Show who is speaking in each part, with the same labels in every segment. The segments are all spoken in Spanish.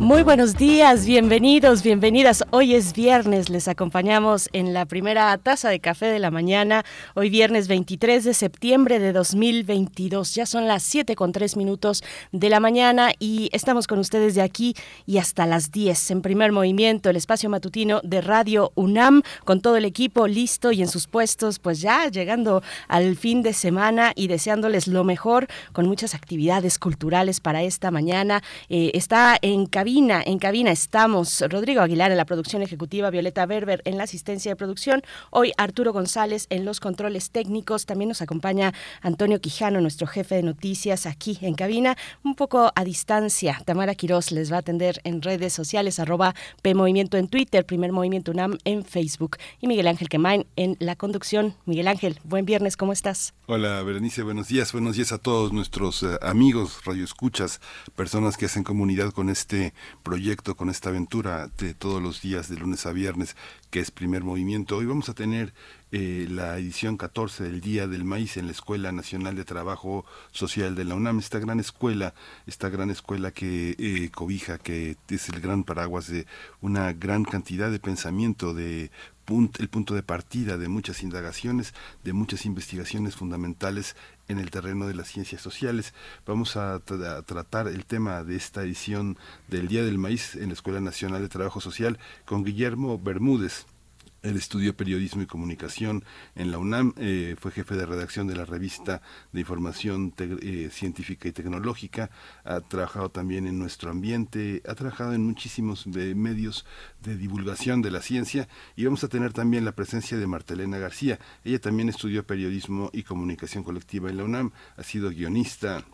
Speaker 1: Muy buenos días, bienvenidos, bienvenidas. Hoy es viernes, les acompañamos en la primera taza de café de la mañana. Hoy viernes 23 de septiembre de 2022. Ya son las 7 con 3 minutos de la mañana y estamos con ustedes de aquí y hasta las 10 en primer movimiento, el espacio matutino de Radio UNAM con todo el equipo listo y en sus puestos, pues ya llegando al fin de semana y deseándoles lo mejor con muchas actividades culturales para esta mañana. Eh, está en cabina en cabina estamos Rodrigo Aguilar en la producción ejecutiva, Violeta Berber en la asistencia de producción, hoy Arturo González en los controles técnicos, también nos acompaña Antonio Quijano, nuestro jefe de noticias aquí en cabina, un poco a distancia. Tamara Quirós les va a atender en redes sociales, arroba PMovimiento en Twitter, Primer Movimiento UNAM en Facebook y Miguel Ángel Quemain en la conducción. Miguel Ángel, buen viernes, ¿cómo estás?
Speaker 2: Hola Berenice, buenos días, buenos días a todos nuestros uh, amigos, radioescuchas, personas que hacen comunidad con este proyecto, con esta aventura de todos los días, de lunes a viernes, que es primer movimiento. Hoy vamos a tener eh, la edición 14 del Día del Maíz en la Escuela Nacional de Trabajo Social de la UNAM, esta gran escuela, esta gran escuela que eh, cobija, que es el gran paraguas de una gran cantidad de pensamiento, de el punto de partida de muchas indagaciones, de muchas investigaciones fundamentales en el terreno de las ciencias sociales. Vamos a, tratar el tema de esta edición del Día del Maíz en la Escuela Nacional de Trabajo Social con Guillermo Bermúdez. Él estudió periodismo y comunicación en la UNAM, eh, fue jefe de redacción de la revista de información eh, científica y tecnológica, ha trabajado también en nuestro ambiente, ha trabajado en muchísimos medios de divulgación de la ciencia y vamos a tener también la presencia de Martelena García. Ella también estudió periodismo y comunicación colectiva en la UNAM, ha sido guionista,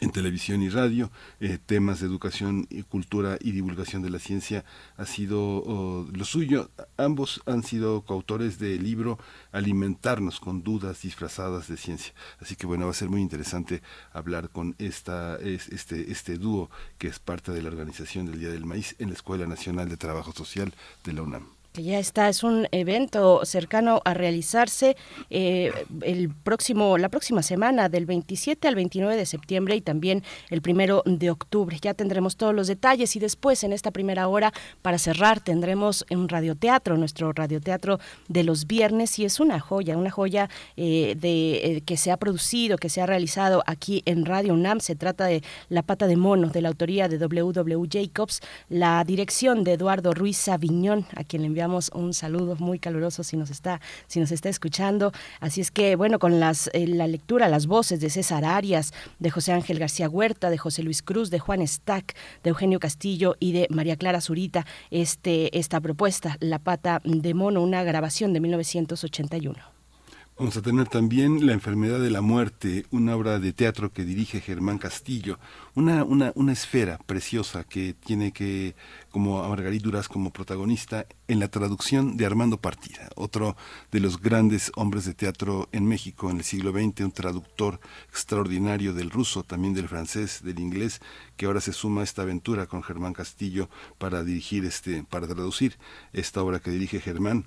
Speaker 2: en televisión y radio, eh, temas de educación y cultura y divulgación de la ciencia ha sido oh, lo suyo. Ambos han sido coautores del libro Alimentarnos con dudas disfrazadas de ciencia. Así que bueno, va a ser muy interesante hablar con esta, este, este dúo que es parte de la organización del Día del Maíz en la Escuela Nacional de Trabajo Social de la UNAM
Speaker 1: que ya está, es un evento cercano a realizarse eh, el próximo, la próxima semana, del 27 al 29 de septiembre y también el primero de octubre. Ya tendremos todos los detalles y después en esta primera hora, para cerrar, tendremos un radioteatro, nuestro radioteatro de los viernes y es una joya, una joya eh, de eh, que se ha producido, que se ha realizado aquí en Radio UNAM. Se trata de La pata de mono, de la autoría de W.W. Jacobs, la dirección de Eduardo Ruiz Saviñón, a quien le enviamos un saludo muy caluroso si nos está, si nos está escuchando. Así es que, bueno, con las, eh, la lectura, las voces de César Arias, de José Ángel García Huerta, de José Luis Cruz, de Juan Stack, de Eugenio Castillo y de María Clara Zurita, este, esta propuesta, La Pata de Mono, una grabación de 1981.
Speaker 2: Vamos a tener también La enfermedad de la muerte, una obra de teatro que dirige Germán Castillo, una, una, una esfera preciosa que tiene que, como a Margarita Duras como protagonista, en la traducción de Armando Partida, otro de los grandes hombres de teatro en México en el siglo XX, un traductor extraordinario del ruso, también del francés, del inglés, que ahora se suma a esta aventura con Germán Castillo para dirigir este, para traducir esta obra que dirige Germán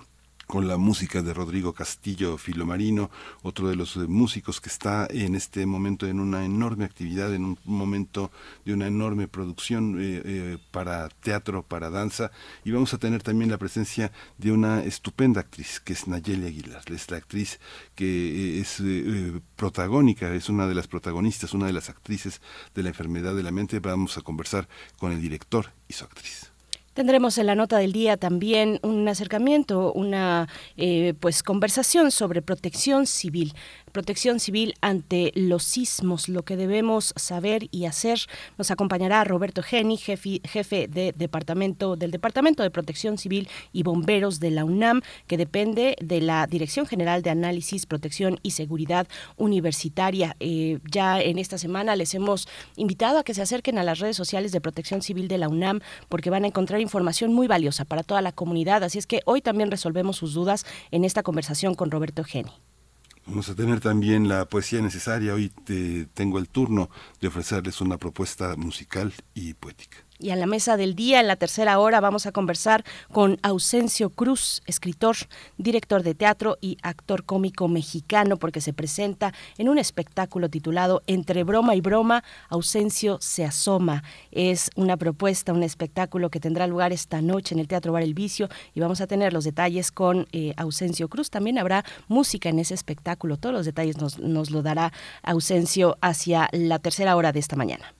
Speaker 2: con la música de Rodrigo Castillo Filomarino, otro de los eh, músicos que está en este momento en una enorme actividad, en un momento de una enorme producción eh, eh, para teatro, para danza, y vamos a tener también la presencia de una estupenda actriz, que es Nayeli Aguilar, es la actriz que es protagónica, es una de las protagonistas, una de las actrices de la enfermedad de la mente, vamos a conversar con el director y su actriz.
Speaker 1: Tendremos en la nota del día también un acercamiento, una eh, pues conversación sobre protección civil protección civil ante los sismos, lo que debemos saber y hacer. Nos acompañará Roberto Geni, jefe, de departamento, del Departamento de Protección Civil y Bomberos de la UNAM, que depende de la Dirección General de Análisis, Protección y Seguridad Universitaria. Eh, ya en esta semana les hemos invitado a que se acerquen a las redes sociales de Protección Civil de la UNAM porque van a encontrar información muy valiosa para toda la comunidad. Así es que hoy también resolvemos sus dudas en esta conversación con Roberto Geni.
Speaker 2: Vamos a tener también la poesía necesaria. Hoy tengo el turno de ofrecerles una propuesta musical y poética.
Speaker 1: Y a la mesa del día, en la tercera hora, vamos a conversar con Ausencio Cruz, escritor, director de teatro y actor cómico mexicano, porque se presenta en un espectáculo titulado Entre broma y broma, Ausencio se asoma. Es una propuesta, un espectáculo que tendrá lugar esta noche en el Teatro Bar El Vicio y vamos a tener los detalles con eh, Ausencio Cruz. También habrá música en ese espectáculo. Todos los detalles nos, nos lo dará Ausencio hacia la tercera hora de esta mañana.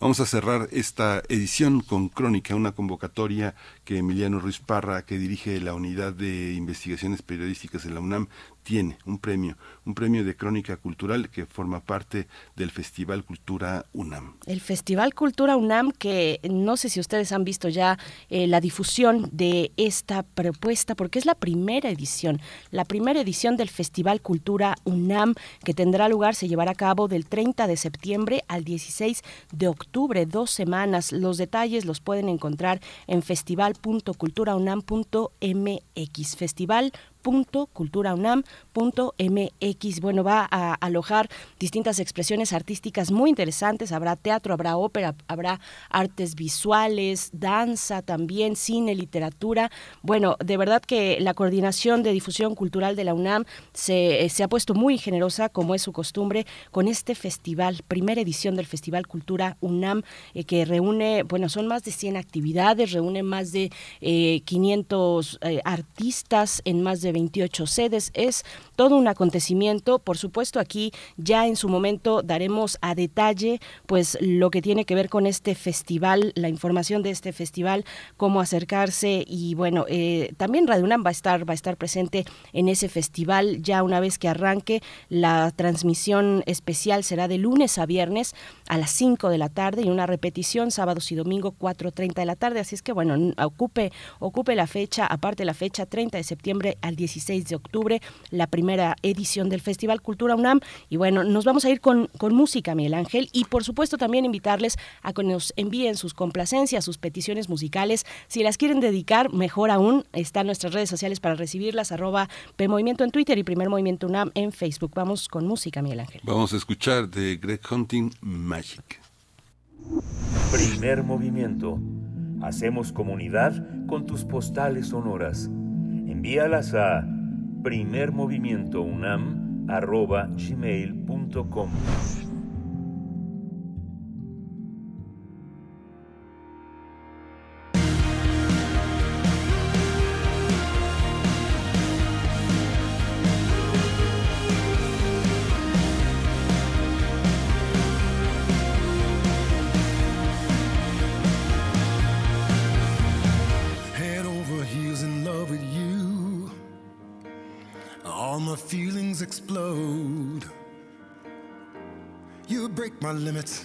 Speaker 2: Vamos a cerrar esta edición con Crónica, una convocatoria que Emiliano Ruiz Parra, que dirige la unidad de investigaciones periodísticas de la UNAM, tiene un premio, un premio de crónica cultural que forma parte del Festival Cultura UNAM.
Speaker 1: El Festival Cultura UNAM, que no sé si ustedes han visto ya eh, la difusión de esta propuesta, porque es la primera edición, la primera edición del Festival Cultura UNAM, que tendrá lugar, se llevará a cabo del 30 de septiembre al 16 de octubre, dos semanas. Los detalles los pueden encontrar en festival.culturaunam.mx, festival www.culturaunam.com .culturaunam.mx. Bueno, va a alojar distintas expresiones artísticas muy interesantes. Habrá teatro, habrá ópera, habrá artes visuales, danza también, cine, literatura. Bueno, de verdad que la coordinación de difusión cultural de la UNAM se, se ha puesto muy generosa, como es su costumbre, con este festival, primera edición del Festival Cultura UNAM, eh, que reúne, bueno, son más de 100 actividades, reúne más de 500 eh, eh, artistas en más de 28 sedes. Es todo un acontecimiento. Por supuesto, aquí ya en su momento daremos a detalle pues lo que tiene que ver con este festival, la información de este festival, cómo acercarse y bueno, eh, también Radio UNAM va a estar va a estar presente en ese festival ya una vez que arranque la transmisión especial será de lunes a viernes a las 5 de la tarde y una repetición sábados y domingo 4:30 de la tarde, así es que bueno, ocupe ocupe la fecha, aparte la fecha 30 de septiembre al 16 de octubre, la primera edición del Festival Cultura UNAM. Y bueno, nos vamos a ir con, con música, Miguel Ángel, y por supuesto también invitarles a que nos envíen sus complacencias, sus peticiones musicales. Si las quieren dedicar, mejor aún, están nuestras redes sociales para recibirlas, arroba PMovimiento en Twitter y Primer Movimiento UNAM en Facebook. Vamos con música, Miguel Ángel.
Speaker 2: Vamos a escuchar de Greg Hunting Magic.
Speaker 3: Primer movimiento. Hacemos comunidad con tus postales sonoras envíalas a primermovimientounam.gmail.com
Speaker 4: break my limits,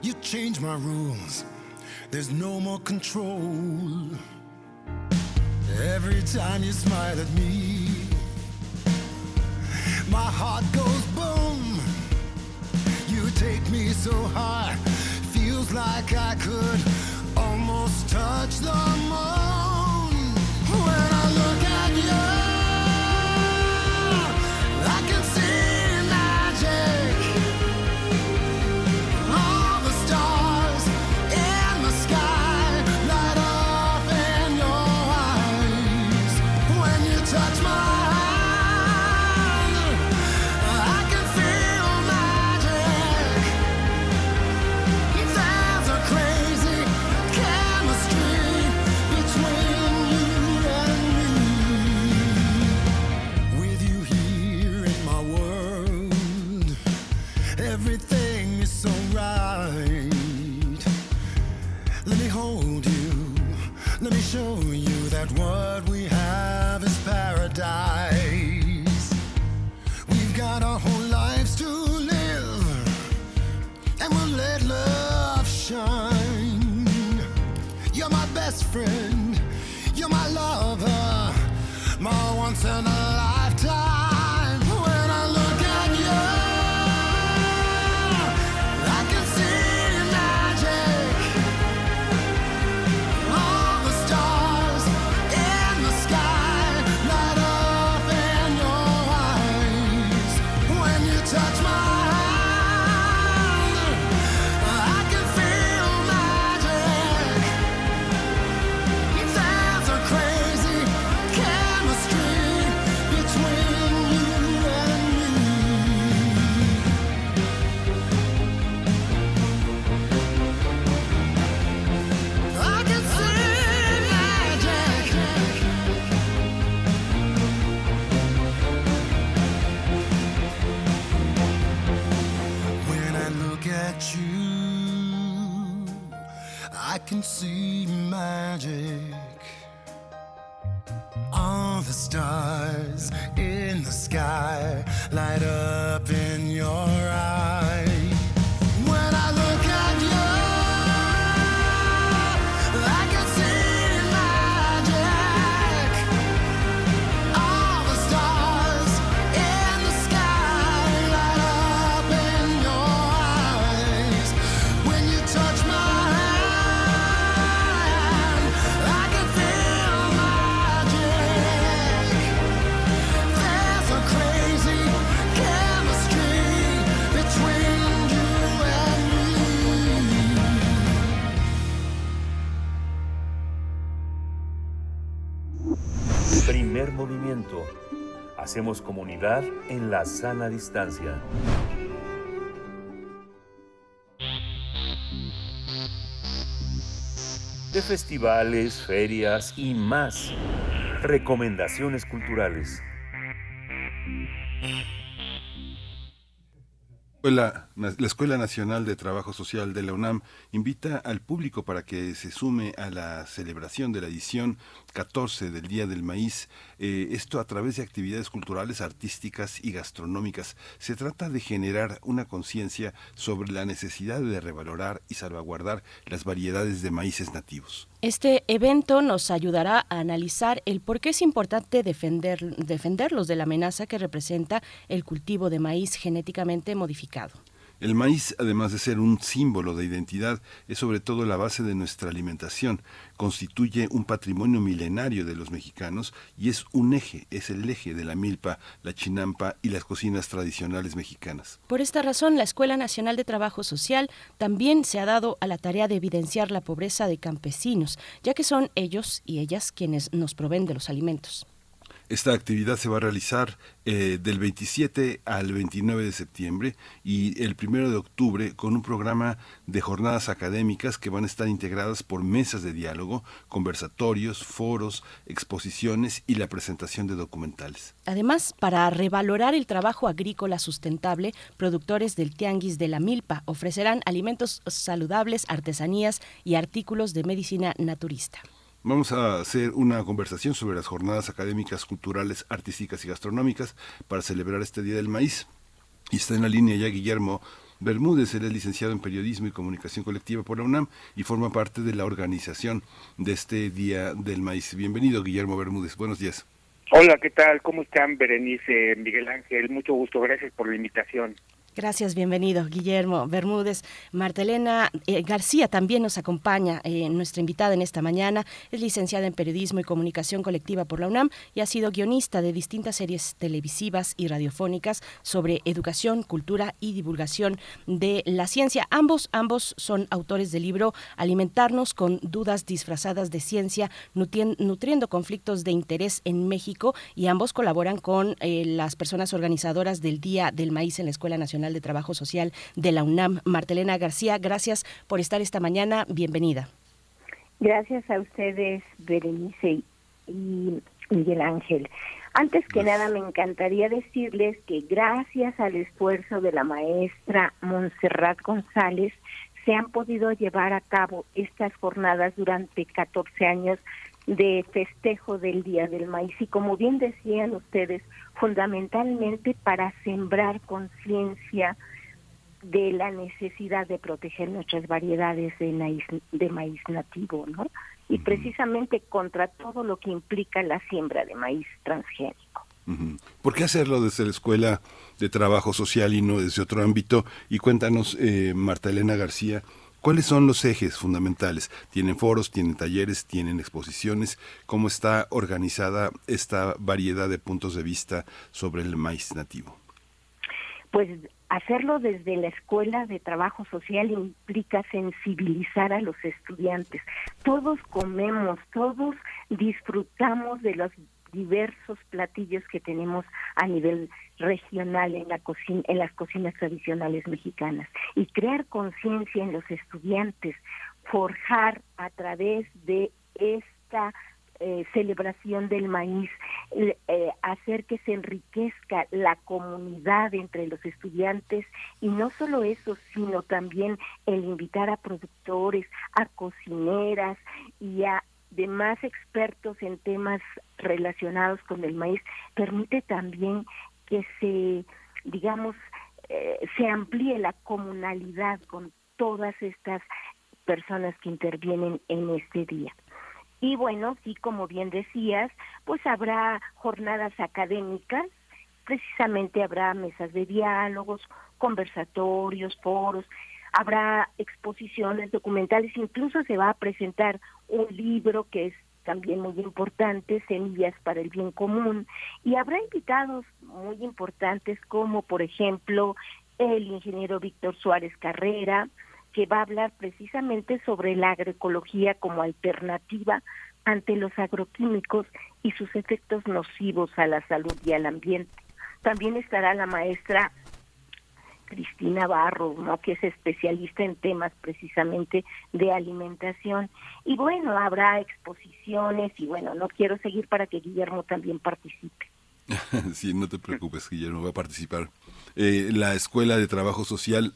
Speaker 4: you change my rules. There's no more control. Every time you smile at me, my heart goes boom. You take me so high, feels like I could almost touch the moon. that what we have is paradise. We've got our whole lives to live, and we'll let love shine. See magic.
Speaker 3: Hacemos comunidad en la sana distancia. De festivales, ferias y más. Recomendaciones culturales.
Speaker 2: Escuela- La Escuela Nacional de Trabajo Social de la UNAM invita al público para que se sume a la celebración de la edición 14 del Día del Maíz, eh, esto a través de actividades culturales, artísticas y gastronómicas. Se trata de generar una conciencia sobre la necesidad de revalorar y salvaguardar las variedades de maíces nativos.
Speaker 1: Este evento nos ayudará a analizar el por qué es importante defender, defenderlos de la amenaza que representa el cultivo de maíz genéticamente modificado.
Speaker 2: El maíz, además de ser un símbolo de identidad, es sobre todo la base de nuestra alimentación. Constituye un patrimonio milenario de los mexicanos y es un eje, es el eje de la milpa, la chinampa y las cocinas tradicionales mexicanas.
Speaker 1: Por esta razón, la Escuela Nacional de Trabajo Social también se ha dado a la tarea de evidenciar la pobreza de campesinos, ya que son ellos y ellas quienes nos proveen de los alimentos.
Speaker 2: Esta actividad se va a realizar eh, del 27 al 29 de septiembre y el 1 de octubre con un programa de jornadas académicas que van a estar integradas por mesas de diálogo, conversatorios, foros, exposiciones y la presentación de documentales.
Speaker 1: Además, para revalorar el trabajo agrícola sustentable, productores del Tianguis de la Milpa ofrecerán alimentos saludables, artesanías y artículos de medicina naturista.
Speaker 2: Vamos a hacer una conversación sobre las jornadas académicas, culturales, artísticas y gastronómicas para celebrar este Día del Maíz. Y está en la línea ya Guillermo Bermúdez, él es licenciado en Periodismo y Comunicación Colectiva por la UNAM y forma parte de la organización de este Día del Maíz. Bienvenido, Guillermo Bermúdez. Buenos días.
Speaker 5: Hola, ¿qué tal? ¿Cómo están, Berenice, Miguel Ángel? Mucho gusto, gracias por la invitación.
Speaker 1: Gracias, bienvenido, Guillermo Bermúdez. Martelena eh, García también nos acompaña, eh, nuestra invitada en esta mañana. Es licenciada en Periodismo y Comunicación Colectiva por la UNAM y ha sido guionista de distintas series televisivas y radiofónicas sobre educación, cultura y divulgación de la ciencia. Ambos, ambos son autores del libro Alimentarnos con dudas disfrazadas de ciencia, nutriendo conflictos de interés en México y ambos colaboran con eh, las personas organizadoras del Día del Maíz en la Escuela Nacional de Trabajo Social de la UNAM. Martelena García, gracias por estar esta mañana. Bienvenida.
Speaker 6: Gracias a ustedes, Berenice y Miguel Ángel. Antes que nada, me encantaría decirles que gracias al esfuerzo de la maestra Montserrat González, se han podido llevar a cabo estas jornadas durante 14 años de festejo del Día del Maíz. Y como bien decían ustedes, fundamentalmente para sembrar conciencia de la necesidad de proteger nuestras variedades de maíz, de maíz nativo, ¿no? Y precisamente contra todo lo que implica la siembra de maíz transgénico.
Speaker 2: ¿Por qué hacerlo desde la Escuela de Trabajo Social y no desde otro ámbito? Y cuéntanos, eh, Marta Elena García, ¿cuáles son los ejes fundamentales? ¿Tienen foros, tienen talleres, tienen exposiciones? ¿Cómo está organizada esta variedad de puntos de vista sobre el maíz nativo?
Speaker 6: Pues hacerlo desde la escuela de trabajo social implica sensibilizar a los estudiantes. Todos comemos, todos disfrutamos de los diversos platillos que tenemos a nivel regional en la cocina, en las cocinas tradicionales mexicanas. Y crear conciencia en los estudiantes, forjar a través de esta eh, celebración del maíz, eh, hacer que se enriquezca la comunidad entre los estudiantes. Y no solo eso, sino también el invitar a productores, a cocineras y a demás expertos en temas relacionados con el maíz, permite también que se, digamos, eh, se amplíe la comunalidad con todas estas personas que intervienen en este día. Y bueno, sí, como bien decías, pues habrá jornadas académicas, precisamente habrá mesas de diálogos, conversatorios, foros, habrá exposiciones documentales, incluso se va a presentar un libro que es también muy importante, Semillas para el Bien Común, y habrá invitados muy importantes como, por ejemplo, el ingeniero Víctor Suárez Carrera, que va a hablar precisamente sobre la agroecología como alternativa ante los agroquímicos y sus efectos nocivos a la salud y al ambiente. También estará la maestra Cristina Barro, ¿no? que es especialista en temas precisamente de alimentación. Y bueno, habrá exposiciones y bueno, no quiero seguir para que Guillermo también participe.
Speaker 2: sí, no te preocupes, Guillermo va a participar. Eh, la Escuela de Trabajo Social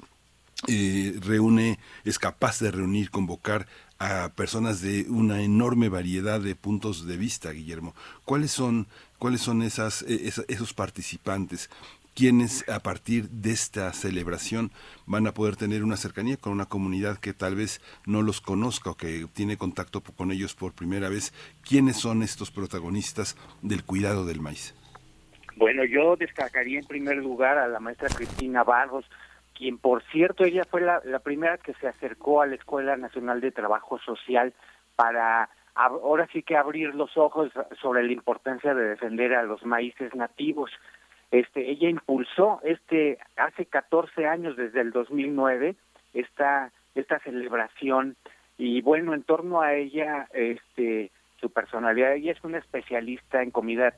Speaker 2: eh, reúne, es capaz de reunir, convocar a personas de una enorme variedad de puntos de vista, Guillermo. ¿Cuáles son, cuáles son esas, eh, esos participantes? Quienes a partir de esta celebración van a poder tener una cercanía con una comunidad que tal vez no los conozca o que tiene contacto con ellos por primera vez. ¿Quiénes son estos protagonistas del cuidado del maíz?
Speaker 5: Bueno, yo destacaría en primer lugar a la maestra Cristina Barros, quien por cierto ella fue la, primera que se acercó a la Escuela Nacional de Trabajo Social para ahora sí que abrir los ojos sobre la importancia de defender a los maíces nativos. Este, ella impulsó este hace 14 años desde el 2009 esta esta celebración. Y bueno en torno a ella este su personalidad ella es una especialista en comida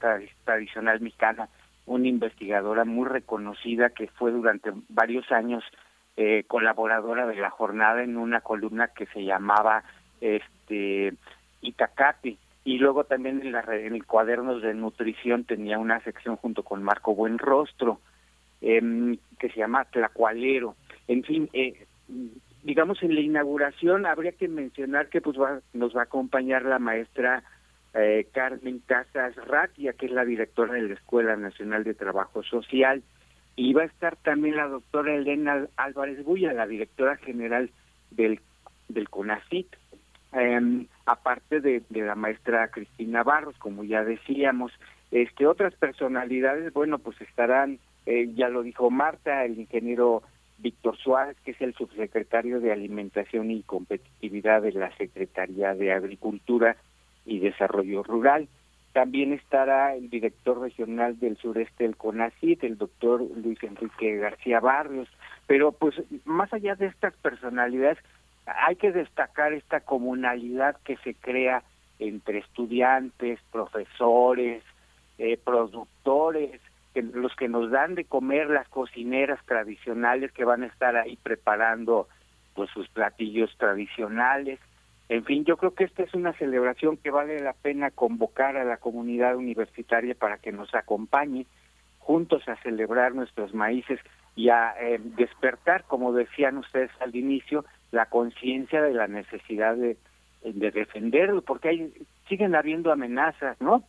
Speaker 5: tradicional mexicana una investigadora muy reconocida que fue durante varios años eh, colaboradora de la jornada en una columna que se llamaba este Itacate y luego también en, la, en el cuadernos de nutrición tenía una sección junto con Marco Buenrostro eh, que se llama Tlacualero. En fin, eh, digamos en la inauguración habría que mencionar que pues va, nos va a acompañar la maestra eh, Carmen Casas Ratia, que es la directora de la Escuela Nacional de Trabajo Social, y va a estar también la doctora Elena Álvarez Bulla, la directora general del, del CONACIT. Eh, aparte de, la maestra Cristina Barros, como ya decíamos. Este, otras personalidades, bueno, pues estarán, eh, ya lo dijo Marta, el ingeniero Víctor Suárez, que es el subsecretario de Alimentación y Competitividad de la Secretaría de Agricultura y Desarrollo Rural. También estará el director regional del sureste del CONACIT, el doctor Luis Enrique García Barrios. Pero pues más allá de estas personalidades, hay que destacar esta comunalidad que se crea entre estudiantes, profesores, eh, productores, los que nos dan de comer las cocineras tradicionales que van a estar ahí preparando pues sus platillos tradicionales. En fin, yo creo que esta es una celebración que vale la pena convocar a la comunidad universitaria para que nos acompañe juntos a celebrar nuestros maíces y a eh, despertar, como decían ustedes al inicio, la conciencia de la necesidad de, de defenderlo, porque hay, siguen habiendo amenazas, ¿no?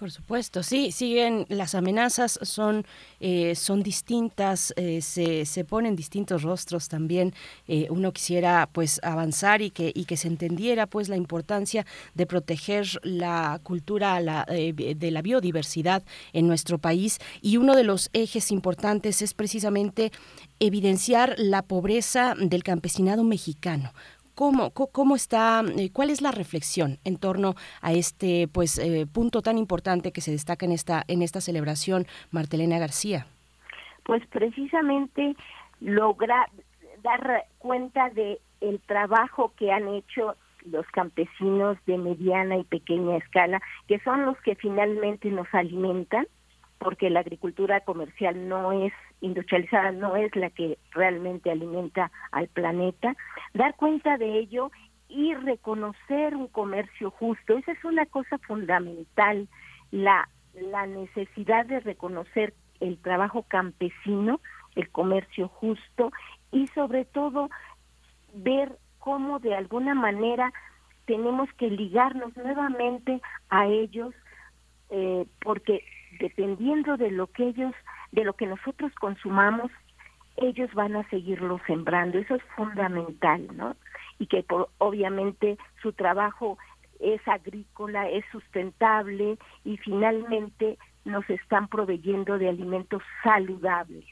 Speaker 1: Por supuesto, sí, siguen las amenazas, son, eh, son distintas, eh, se, se ponen distintos rostros también. Eh, uno quisiera pues avanzar y que, y que se entendiera pues la importancia de proteger la cultura la, de la biodiversidad en nuestro país. Y uno de los ejes importantes es precisamente evidenciar la pobreza del campesinado mexicano ¿Cómo, cómo está, eh, cuál es la reflexión en torno a este pues eh, punto tan importante que se destaca en esta en esta celebración, Martelena García?
Speaker 6: Pues precisamente lograr dar cuenta de el trabajo que han hecho los campesinos de mediana y pequeña escala, que son los que finalmente nos alimentan, porque la agricultura comercial no es industrializada, no es la que realmente alimenta al planeta, dar cuenta de ello y reconocer un comercio justo. Esa es una cosa fundamental, la, la necesidad de reconocer el trabajo campesino, el comercio justo y sobre todo ver cómo de alguna manera tenemos que ligarnos nuevamente a ellos eh, porque dependiendo de lo que ellos de lo que nosotros consumamos ellos van a seguirlo sembrando eso es fundamental no y que obviamente su trabajo es agrícola es sustentable y finalmente nos están proveyendo de alimentos saludables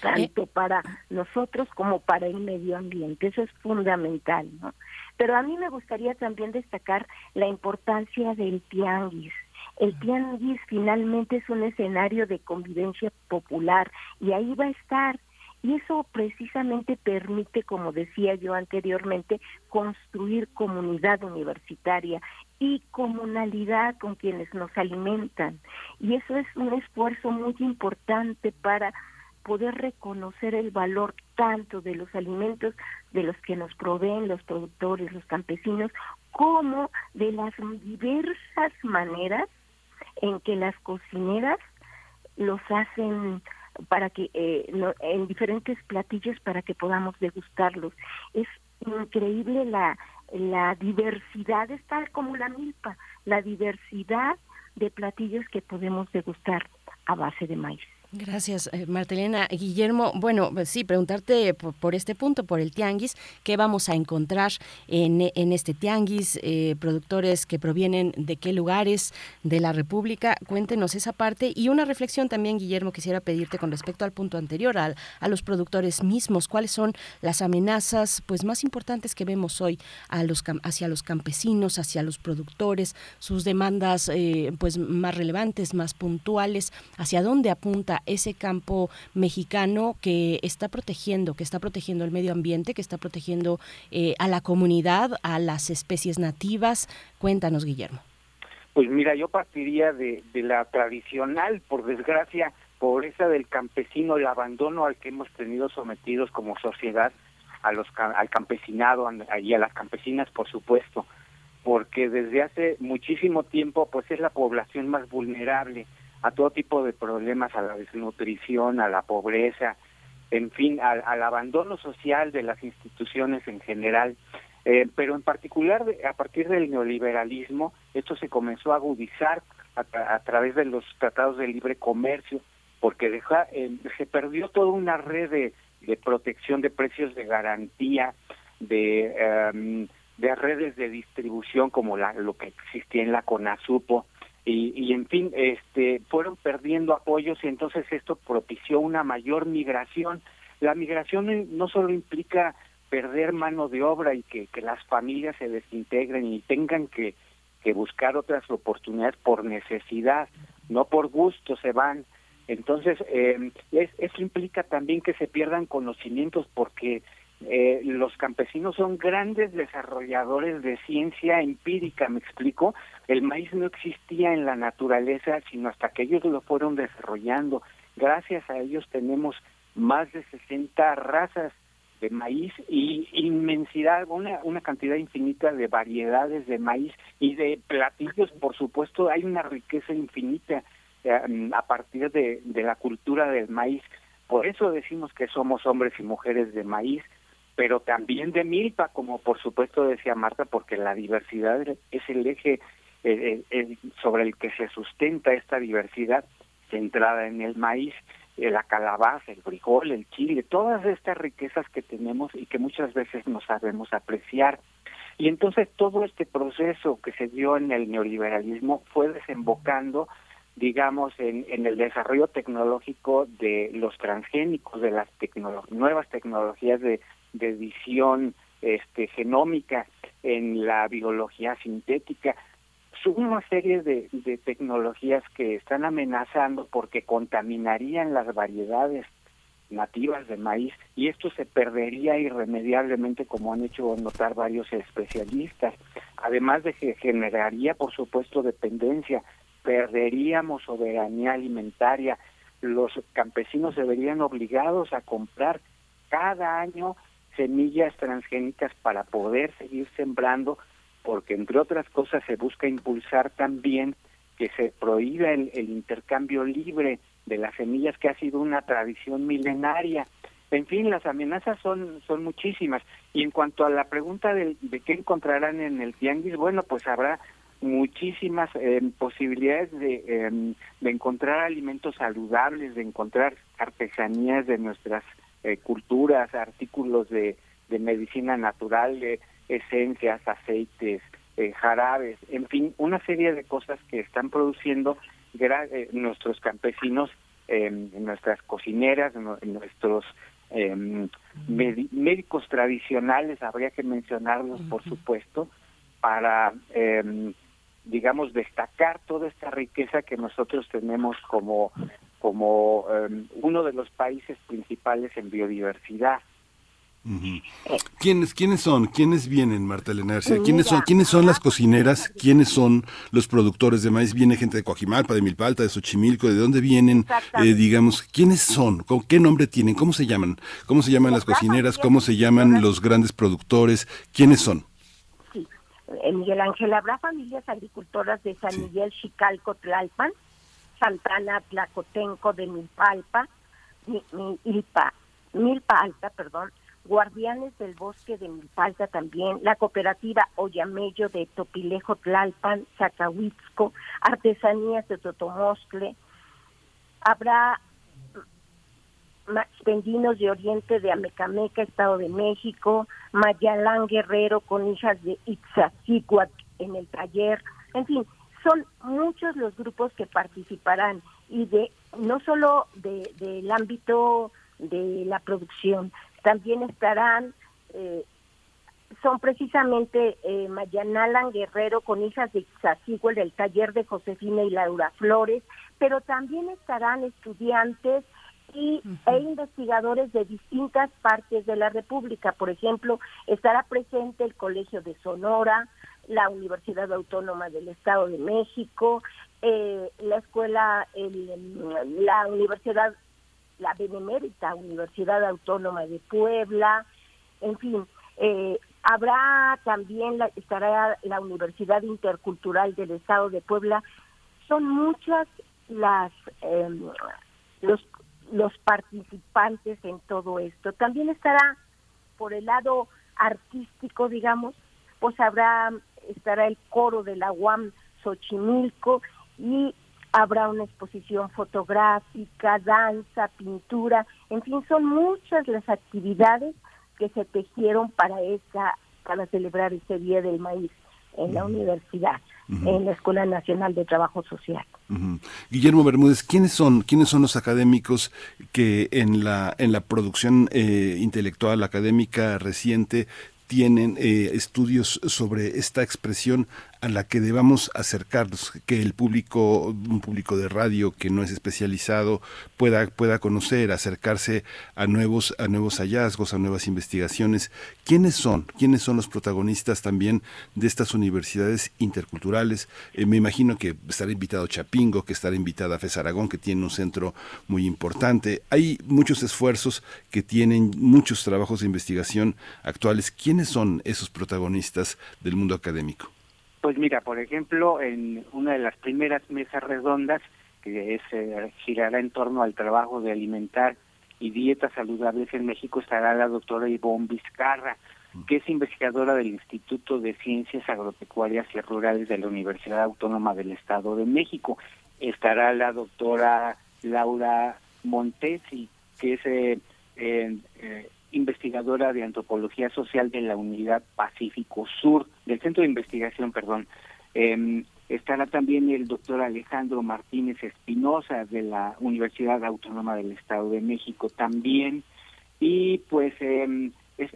Speaker 6: tanto eh, para nosotros como para el medio ambiente. Eso es fundamental, ¿no? Pero a mí me gustaría también destacar la importancia del tianguis. El tianguis finalmente es un escenario de convivencia popular y ahí va a estar. Y eso precisamente permite, como decía yo anteriormente, construir comunidad universitaria y comunalidad con quienes nos alimentan. Y eso es un esfuerzo muy importante para poder reconocer el valor tanto de los alimentos de los que nos proveen los productores, los campesinos, como de las diversas maneras en que las cocineras los hacen para que eh, en diferentes platillos para que podamos degustarlos. Es increíble la la diversidad es tal como la milpa, la diversidad de platillos que podemos degustar a base de maíz.
Speaker 1: Gracias, eh, Martelena. Guillermo, bueno, pues sí, preguntarte por, este punto, por el tianguis, ¿qué vamos a encontrar en, este tianguis? Eh, productores que provienen de qué lugares de la República. Cuéntenos esa parte. Y una reflexión también, Guillermo, quisiera pedirte con respecto al punto anterior, a los productores mismos. ¿Cuáles son las amenazas pues más importantes que vemos hoy a los, hacia los campesinos, hacia los productores, sus demandas eh, pues más relevantes, más puntuales? ¿Hacia dónde apunta ese campo mexicano que está protegiendo, que está protegiendo el medio ambiente, que está protegiendo eh, a la comunidad, a las especies nativas. Cuéntanos, Guillermo.
Speaker 5: Pues mira, yo partiría de, la tradicional, por desgracia, pobreza del campesino, el abandono al que hemos tenido sometidos como sociedad, a los, al campesinado y a las campesinas, por supuesto, porque desde hace muchísimo tiempo, pues es la población más vulnerable a todo tipo de problemas, a la desnutrición, a la pobreza, en fin, al, abandono social de las instituciones en general. Eh, pero en particular, a partir del neoliberalismo, esto se comenzó a agudizar a, través de los tratados de libre comercio, porque deja, eh, se perdió toda una red de, protección de precios de garantía, de, em, de redes de distribución como la, lo que existía en la CONASUPO, y, en fin, este, fueron perdiendo apoyos y entonces esto propició una mayor migración. La migración no solo implica perder mano de obra y que, que las familias se desintegren y tengan que, que buscar otras oportunidades por necesidad, no por gusto se van. Entonces, eh, es, eso implica también que se pierdan conocimientos porque eh, los campesinos son grandes desarrolladores de ciencia empírica, me explico. El maíz no existía en la naturaleza, sino hasta que ellos lo fueron desarrollando. Gracias a ellos tenemos más de 60 razas de maíz y inmensidad, una, una cantidad infinita de variedades de maíz y de platillos, por supuesto, hay una riqueza infinita eh, a partir de, de la cultura del maíz. Por eso decimos que somos hombres y mujeres de maíz, pero también de milpa, como por supuesto decía Marta, porque la diversidad es el eje eh, eh, sobre el que se sustenta esta diversidad centrada en el maíz, eh, la calabaza, el frijol, el chile, todas estas riquezas que tenemos y que muchas veces no sabemos apreciar. Y entonces todo este proceso que se dio en el neoliberalismo fue desembocando digamos, en el desarrollo tecnológico de los transgénicos, de las nuevas tecnologías de de edición este, genómica, en la biología sintética. Son una serie de, de tecnologías que están amenazando porque contaminarían las variedades nativas de maíz y esto se perdería irremediablemente como han hecho notar varios especialistas además de que generaría por supuesto dependencia perderíamos soberanía alimentaria los campesinos se verían obligados a comprar cada año semillas transgénicas para poder seguir sembrando, porque entre otras cosas se busca impulsar también que se prohíba el, el intercambio libre de las semillas, que ha sido una tradición milenaria. En fin, las amenazas son, son muchísimas. Y en cuanto a la pregunta de, de qué encontrarán en el tianguis, bueno, pues habrá muchísimas eh, posibilidades de, eh, de encontrar alimentos saludables, de encontrar artesanías de nuestras eh, culturas, artículos de, de medicina natural, de esencias, aceites, eh, jarabes, en fin, una serie de cosas que están produciendo eh, nuestros campesinos, eh, nuestras cocineras, nu- nuestros eh, medi- médicos tradicionales, habría que mencionarlos, por supuesto, para, eh, digamos, destacar toda esta riqueza que nosotros tenemos como, como eh, uno de los países principales en biodiversidad.
Speaker 2: ¿Quiénes, ¿Quiénes son? ¿Quiénes vienen, Marta Elena García?
Speaker 6: Mira,
Speaker 2: ¿Quiénes son, ¿Quiénes son las cocineras? ¿Quiénes son los productores de maíz? ¿Viene gente de Coajimalpa, de Milpalta, de Xochimilco? ¿De dónde vienen? Eh, digamos, ¿quiénes son? ¿Con qué nombre tienen? ¿Cómo se llaman? ¿Cómo se llaman las
Speaker 6: Las
Speaker 2: cocineras? ¿Cómo se llaman los grandes productores? ¿Quiénes son?
Speaker 6: Sí, Eh, Miguel Ángel, habrá familias agricultoras de San
Speaker 2: Sí.
Speaker 6: Miguel, Chicalco, Tlalpan, Santana, Tlacotenco, de Milpalpa, Mi- Mi- Milpa, Milpa perdón, Guardianes del Bosque de Milpalta también, la cooperativa Oyamello de Topilejo, Tlalpan, Zacahuitzco, Artesanías de Totomoscle, habrá Pendinos de Oriente de Amecameca, Estado de México, Mayalán Guerrero con hijas de Itzazícuac en el taller, en fin, son muchos los grupos que participarán y de no solo de, del ámbito de la producción, también estarán, eh, son precisamente eh, Mayanalan Guerrero con hijas de Itzazícuac del taller de Josefina y Laura Flores, pero también estarán estudiantes y, e investigadores de distintas partes de la República. Por ejemplo, estará presente el Colegio de Sonora, la Universidad Autónoma del Estado de México, eh, la escuela, el, la Universidad, la Benemérita Universidad Autónoma de Puebla, en fin, eh, habrá también, la, estará la Universidad Intercultural del Estado de Puebla. Son muchas las eh, los los participantes en todo esto. También estará por el lado artístico, digamos, pues habrá estará el coro de la UAM Xochimilco y habrá una exposición fotográfica, danza, pintura, en fin, son muchas las actividades que se tejieron para esa para celebrar ese Día del Maíz en la universidad, en la Escuela Nacional de Trabajo Social.
Speaker 2: Guillermo Bermúdez, ¿quiénes son, quiénes son los académicos que en la, en la producción eh, intelectual académica reciente tienen eh, estudios sobre esta expresión a la que debamos acercarnos, que el público, un público de radio que no es especializado pueda, pueda conocer, acercarse a nuevos, a nuevos hallazgos, a nuevas investigaciones. ¿Quiénes son? ¿Quiénes son los protagonistas también de estas universidades interculturales? Eh, me imagino que estará invitado Chapingo, que estará invitada FES Aragón, que tiene un centro muy importante. Hay muchos esfuerzos que tienen muchos trabajos de investigación actuales. ¿Quiénes son esos protagonistas del mundo académico?
Speaker 5: Pues mira, por ejemplo, en una de las primeras mesas redondas, que es, eh, girará en torno al trabajo de alimentar y dietas saludables en México, estará la doctora Ivonne Vizcarra, que es investigadora del Instituto de Ciencias Agropecuarias y Rurales de la Universidad Autónoma del Estado de México. Estará la doctora Laura Montesi, que es eh, eh, eh, investigadora de antropología social de la Unidad Pacífico Sur, del Centro de Investigación, perdón. Eh, estará también el doctor Alejandro Martínez Espinosa de la Universidad Autónoma del Estado de México también. Y pues eh,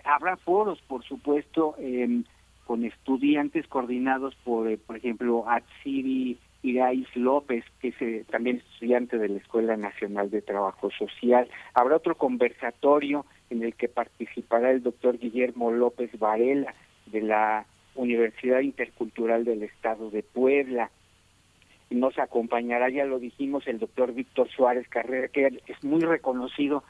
Speaker 5: habrá foros, por supuesto, eh, con estudiantes coordinados por, eh, por ejemplo, Atsiri Irais López, que es eh, también estudiante de la Escuela Nacional de Trabajo Social. Habrá otro conversatorio en el que participará el doctor Guillermo López Varela de la Universidad Intercultural del Estado de Puebla. Nos acompañará, ya lo dijimos, el doctor Víctor Suárez Carrera, que es muy reconocido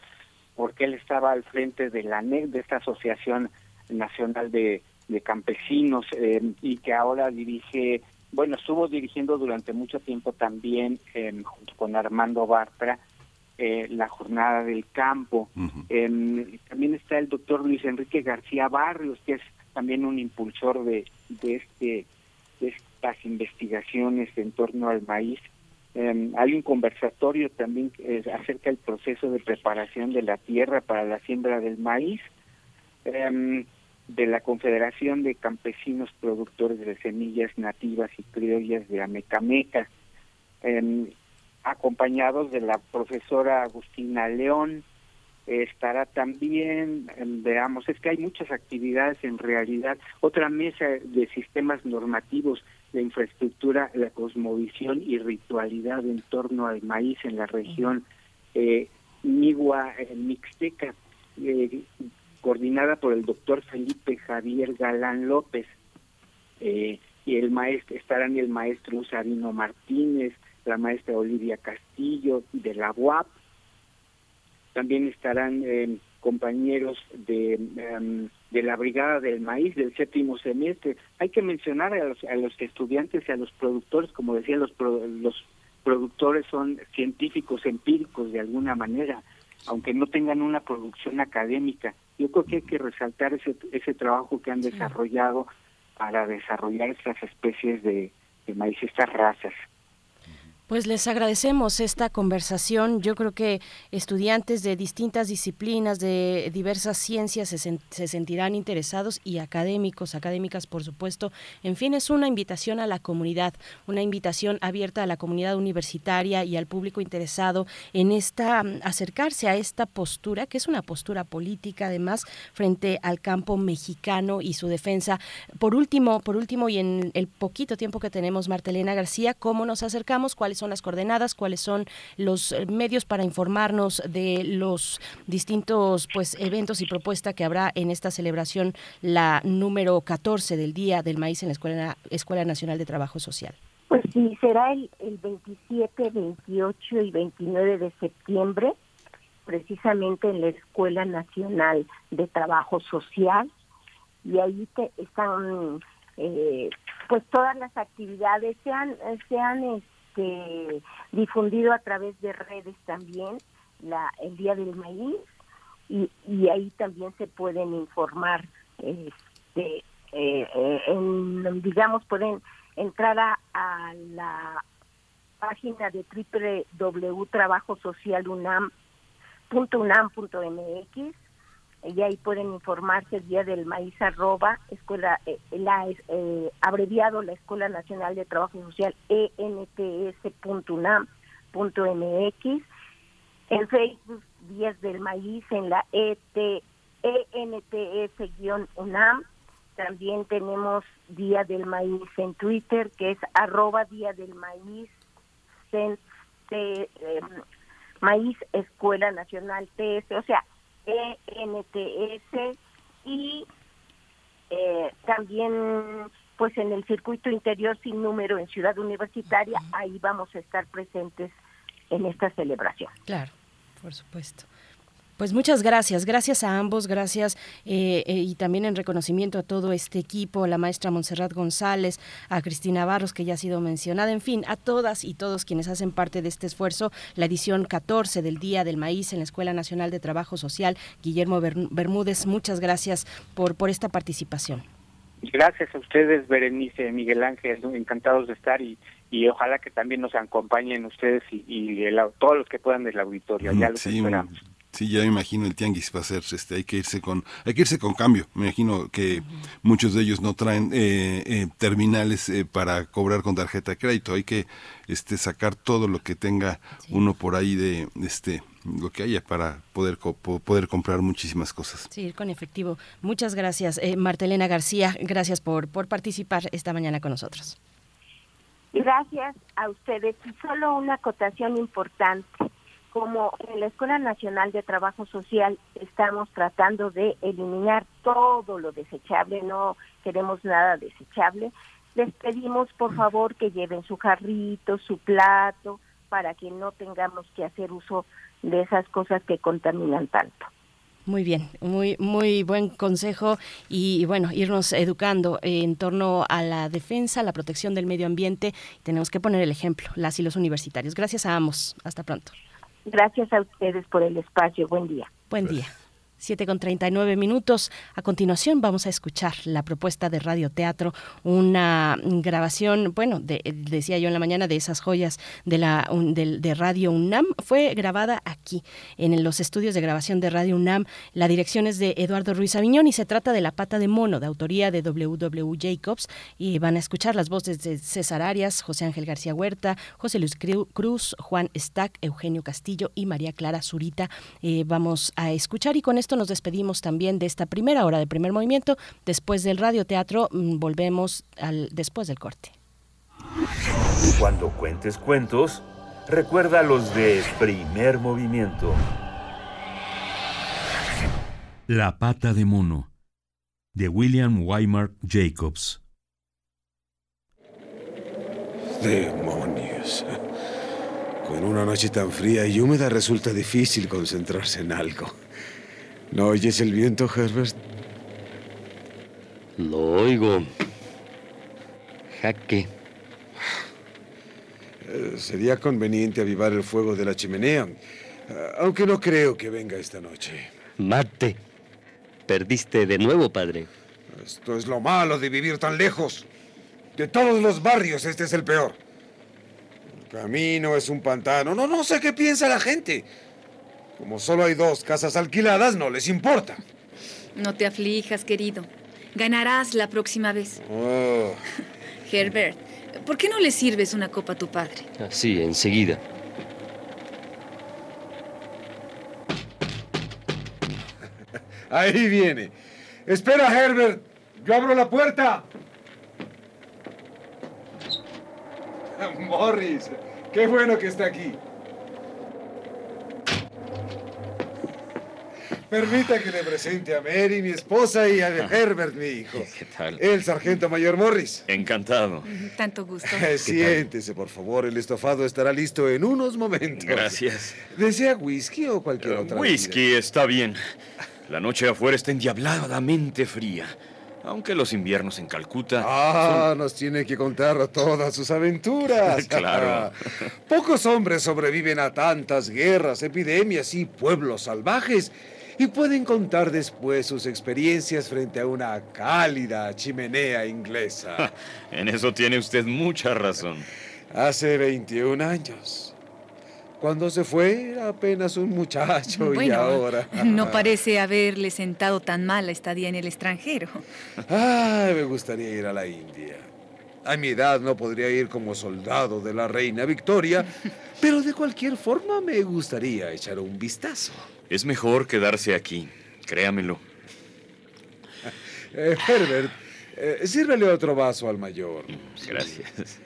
Speaker 5: porque él estaba al frente de la de esta asociación nacional de, campesinos eh, y que ahora dirige, bueno, estuvo dirigiendo durante mucho tiempo también em, junto con Armando Bartra eh, la jornada del campo. Em, también está el doctor Luis Enrique García Barrios, que es también un impulsor de, de, este, de estas investigaciones en torno al maíz. Em, hay un conversatorio también eh, acerca del proceso de preparación de la tierra para la siembra del maíz em, de la Confederación de Campesinos Productores de Semillas Nativas y Criollas de Amecameca acompañados de la profesora Agustina León. estará también, em, veamos, es que hay muchas actividades en realidad. Otra mesa de sistemas normativos de infraestructura, la cosmovisión y ritualidad en torno al maíz en la región eh, eh, Mixteca, eh, coordinada por el doctor Felipe Javier Galán López. Eh, y el maestro, estarán el maestro Sabino Martínez, la maestra Olivia Castillo de la UAP. También estarán eh, compañeros de, em, de la Brigada del Maíz del séptimo semestre. Hay que mencionar a los, a los estudiantes y a los productores, como decía, los, los productores son científicos empíricos de alguna manera, aunque no tengan una producción académica. Yo creo que hay que resaltar ese, ese trabajo que han desarrollado para desarrollar estas especies de, de maíz, estas razas.
Speaker 1: Pues les agradecemos esta conversación. Yo creo que estudiantes de distintas disciplinas, de diversas ciencias, se, sentirán interesados y académicos, académicas, por supuesto. En fin, es una invitación a la comunidad, una invitación abierta a la comunidad universitaria y al público interesado en esta acercarse a esta postura, que es una postura política, además, frente al campo mexicano y su defensa. Por último, por último, y en el poquito tiempo que tenemos, Martelena García, ¿cómo nos acercamos? ¿Cuáles son las coordenadas, cuáles son los eh, medios para informarnos de los distintos pues eventos y propuestas que habrá en esta celebración, la número 14 del Día del Maíz en la Escuela, Escuela Nacional de Trabajo Social.
Speaker 6: Pues sí, será el, 27, 28 y 29 de septiembre, precisamente en la Escuela Nacional de Trabajo Social, y ahí te, están eh, pues todas las actividades, sean, sean este, difundido a través de redes también la, el Día del Maíz y, y ahí también se pueden informar, este, eh, eh, digamos, pueden entrar a, a la página de www.trabajosocialunam.unam.mx y ahí pueden informarse día del maíz arroba escuela eh, la eh, abreviado la escuela nacional de trabajo social ents.unam.mx en Facebook días del maíz en la ET, ENTS-UNAM también tenemos Día del Maíz en Twitter, que es arroba Día del Maíz, em, Maíz Escuela Nacional TS. O sea, ENTS y eh, también pues en el circuito interior sin número en Ciudad Universitaria, ahí vamos a estar presentes en esta celebración.
Speaker 1: Claro, por supuesto. Pues muchas gracias, gracias a ambos, gracias eh, eh, y también en reconocimiento a todo este equipo, a la maestra Montserrat González, a Cristina Barros, que ya ha sido mencionada, en fin, a todas y todos quienes hacen parte de este esfuerzo, la edición 14 del Día del Maíz en la Escuela Nacional de Trabajo Social. Guillermo Bermúdez, muchas gracias por, por esta participación.
Speaker 5: Gracias a ustedes, Berenice, Miguel Ángel, encantados de estar y, y ojalá que también nos acompañen ustedes y, todos los que puedan del auditorio. Ya los esperamos.
Speaker 2: Sí, ya me imagino el tianguis va a ser, este, hay que irse con, hay que irse con cambio. Me imagino que muchos de ellos no traen eh, eh, terminales eh, para cobrar con tarjeta de crédito. Hay que, este, sacar todo lo que tenga uno por ahí de, este, lo que haya para poder poder comprar muchísimas cosas.
Speaker 1: Sí, con efectivo. Muchas gracias, Martelena García. Gracias por por participar esta mañana con nosotros.
Speaker 6: Gracias a ustedes. Y solo una acotación importante como en la Escuela Nacional de Trabajo Social estamos tratando de eliminar todo lo desechable, no queremos nada desechable, les pedimos por favor que lleven su jarrito, su plato, para que no tengamos que hacer uso de esas cosas que contaminan tanto.
Speaker 1: Muy bien, muy muy buen consejo y, bueno, irnos educando en torno a la defensa, la protección del medio ambiente. Tenemos que poner el ejemplo, las y los universitarios. Gracias a ambos. Hasta pronto.
Speaker 6: Gracias a ustedes por el espacio. Buen día.
Speaker 1: Buen día. 7 con 39 minutos. A continuación vamos a escuchar la propuesta de Radio Teatro, una grabación, bueno, decía yo en la mañana, de esas joyas de, la, de, Radio UNAM. Fue grabada aquí, en los estudios de grabación de Radio UNAM. La dirección es de Eduardo Ruiz Aviñón y se trata de La Pata de Mono, de autoría de W.W. Jacobs. Y van a escuchar las voces de César Arias, José Ángel García Huerta, José Luis Cruz, Juan Stack, Eugenio Castillo y María Clara Zurita. Eh, vamos a escuchar y con esto nos despedimos también de esta primera hora de primer movimiento. Después del radioteatro mm, volvemos al después del corte.
Speaker 3: Cuando cuentes cuentos, recuerda los de primer movimiento.
Speaker 7: La pata de mono de William Wymark Jacobs.
Speaker 8: Demonios. Con una noche tan fría y húmeda resulta difícil concentrarse en algo. ¿No oyes el viento, Herbert?
Speaker 9: Lo oigo. Jaque.
Speaker 8: Eh, sería conveniente avivar el fuego de la chimenea, eh, aunque no creo que venga esta noche.
Speaker 9: Mate. Perdiste de nuevo, padre.
Speaker 8: Esto es lo malo de vivir tan lejos. De todos los barrios, este es el peor. El camino es un pantano. No, no sé qué piensa la gente. Como solo hay dos casas alquiladas, no les importa.
Speaker 10: No te aflijas, querido. Ganarás la próxima vez.
Speaker 8: Oh.
Speaker 10: Herbert, ¿por qué no le sirves una copa a tu padre?
Speaker 9: Sí, enseguida.
Speaker 8: Ahí viene. Espera, Herbert. Yo abro la puerta. Morris, qué bueno que está aquí. Permita que le presente a Mary, mi esposa, y a Herbert, mi hijo.
Speaker 11: ¿Qué tal?
Speaker 8: El sargento mayor Morris.
Speaker 11: Encantado.
Speaker 10: Tanto gusto.
Speaker 8: Siéntese, por favor. El estofado estará listo en unos momentos.
Speaker 11: Gracias.
Speaker 8: ¿Desea whisky o cualquier otra
Speaker 11: Whisky está bien. La noche afuera está endiabladamente fría. Aunque los inviernos en Calcuta.
Speaker 8: Ah, nos tiene que contar todas sus aventuras.
Speaker 11: claro.
Speaker 8: Pocos hombres sobreviven a tantas guerras, epidemias y pueblos salvajes y pueden contar después sus experiencias frente a una cálida chimenea inglesa.
Speaker 11: en eso tiene usted mucha razón.
Speaker 8: Hace 21 años. Cuando se fue era apenas un muchacho y ahora...
Speaker 10: no parece haberle sentado tan mal la estadía en el extranjero.
Speaker 8: Ay, me gustaría ir a la India. A mi edad no podría ir como soldado de la reina Victoria, pero de cualquier forma me gustaría echar un vistazo.
Speaker 11: Es mejor quedarse aquí, créamelo.
Speaker 8: Eh, Herbert, eh, sírvele otro vaso al mayor.
Speaker 11: Gracias.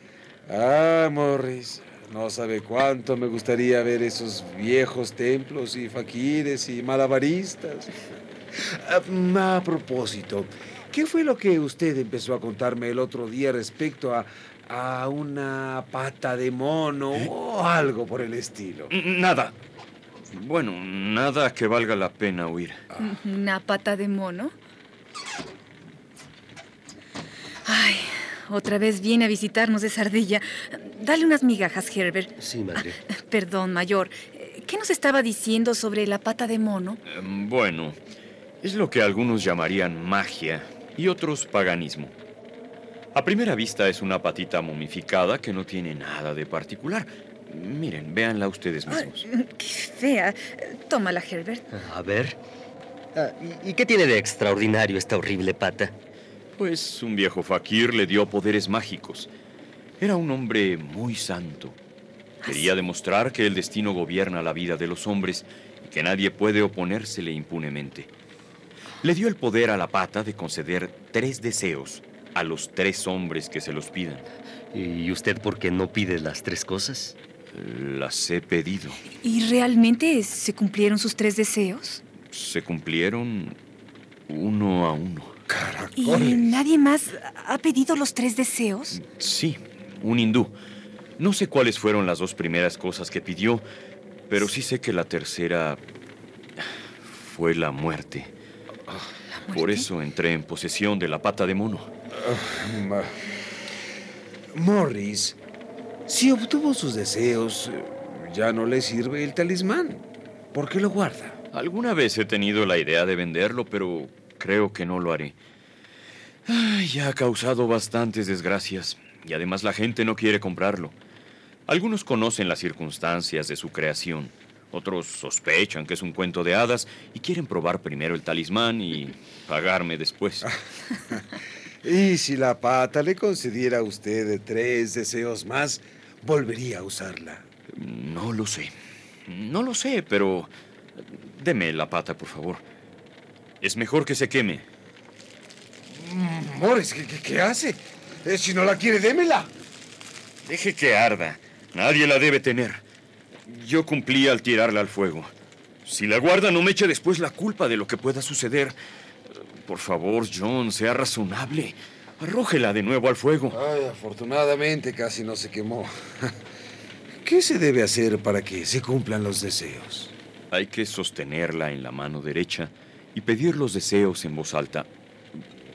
Speaker 8: Ah, Morris, no sabe cuánto me gustaría ver esos viejos templos y faquires y malabaristas. Ah, a propósito, ¿qué fue lo que usted empezó a contarme el otro día respecto a, a una pata de mono o algo por el estilo?
Speaker 11: Nada, bueno, nada que valga la pena huir.
Speaker 10: ¿Una pata de mono? Ay, otra vez viene a visitarnos esa ardilla. Dale unas migajas, Herbert.
Speaker 9: Sí, madre.
Speaker 10: Ah, perdón, mayor. ¿Qué nos estaba diciendo sobre la pata de mono?
Speaker 11: Em, bueno, es lo que algunos llamarían magia y otros paganismo. A primera vista es una patita momificada que no tiene nada de particular, Miren, véanla ustedes mismos.
Speaker 10: qué fea. Tómala, Herbert.
Speaker 9: A ver. Ah, ¿Y qué tiene de extraordinario esta horrible pata?
Speaker 11: Pues un viejo fakir le dio poderes mágicos. Era un hombre muy santo. Quería demostrar que el destino gobierna la vida de los hombres y que nadie puede oponérsele impunemente. Le dio el poder a la pata de conceder tres deseos a los tres hombres que se los pidan.
Speaker 9: ¿Y usted por qué no pide las tres cosas?
Speaker 11: Las he pedido.
Speaker 10: ¿Y realmente se cumplieron sus tres deseos?
Speaker 11: Se cumplieron uno a uno.
Speaker 10: ¿Y nadie más ha pedido los tres deseos?
Speaker 11: Sí, un hindú. No sé cuáles fueron las dos primeras cosas que pidió, pero sí sé que la tercera fue la muerte. Por eso entré en posesión de la pata de mono.
Speaker 8: Ah, Morris, si obtuvo sus deseos, eh, ya no le sirve el talismán. ¿Por qué lo guarda?
Speaker 11: Alguna vez he tenido la idea de venderlo, pero creo que no lo haré. Ay, ya ha causado bastantes desgracias y además la gente no quiere comprarlo. Algunos conocen las circunstancias de su creación, otros sospechan que es un cuento de hadas y quieren probar primero el talismán y pagarme después.
Speaker 8: Y si la pata le concediera a usted tres deseos más, volvería a usarla.
Speaker 11: No lo sé. No lo sé, pero deme la pata, por favor. Es mejor que se queme.
Speaker 8: Morris, ¿qué, qué- qué hace? Eh, si no la quiere, démela.
Speaker 11: Deje que arda. Nadie la debe tener. Yo cumplí al tirarla al fuego. Si la guarda, no me eche después la culpa de lo que pueda suceder. Por favor, John, sea razonable. Arrójela de nuevo al fuego.
Speaker 8: Ay, afortunadamente casi no se quemó. ¿Qué se debe hacer para que se cumplan los deseos?
Speaker 11: Hay que sostenerla en la mano derecha y pedir los deseos en voz alta.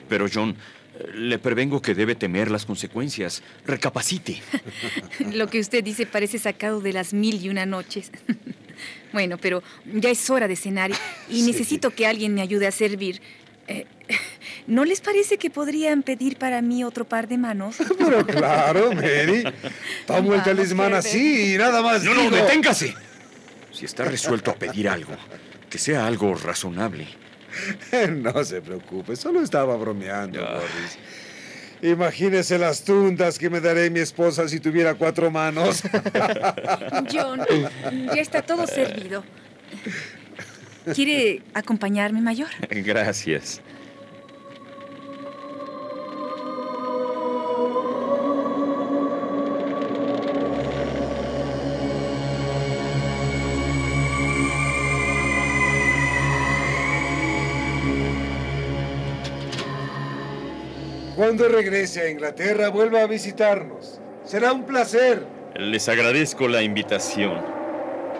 Speaker 11: Pero, John, le prevengo que debe temer las consecuencias. Recapacite.
Speaker 10: Lo que usted dice parece sacado de las mil y una noches. Bueno, pero ya es hora de cenar y, y
Speaker 8: Sí.
Speaker 10: necesito que alguien me ayude a servir. Eh, ¿No les parece que podrían pedir para mí otro par de manos?
Speaker 8: Pero claro, Mary. Tomo el talismán así y nada más.
Speaker 11: No, no,
Speaker 8: digo.
Speaker 11: deténgase. Si está resuelto a pedir algo, que sea algo razonable.
Speaker 8: No se preocupe, solo estaba bromeando, Morris. Imagínese las tundas que me daré mi esposa si tuviera cuatro manos.
Speaker 10: John, ya está todo servido. ¿Quiere acompañarme, mayor?
Speaker 11: Gracias.
Speaker 8: Cuando regrese a Inglaterra, vuelva a visitarnos. Será un placer.
Speaker 11: Les agradezco la invitación.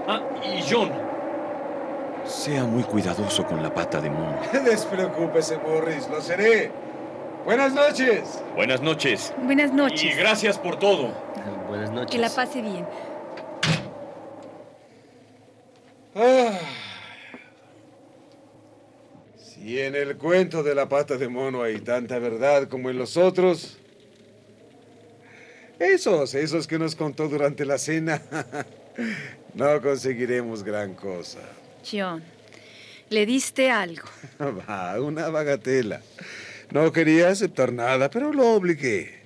Speaker 11: Ah, y John. Sea muy cuidadoso con la pata de mono.
Speaker 8: Despreocúpese, Morris, lo seré. Buenas noches.
Speaker 11: Buenas noches.
Speaker 10: Buenas noches.
Speaker 11: Y gracias por todo.
Speaker 9: Buenas noches.
Speaker 10: Que la pase bien.
Speaker 8: Ah. Si en el cuento de la pata de mono hay tanta verdad como en los otros, esos, esos que nos contó durante la cena, no conseguiremos gran cosa.
Speaker 10: John, le diste algo.
Speaker 8: Va, una bagatela. No quería aceptar nada, pero lo obligué.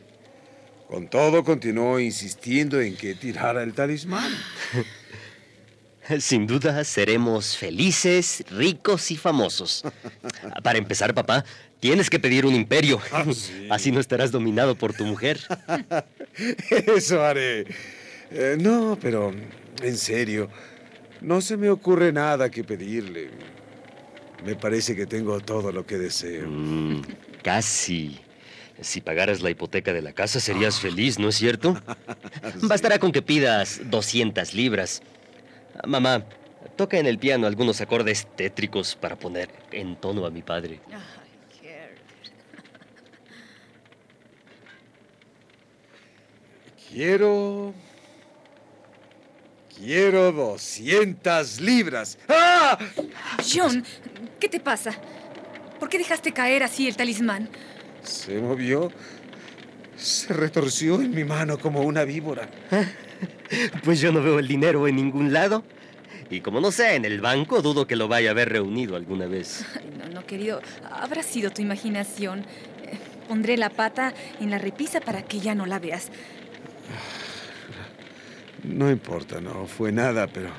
Speaker 8: Con todo, continuó insistiendo en que tirara el talismán.
Speaker 9: Sin duda seremos felices, ricos y famosos. Para empezar, papá, tienes que pedir un imperio.
Speaker 8: Ah,
Speaker 9: Así no estarás dominado por tu mujer.
Speaker 8: Eso haré. Eh, no, pero en serio, no se me ocurre nada que pedirle. Me parece que tengo todo lo que deseo.
Speaker 9: Mm, casi. Si pagaras la hipoteca de la casa serías feliz, ¿no es cierto? Bastará con que pidas 200 libras. Mamá, toca en el piano algunos acordes tétricos para poner en tono a mi padre.
Speaker 8: Quiero... Quiero 200 libras. ¡Ah!
Speaker 10: John, ¿qué te pasa? ¿Por qué dejaste caer así el talismán?
Speaker 8: Se movió. Se retorció en mi mano como una víbora.
Speaker 9: Pues yo no veo el dinero en ningún lado. Y como no sé, en el banco dudo que lo vaya a haber reunido alguna vez.
Speaker 10: Ay, no, no, querido. Habrá sido tu imaginación. Eh, Pondré la pata en la repisa para que ya no la veas.
Speaker 8: No importa, no fue nada, pero...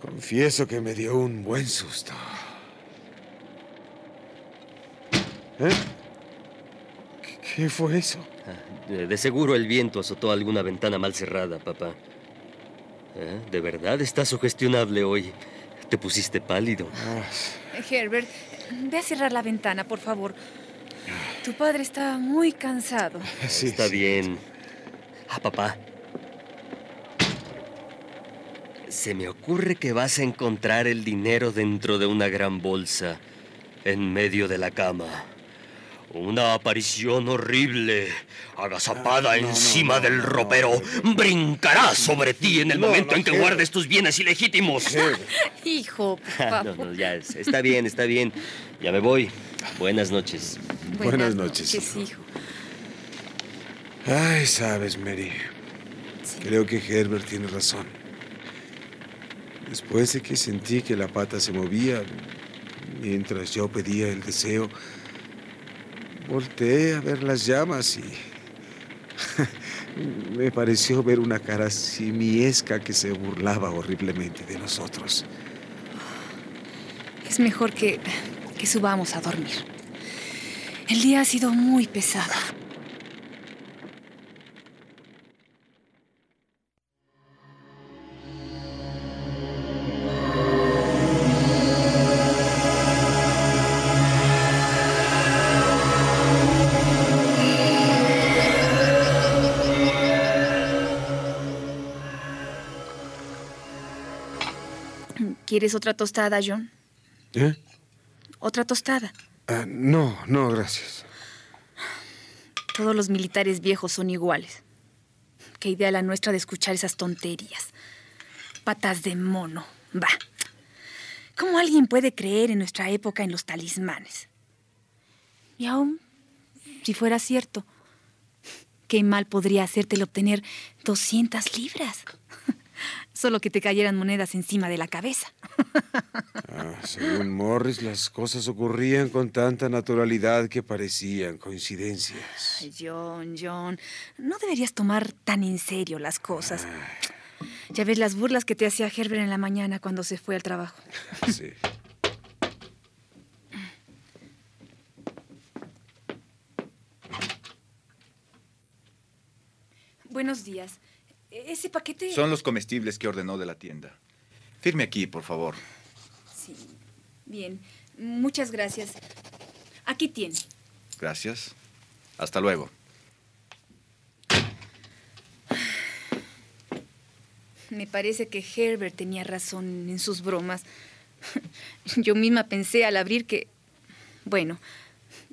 Speaker 8: Confieso que me dio un buen susto. ¿Eh? ¿Qué- ¿Qué fue eso?
Speaker 9: De, seguro el viento azotó alguna ventana mal cerrada, papá. ¿Eh? ¿De verdad estás sugestionable hoy? Te pusiste pálido.
Speaker 10: Eh, Herbert, ve a cerrar la ventana, por favor. Tu padre está muy cansado.
Speaker 9: Está bien. Ah, papá. Se me ocurre que vas a encontrar el dinero dentro de una gran bolsa, en medio de la cama. Una aparición horrible, agazapada encima del ropero, brincará sobre ti en el
Speaker 8: No,
Speaker 9: momento
Speaker 8: no,
Speaker 9: en que guardes tus bienes ilegítimos.
Speaker 10: Hijo, por
Speaker 9: Ah, no, no, ya, es- está bien, está bien. Ya me voy. Buenas noches.
Speaker 8: Buenas noches.
Speaker 10: hijo.
Speaker 8: Ay, sabes, Mary. Creo que Herbert tiene razón. Después de que sentí que la pata se movía mientras yo pedía el deseo, volteé a ver las llamas y me pareció ver una cara simiesca que se burlaba horriblemente de nosotros.
Speaker 10: Es mejor que, que subamos a dormir. El día ha sido muy pesado. ¿Quieres otra tostada, John?
Speaker 8: ¿Eh?
Speaker 10: Otra tostada.
Speaker 8: Ah, no, no, gracias.
Speaker 10: Todos los militares viejos son iguales. Qué idea la nuestra de escuchar esas tonterías. Patas de mono. Va. ¿Cómo alguien puede creer en nuestra época en los talismanes? Y aún, si fuera cierto, qué mal podría hacértelo obtener 200 libras. Solo que te cayeran monedas encima de la cabeza.
Speaker 8: Ah, según Morris, las cosas ocurrían con tanta naturalidad que parecían coincidencias.
Speaker 10: Ay, John, John, no deberías tomar tan en serio las cosas. Ya ves las burlas que te hacía Herbert en la mañana cuando se fue al trabajo.
Speaker 8: Sí.
Speaker 10: Buenos días. Ese paquete...
Speaker 12: Son los comestibles que ordenó de la tienda. Firme aquí, por favor.
Speaker 10: Sí. Bien. Muchas gracias. Aquí tiene.
Speaker 12: Gracias. Hasta luego.
Speaker 10: Me parece que Herbert tenía razón en sus bromas. Yo misma pensé al abrir que... Bueno,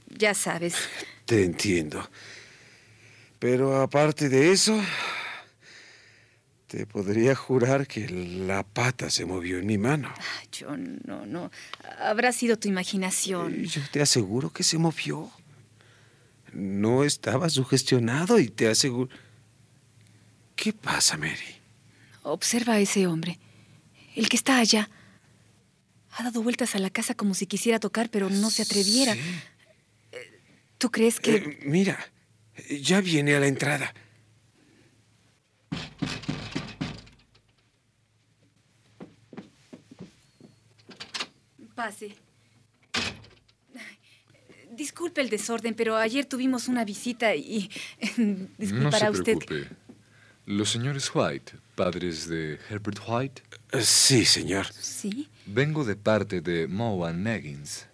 Speaker 10: ya sabes.
Speaker 8: Te entiendo. Pero aparte de eso, te podría jurar que la pata se movió en mi mano.
Speaker 10: Yo no, no. Habrá sido tu imaginación.
Speaker 8: Yo te aseguro que se movió. No estaba sugestionado y te aseguro... ¿Qué pasa, Mary?
Speaker 10: Observa a ese hombre. El que está allá. Ha dado vueltas a la casa como si quisiera tocar, pero no se atreviera. Eh, ¿Tú crees que...
Speaker 8: Eh, mira, ya viene a la entrada.
Speaker 10: Pase. Disculpe el desorden, pero ayer tuvimos una visita y...
Speaker 13: No
Speaker 10: Disculpará
Speaker 13: se
Speaker 10: usted.
Speaker 13: preocupe. Los señores White, padres de Herbert White.
Speaker 8: Sí, señor.
Speaker 10: ¿Sí?
Speaker 13: Vengo de parte de Moan Meggins.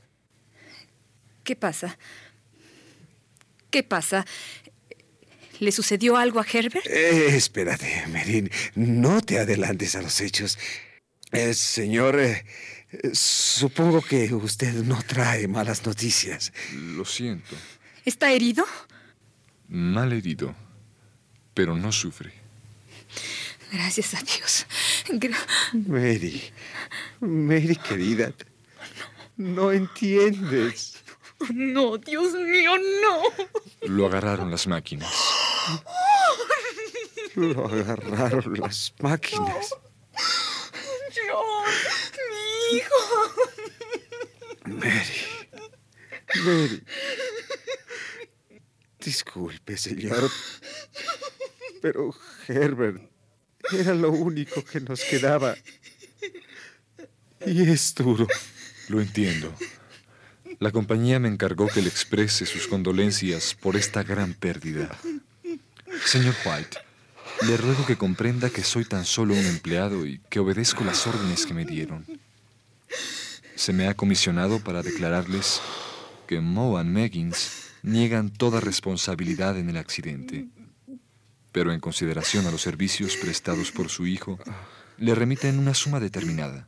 Speaker 10: ¿Qué pasa? ¿Qué pasa? ¿Le sucedió algo a Herbert?
Speaker 8: Eh, espérate, Merin. No te adelantes a los hechos. Eh, señor, eh, eh, supongo que usted no trae malas noticias.
Speaker 13: Lo siento.
Speaker 10: ¿Está herido?
Speaker 13: Mal herido. Pero no sufre.
Speaker 10: Gracias a Dios. Gra-
Speaker 8: Mary, Mary querida, no entiendes.
Speaker 10: No, Dios mío, no.
Speaker 13: Lo agarraron las máquinas.
Speaker 8: Lo agarraron las máquinas.
Speaker 10: John, mi hijo.
Speaker 8: Mary, Mary. Disculpe, señor, pero Herbert era lo único que nos quedaba. Y es duro.
Speaker 13: Lo entiendo. La compañía me encargó que le exprese sus condolencias por esta gran pérdida. Señor White, le ruego que comprenda que soy tan solo un empleado y que obedezco las órdenes que me dieron. Se me ha comisionado para declararles que Moe and Meggins niegan toda responsabilidad en el accidente. pero en consideración a los servicios prestados por su hijo, le remiten una suma determinada.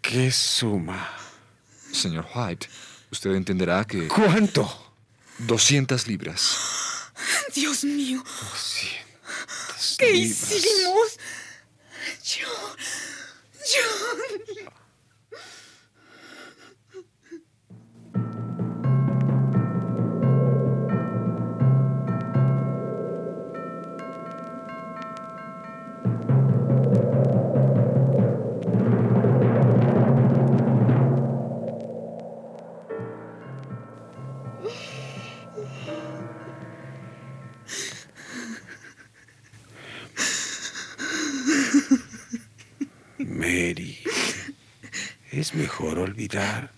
Speaker 8: ¿Qué suma?
Speaker 13: Señor White, usted entenderá que...
Speaker 8: ¿Cuánto?
Speaker 13: 200 libras.
Speaker 10: Dios mío.
Speaker 8: 200
Speaker 10: ¿Qué
Speaker 8: libras.
Speaker 10: hicimos? John. John.
Speaker 8: Es mejor olvidar.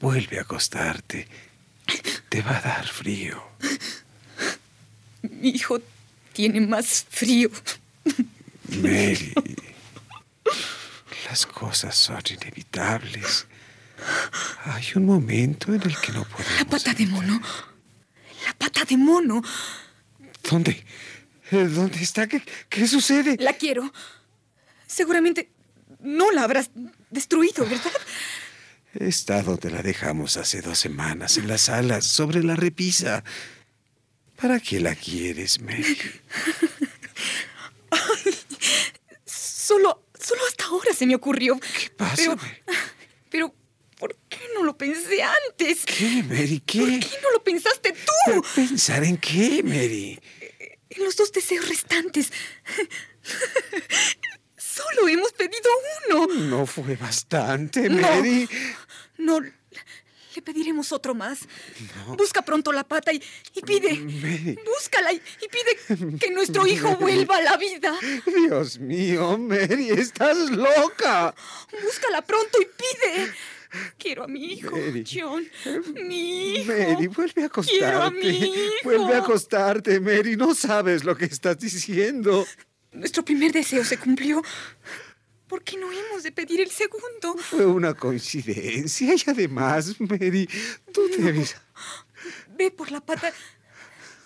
Speaker 8: Vuelve a acostarte. Te va a dar frío.
Speaker 10: Mi hijo tiene más frío.
Speaker 8: Mary, las cosas son inevitables. Hay un momento en el que no podemos.
Speaker 10: La pata de mono. La pata de mono.
Speaker 8: ¿Dónde? Eh, ¿Dónde está? ¿Qué, qué sucede?
Speaker 10: La quiero. Seguramente no la habrás destruido, ¿verdad?
Speaker 8: Está donde la dejamos hace dos semanas, en la sala, sobre la repisa. ¿Para qué la quieres, Mary?
Speaker 10: Solo, solo hasta ahora se me ocurrió. ¿Qué
Speaker 8: pasa,
Speaker 10: Pero, ¿por qué no lo pensé antes?
Speaker 8: ¿Qué, Mary? ¿Qué?
Speaker 10: ¿Por qué no lo pensaste tú?
Speaker 8: ¿Pero ¿Pensar en qué, Mary?
Speaker 10: En los dos deseos restantes. Solo hemos pedido uno.
Speaker 8: No fue bastante,
Speaker 10: No.
Speaker 8: Mary.
Speaker 10: No, le pediremos otro más. Busca pronto la pata y, y pide.
Speaker 8: Mary.
Speaker 10: Búscala y, y pide que nuestro hijo vuelva a la vida.
Speaker 8: Dios mío, Mary, estás loca.
Speaker 10: Búscala pronto y pide. Quiero a mi hijo,
Speaker 8: Mary.
Speaker 10: John. Mi hijo.
Speaker 8: Mary, vuelve a acostarte.
Speaker 10: Quiero a mi hijo.
Speaker 8: Vuelve a acostarte, Mary. No sabes lo que estás diciendo.
Speaker 10: Nuestro primer deseo se cumplió. ¿Por qué no hemos de pedir el segundo?
Speaker 8: Fue una coincidencia y además, Mary, tú debes...
Speaker 10: Ve por la pata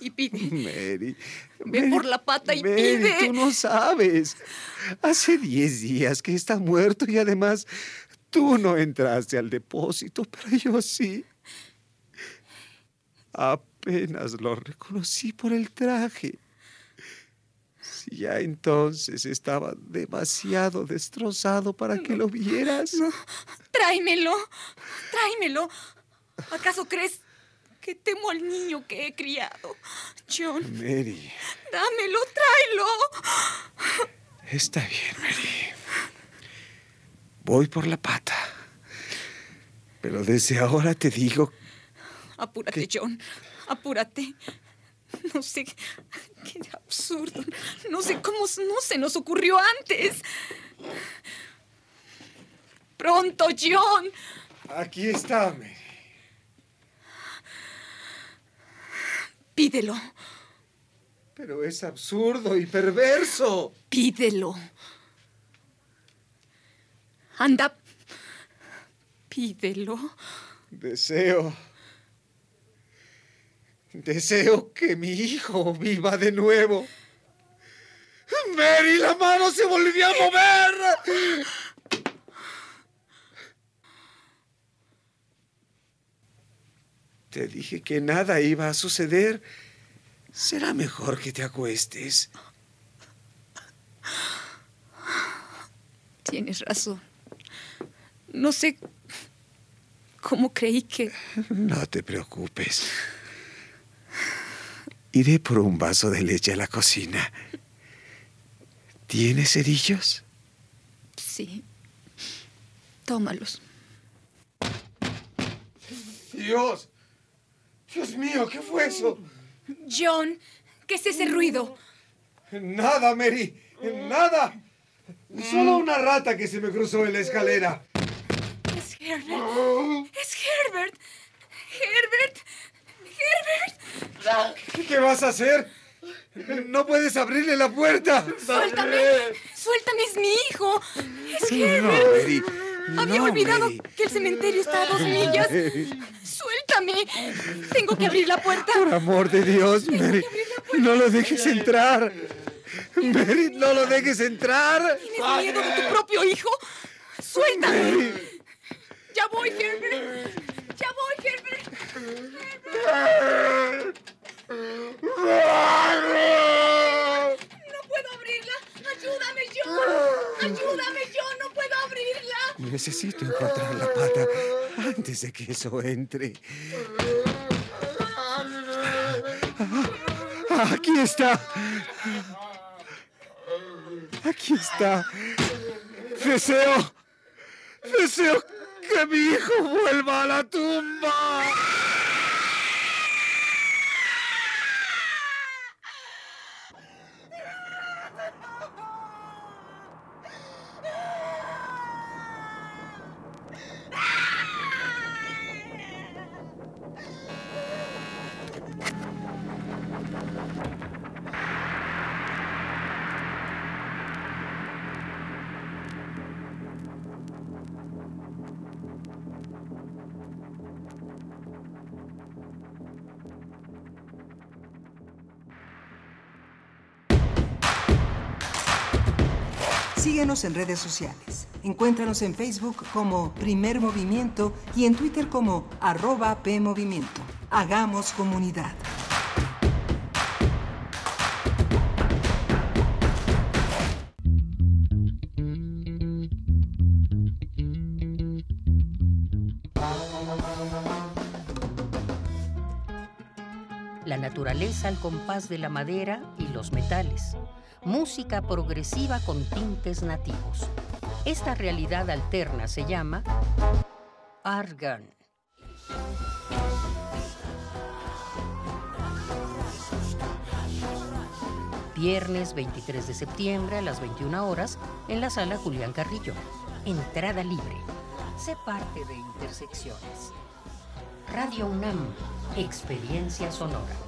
Speaker 10: y pide.
Speaker 8: Mary.
Speaker 10: Ve
Speaker 8: Mary,
Speaker 10: por la pata y
Speaker 8: Mary,
Speaker 10: pide.
Speaker 8: tú no sabes. Hace diez días que está muerto y además tú no entraste al depósito, pero yo sí. Apenas lo reconocí por el traje. Ya entonces estaba demasiado destrozado para que lo vieras.
Speaker 10: Tráemelo. Tráemelo. ¿Acaso crees que temo al niño que he criado? John,
Speaker 8: Mary,
Speaker 10: dámelo, tráelo.
Speaker 8: está bien, Mary. Voy por la pata. Pero desde ahora te digo
Speaker 10: Apúrate, John. Apúrate. No sé. Qué absurdo. No sé cómo no se nos ocurrió antes. Pronto, John.
Speaker 8: Aquí está, Mary.
Speaker 10: Pídelo.
Speaker 8: Pero es absurdo y perverso.
Speaker 10: Pídelo. Anda. Pídelo.
Speaker 8: Deseo. Deseo que mi hijo viva de nuevo. Mary, la mano se volvió a mover. Te dije que nada iba a suceder. Será mejor que te acuestes.
Speaker 10: Tienes razón. No sé cómo creí que...
Speaker 8: No te preocupes. Iré por un vaso de leche a la cocina. ¿Tienes cerillos?
Speaker 10: Sí. Tómalos.
Speaker 8: Dios. Dios mío, ¿qué fue eso?
Speaker 10: John, ¿qué es ese ruido?
Speaker 8: Nada, Mary. Nada. Solo una rata que se me cruzó en la escalera.
Speaker 10: Es Herbert. Es Herbert. Herbert. Herbert.
Speaker 8: ¿Qué, vas a hacer? No puedes abrirle la puerta.
Speaker 10: Suéltame. Suéltame, es mi hijo. Es
Speaker 8: No. Mary.
Speaker 10: Había olvidado que el cementerio está a dos millas. ¡Suéltame! Tengo que abrir la puerta.
Speaker 8: Por amor de Dios, Mary, no lo dejes entrar. Mary, no lo dejes entrar.
Speaker 10: ¿Tienes miedo de tu propio hijo? ¡Suéltame!
Speaker 8: Mary.
Speaker 10: ¡Ya voy, Herbert! ¡No puedo abrirla! ¡Ayúdame, John! ¡Ayúdame, John! ¡No puedo abrirla!
Speaker 8: Necesito encontrar la pata antes de que eso entre. Ah, Aquí está. Aquí está. Deseo. Deseo que mi hijo vuelva a la tumba.
Speaker 14: En redes sociales. Encuéntranos en Facebook como Primer Movimiento y en Twitter como arroba PMovimiento. Hagamos comunidad.
Speaker 15: La naturaleza al compás de la madera y los metales. Música progresiva con tintes nativos. Esta realidad alterna se llama Argan. Viernes 23 de septiembre a las 21 horas en la sala Julián Carrillo. Entrada libre. Sé parte de Intersecciones. Radio UNAM. Experiencia sonora.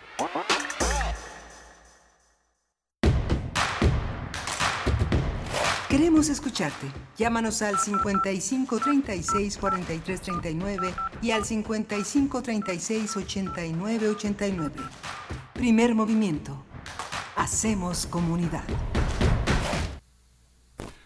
Speaker 14: Queremos escucharte. Llámanos al 55 36 43 39 y al 55 36 89 89. Primer movimiento. Hacemos comunidad.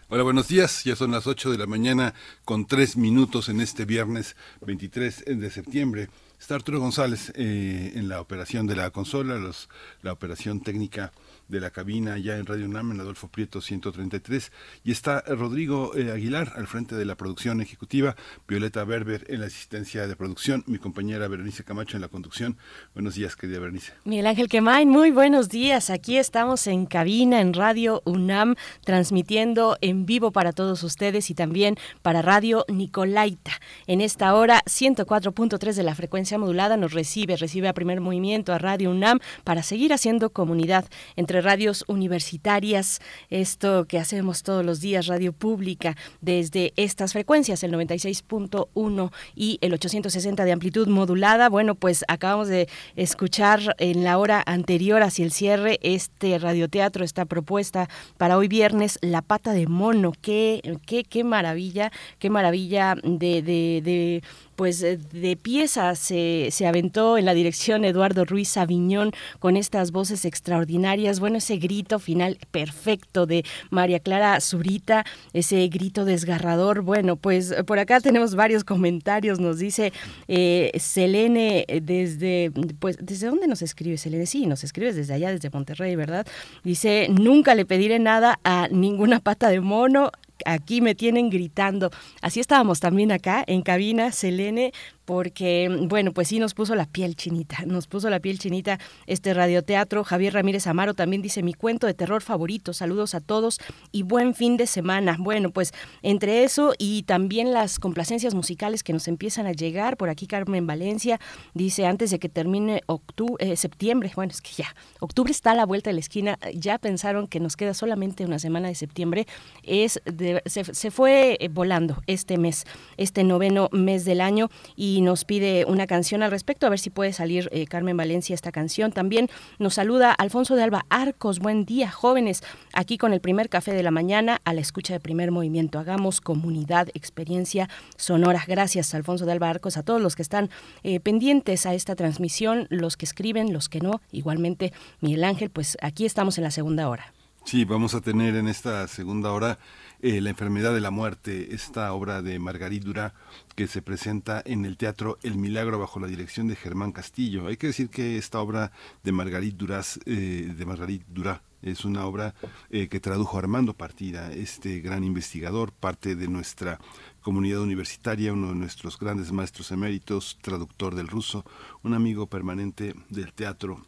Speaker 2: Hola, buenos días. Ya son las 8 de la mañana con 3 minutos en este viernes 23 de septiembre. Está Arturo González eh, en la operación de la consola, los, la operación técnica de la cabina ya en Radio UNAM, en Adolfo Prieto 133. Y está Rodrigo eh, Aguilar al frente de la producción ejecutiva, Violeta Berber en la asistencia de producción, mi compañera Berenice Camacho en la conducción. Buenos días, querida Berenice.
Speaker 1: Miguel Ángel Quemain, muy buenos días. Aquí estamos en cabina en Radio UNAM, transmitiendo en vivo para todos ustedes y también para Radio Nicolaita. En esta hora, 104.3 de la frecuencia modulada nos recibe, recibe a primer movimiento, a Radio UNAM, para seguir haciendo comunidad entre radios universitarias, esto que hacemos todos los días, radio pública, desde estas frecuencias, el 96.1 y el 860 de amplitud modulada. Bueno, pues acabamos de escuchar en la hora anterior hacia el cierre este radioteatro, esta propuesta para hoy viernes, La pata de mono. Qué, qué, qué maravilla, qué maravilla de, de, de pues eh, de pieza se, se, aventó en la dirección Eduardo Ruiz Aviñón con estas voces extraordinarias, bueno, ese grito final perfecto de María Clara Zurita, ese grito desgarrador, bueno, pues por acá tenemos varios comentarios, nos dice eh, Selene desde, pues, ¿desde dónde nos escribe Selene? Sí, nos escribe desde allá, desde Monterrey, ¿verdad? Dice, nunca le pediré nada a ninguna pata de mono, aquí me tienen gritando. Así estábamos también acá en cabina, Selene, porque, bueno, pues sí nos puso la piel chinita, nos puso la piel chinita este radioteatro. Javier Ramírez Amaro también dice mi cuento de terror favorito. Saludos a todos y buen fin de semana. Bueno, pues entre eso y también las complacencias musicales que nos empiezan a llegar, por aquí Carmen Valencia dice antes de que termine octubre, eh, septiembre, bueno, es que ya, octubre está a la vuelta de la esquina, ya pensaron que nos queda solamente una semana de septiembre, es se, fue eh, volando este mes, este noveno mes del año y nos pide una canción al respecto, a ver si puede salir eh, Carmen Valencia esta canción. También nos saluda Alfonso de Alba Arcos, buen día jóvenes, aquí con el primer café de la mañana a la escucha de primer movimiento. Hagamos comunidad, experiencia sonora. Gracias Alfonso de Alba Arcos, a todos los que están eh, pendientes a esta transmisión, los que escriben, los que no. Igualmente, Miguel Ángel, pues aquí estamos en la segunda hora.
Speaker 2: Sí, vamos a tener en esta segunda hora eh, La enfermedad de la muerte, esta obra de Margarit Durá que se presenta en el teatro El Milagro bajo la dirección de Germán Castillo. Hay que decir que esta obra de Margarit Duras, eh, de Margarit Durá, es una obra eh, que tradujo Armando Partida, este gran investigador, parte de nuestra comunidad universitaria, uno de nuestros grandes maestros eméritos, traductor del ruso, un amigo permanente del teatro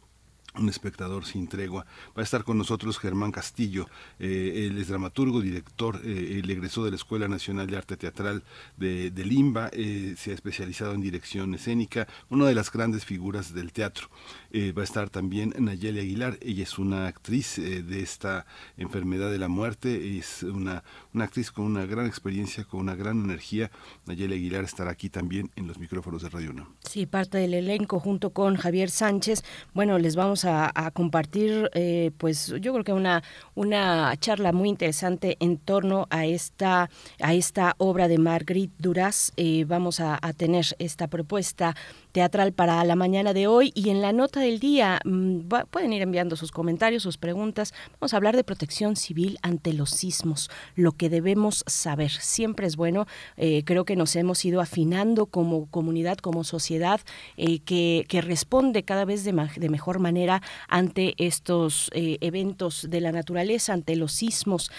Speaker 2: un espectador sin tregua. Va a estar con nosotros Germán Castillo, eh, él es dramaturgo, director, eh, egresó de la Escuela Nacional de Arte Teatral de, de Limba, eh, se ha especializado en dirección escénica, una de las grandes figuras del teatro. Eh, va a estar también Nayeli Aguilar, ella es una actriz de esta enfermedad de la muerte, es una, una actriz con una gran experiencia, con una gran energía. Nayeli Aguilar estará aquí también en los micrófonos de Radio 1.
Speaker 1: Sí, parte del elenco junto con Javier Sánchez. Bueno, les vamos a, compartir, eh, pues yo creo que una, una charla muy interesante en torno a esta, a esta obra de Marguerite Duras. Eh, vamos a tener esta propuesta teatral para la mañana de hoy y en la nota del día mm, pueden ir enviando sus comentarios, sus preguntas. Vamos a hablar de protección civil ante los sismos, lo que debemos saber. Siempre es bueno, eh, creo que nos hemos ido afinando como comunidad, como sociedad, eh, que, que, responde cada vez de, mejor manera ante estos eh, eventos de la naturaleza, ante los sismos,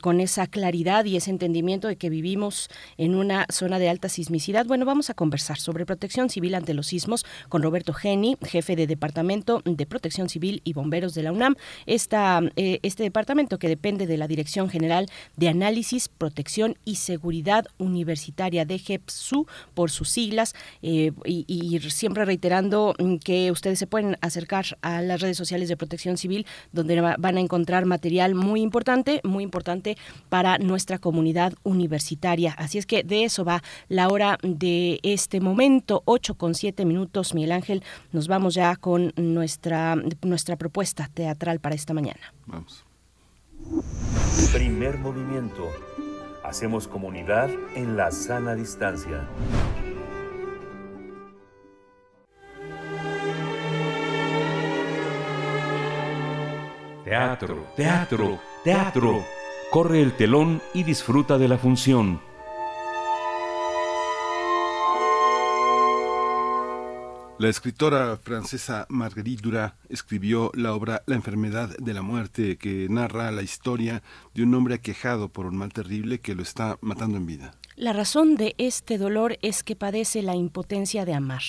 Speaker 1: con esa claridad y ese entendimiento de que vivimos en una zona de alta sismicidad. Bueno, vamos a conversar sobre protección civil los sismos con Roberto Geni, jefe de Departamento de Protección Civil y Bomberos de la UNAM. Esta, eh, este departamento que depende de la Dirección General de Análisis, Protección y Seguridad Universitaria de GEPSU por sus siglas eh, y, y, siempre reiterando que ustedes se pueden acercar a las redes sociales de Protección Civil donde van a encontrar material muy importante, muy importante para nuestra comunidad universitaria. Así es que de eso va la hora de este momento, 8 con siete minutos. Miguel Ángel, nos vamos ya con nuestra, nuestra propuesta teatral para esta mañana.
Speaker 2: Vamos.
Speaker 3: Primer movimiento. Hacemos comunidad en la sana distancia.
Speaker 7: Teatro, teatro, teatro. Corre el telón y disfruta de la función.
Speaker 2: La escritora francesa Marguerite Duras escribió la obra La enfermedad de la muerte, que narra la historia de un hombre aquejado por un mal terrible que lo está matando en vida.
Speaker 1: La razón de este dolor es que padece la impotencia de amar.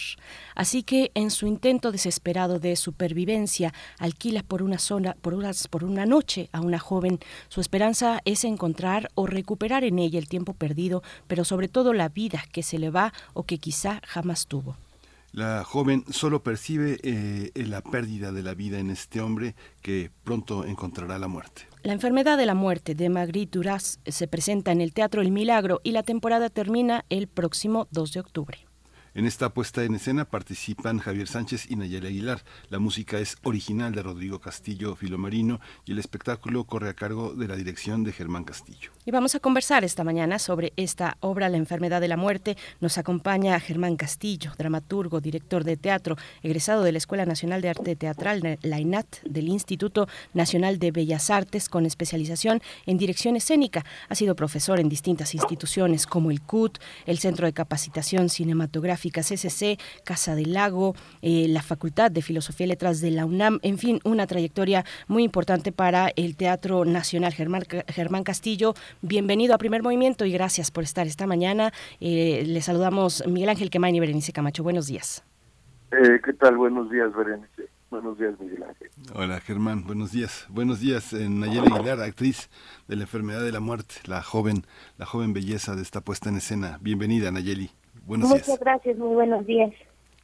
Speaker 1: Así que en su intento desesperado de supervivencia alquila por una zona, por, unas, por una noche a una joven. Su esperanza es encontrar o recuperar en ella el tiempo perdido, pero sobre todo la vida que se le va o que quizá jamás tuvo.
Speaker 2: La joven solo percibe eh, la pérdida de la vida en este hombre que pronto encontrará la muerte.
Speaker 1: La enfermedad de la muerte de Magritte Duras se presenta en el Teatro El Milagro y la temporada termina el próximo 2 de octubre.
Speaker 2: En esta puesta en escena participan Javier Sánchez y Nayeli Aguilar. La música es original de Rodrigo Castillo Filomarino y el espectáculo corre a cargo de la dirección de Germán Castillo.
Speaker 1: Y vamos a conversar esta mañana sobre esta obra La enfermedad de la muerte. Nos acompaña Germán Castillo, dramaturgo, director de teatro, egresado de la Escuela Nacional de Arte Teatral, la INAT, del Instituto Nacional de Bellas Artes, con especialización en dirección escénica. Ha sido profesor en distintas instituciones como el CUT, el Centro de Capacitación Cinematográfica CCC, Casa del Lago, eh, la Facultad de Filosofía y Letras de la UNAM, en fin, una trayectoria muy importante para el Teatro Nacional. Germán, Germán Castillo, bienvenido a Primer Movimiento y gracias por estar esta mañana. Eh, le saludamos Miguel Ángel Quemain y Berenice Camacho. Buenos días.
Speaker 16: Eh, ¿Qué tal? Buenos días, Berenice. Buenos días, Miguel Ángel.
Speaker 2: Hola, Germán. Buenos días. Buenos días, Nayeli Aguilar, actriz de la enfermedad de la muerte, la joven, la joven belleza de esta puesta en escena. Bienvenida, Nayeli.
Speaker 6: Muchas gracias, muy buenos días.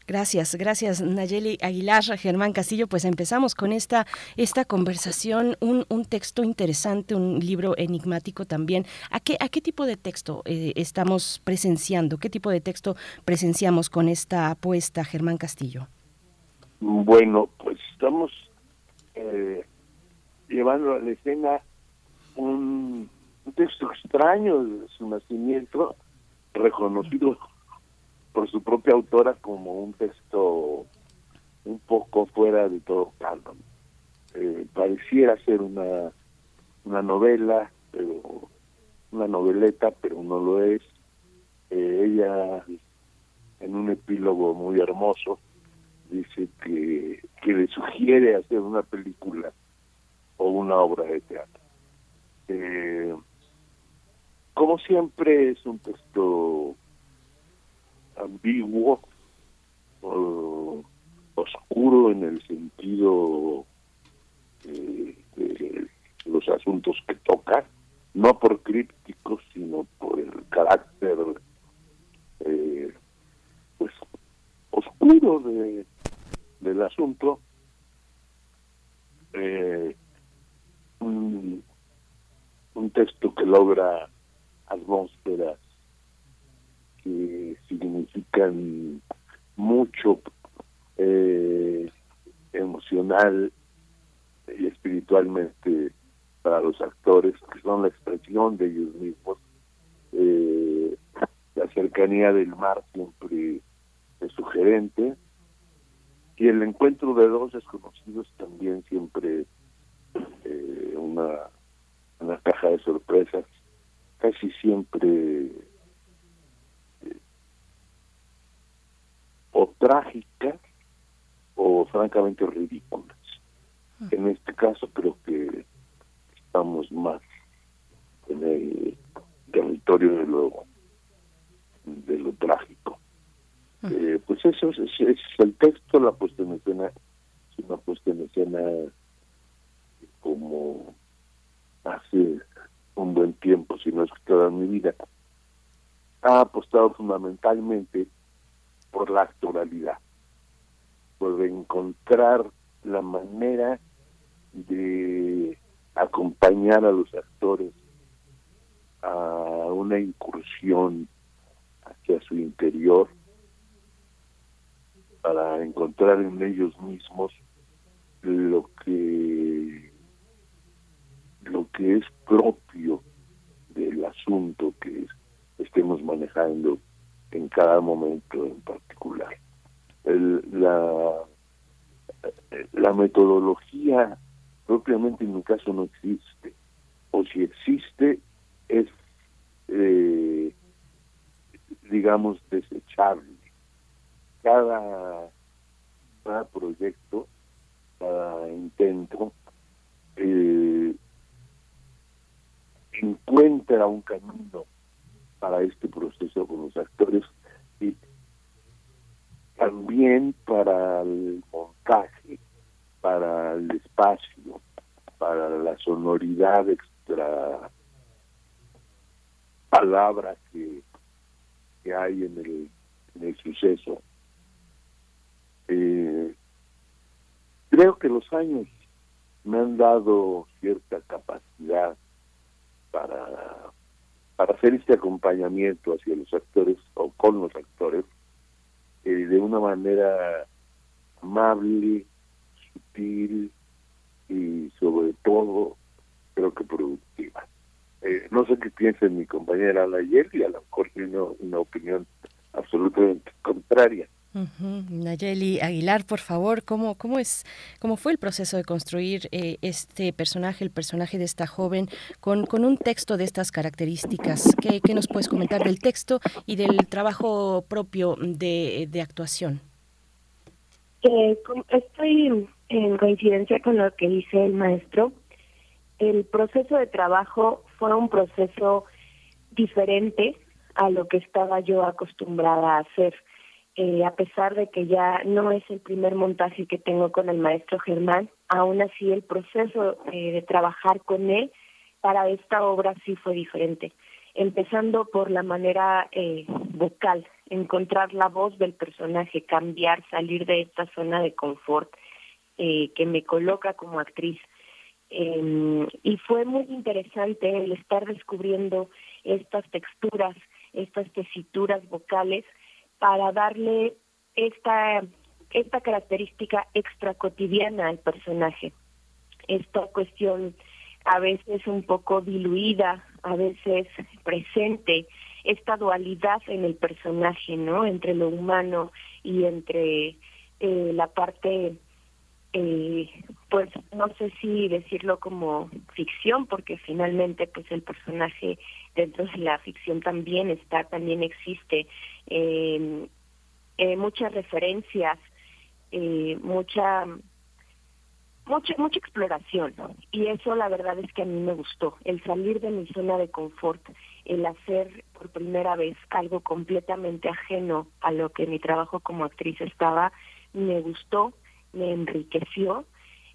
Speaker 1: Gracias, gracias Nayeli Aguilar, Germán Castillo. Pues empezamos con esta, esta conversación, un, un texto interesante, un libro enigmático también. ¿A qué, a qué tipo de texto eh, estamos presenciando? ¿Qué tipo de texto presenciamos con esta apuesta, Germán Castillo?
Speaker 16: Bueno, pues estamos eh, llevando a la escena un, un texto extraño de su nacimiento, reconocido por su propia autora como un texto un poco fuera de todo canon. Eh, pareciera ser una, una novela, pero una noveleta, pero no lo es. Eh, ella, en un epílogo muy hermoso, dice que, que le sugiere hacer una película o una obra de teatro. Eh, como siempre es un texto ambiguo, oscuro en el sentido eh, de los asuntos que toca, no por crípticos, sino por el carácter eh, pues oscuro de, del asunto. Eh, un, un texto que logra atmósferas que significan mucho eh, emocional y espiritualmente para los actores, que son la expresión de ellos mismos. Eh, la cercanía del mar siempre es sugerente y el encuentro de dos desconocidos también siempre eh, una, una caja de sorpresas, casi siempre o trágicas o francamente ridículas. En este caso creo que estamos más en el territorio de lo de lo trágico. Eh, pues eso es, es, el texto, la puesta en escena, es una puesta en escena como hace un buen tiempo, si no es que toda mi vida, ha apostado fundamentalmente por la actualidad, por encontrar la manera de acompañar a los actores a una incursión hacia su interior para encontrar en ellos mismos lo que lo que es propio del asunto que estemos manejando en cada momento en particular. la, la metodología propiamente en mi caso no existe, o si existe es, eh, digamos, desechable. Cada, cada proyecto, cada intento, eh, encuentra un camino para este proceso con los actores y también para el montaje, para el espacio, para la sonoridad extra palabra que, que hay en el, en el suceso. creo que los años me han dado cierta capacidad para, para hacer este acompañamiento hacia los actores o con los actores eh, de una manera amable, sutil y sobre todo creo que productiva. Eh, no sé qué piensa mi compañera ayer y a lo mejor tiene una opinión absolutamente contraria.
Speaker 1: Nayeli Aguilar, por favor, ¿cómo, cómo, es, ¿cómo fue el proceso de construir eh, este personaje, el personaje de esta joven, con, con un texto de estas características? ¿Qué, ¿Qué, nos puedes comentar del texto y del trabajo propio de, de actuación?
Speaker 6: Eh, estoy en coincidencia con lo que dice el maestro. El proceso de trabajo fue un proceso diferente a lo que estaba yo acostumbrada a hacer. Eh, a pesar de que ya no es el primer montaje que tengo con el maestro Germán, aún así el proceso eh, de trabajar con él para esta obra sí fue diferente, empezando por la manera eh, vocal, encontrar la voz del personaje, cambiar, salir de esta zona de confort que me coloca como actriz. Em, y fue muy interesante el estar descubriendo estas texturas, estas tesituras vocales para darle esta, esta característica extra cotidiana al personaje. Esta cuestión a veces un poco diluida, a veces presente, esta dualidad en el personaje, ¿no? Entre lo humano y entre eh, la parte eh, pues no sé si decirlo como ficción porque finalmente pues el personaje dentro de la ficción también está también existe eh, muchas referencias eh, mucha mucha mucha exploración y eso la verdad es que a mí me gustó el salir de mi zona de confort el hacer por primera vez algo completamente ajeno a lo que mi trabajo como actriz estaba me gustó me enriqueció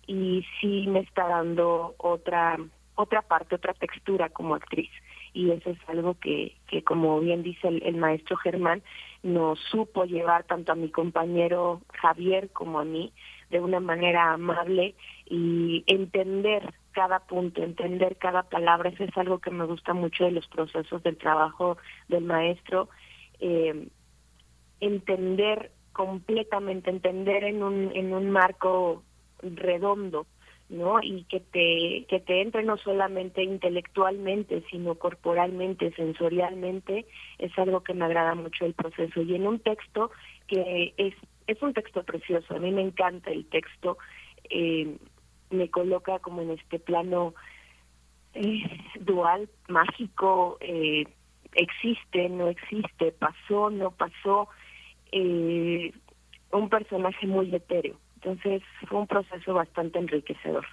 Speaker 6: y sí me está dando otra otra parte, otra textura como actriz. Y eso es algo que, que como bien dice el, maestro Germán, nos supo llevar tanto a mi compañero Javier como a mí de una manera amable y entender cada punto, entender cada palabra. Eso es algo que me gusta mucho de los procesos del trabajo del maestro. Eh, entender completamente, entender en un, en un marco redondo, ¿no? Y que te, que te entre no solamente intelectualmente, sino corporalmente, sensorialmente, es algo que me agrada mucho el proceso. Y en un texto que es, es un texto precioso, a mí me encanta el texto, eh, me coloca como en este plano eh, dual, mágico, eh, existe, no existe, pasó, no pasó, eh, un personaje muy etéreo. Entonces fue un proceso bastante enriquecedor.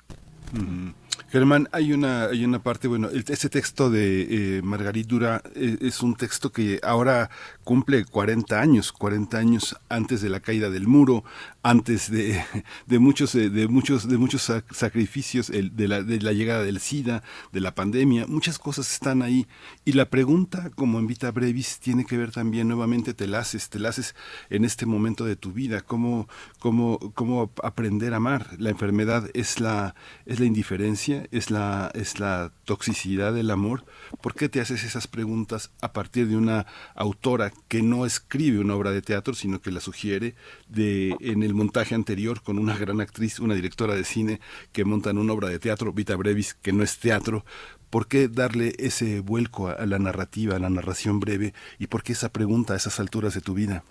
Speaker 2: Germán, hay una, hay una parte, bueno, ese texto de eh, Margarit Dura eh, es un texto que ahora cumple 40 años, 40 años antes de la caída del muro, antes de, de muchos, eh, de muchos, de muchos sacrificios, de, la, de la llegada del SIDA, de la pandemia, muchas cosas están ahí. Y la pregunta, como en Vita Brevis, tiene que ver también, nuevamente te la haces, te la haces en este momento de tu vida, cómo, cómo, cómo aprender a amar. La enfermedad es la, es la indiferencia es la, es la toxicidad del amor? ¿Por qué te haces esas preguntas a partir de una autora que no escribe una obra de teatro, sino que la sugiere de, en el montaje anterior con una gran actriz, una directora de cine que montan una obra de teatro, Vita Brevis, que no es teatro? ¿Por qué darle ese vuelco a, la narrativa, a la narración breve? ¿Y por qué esa pregunta a esas alturas de tu vida?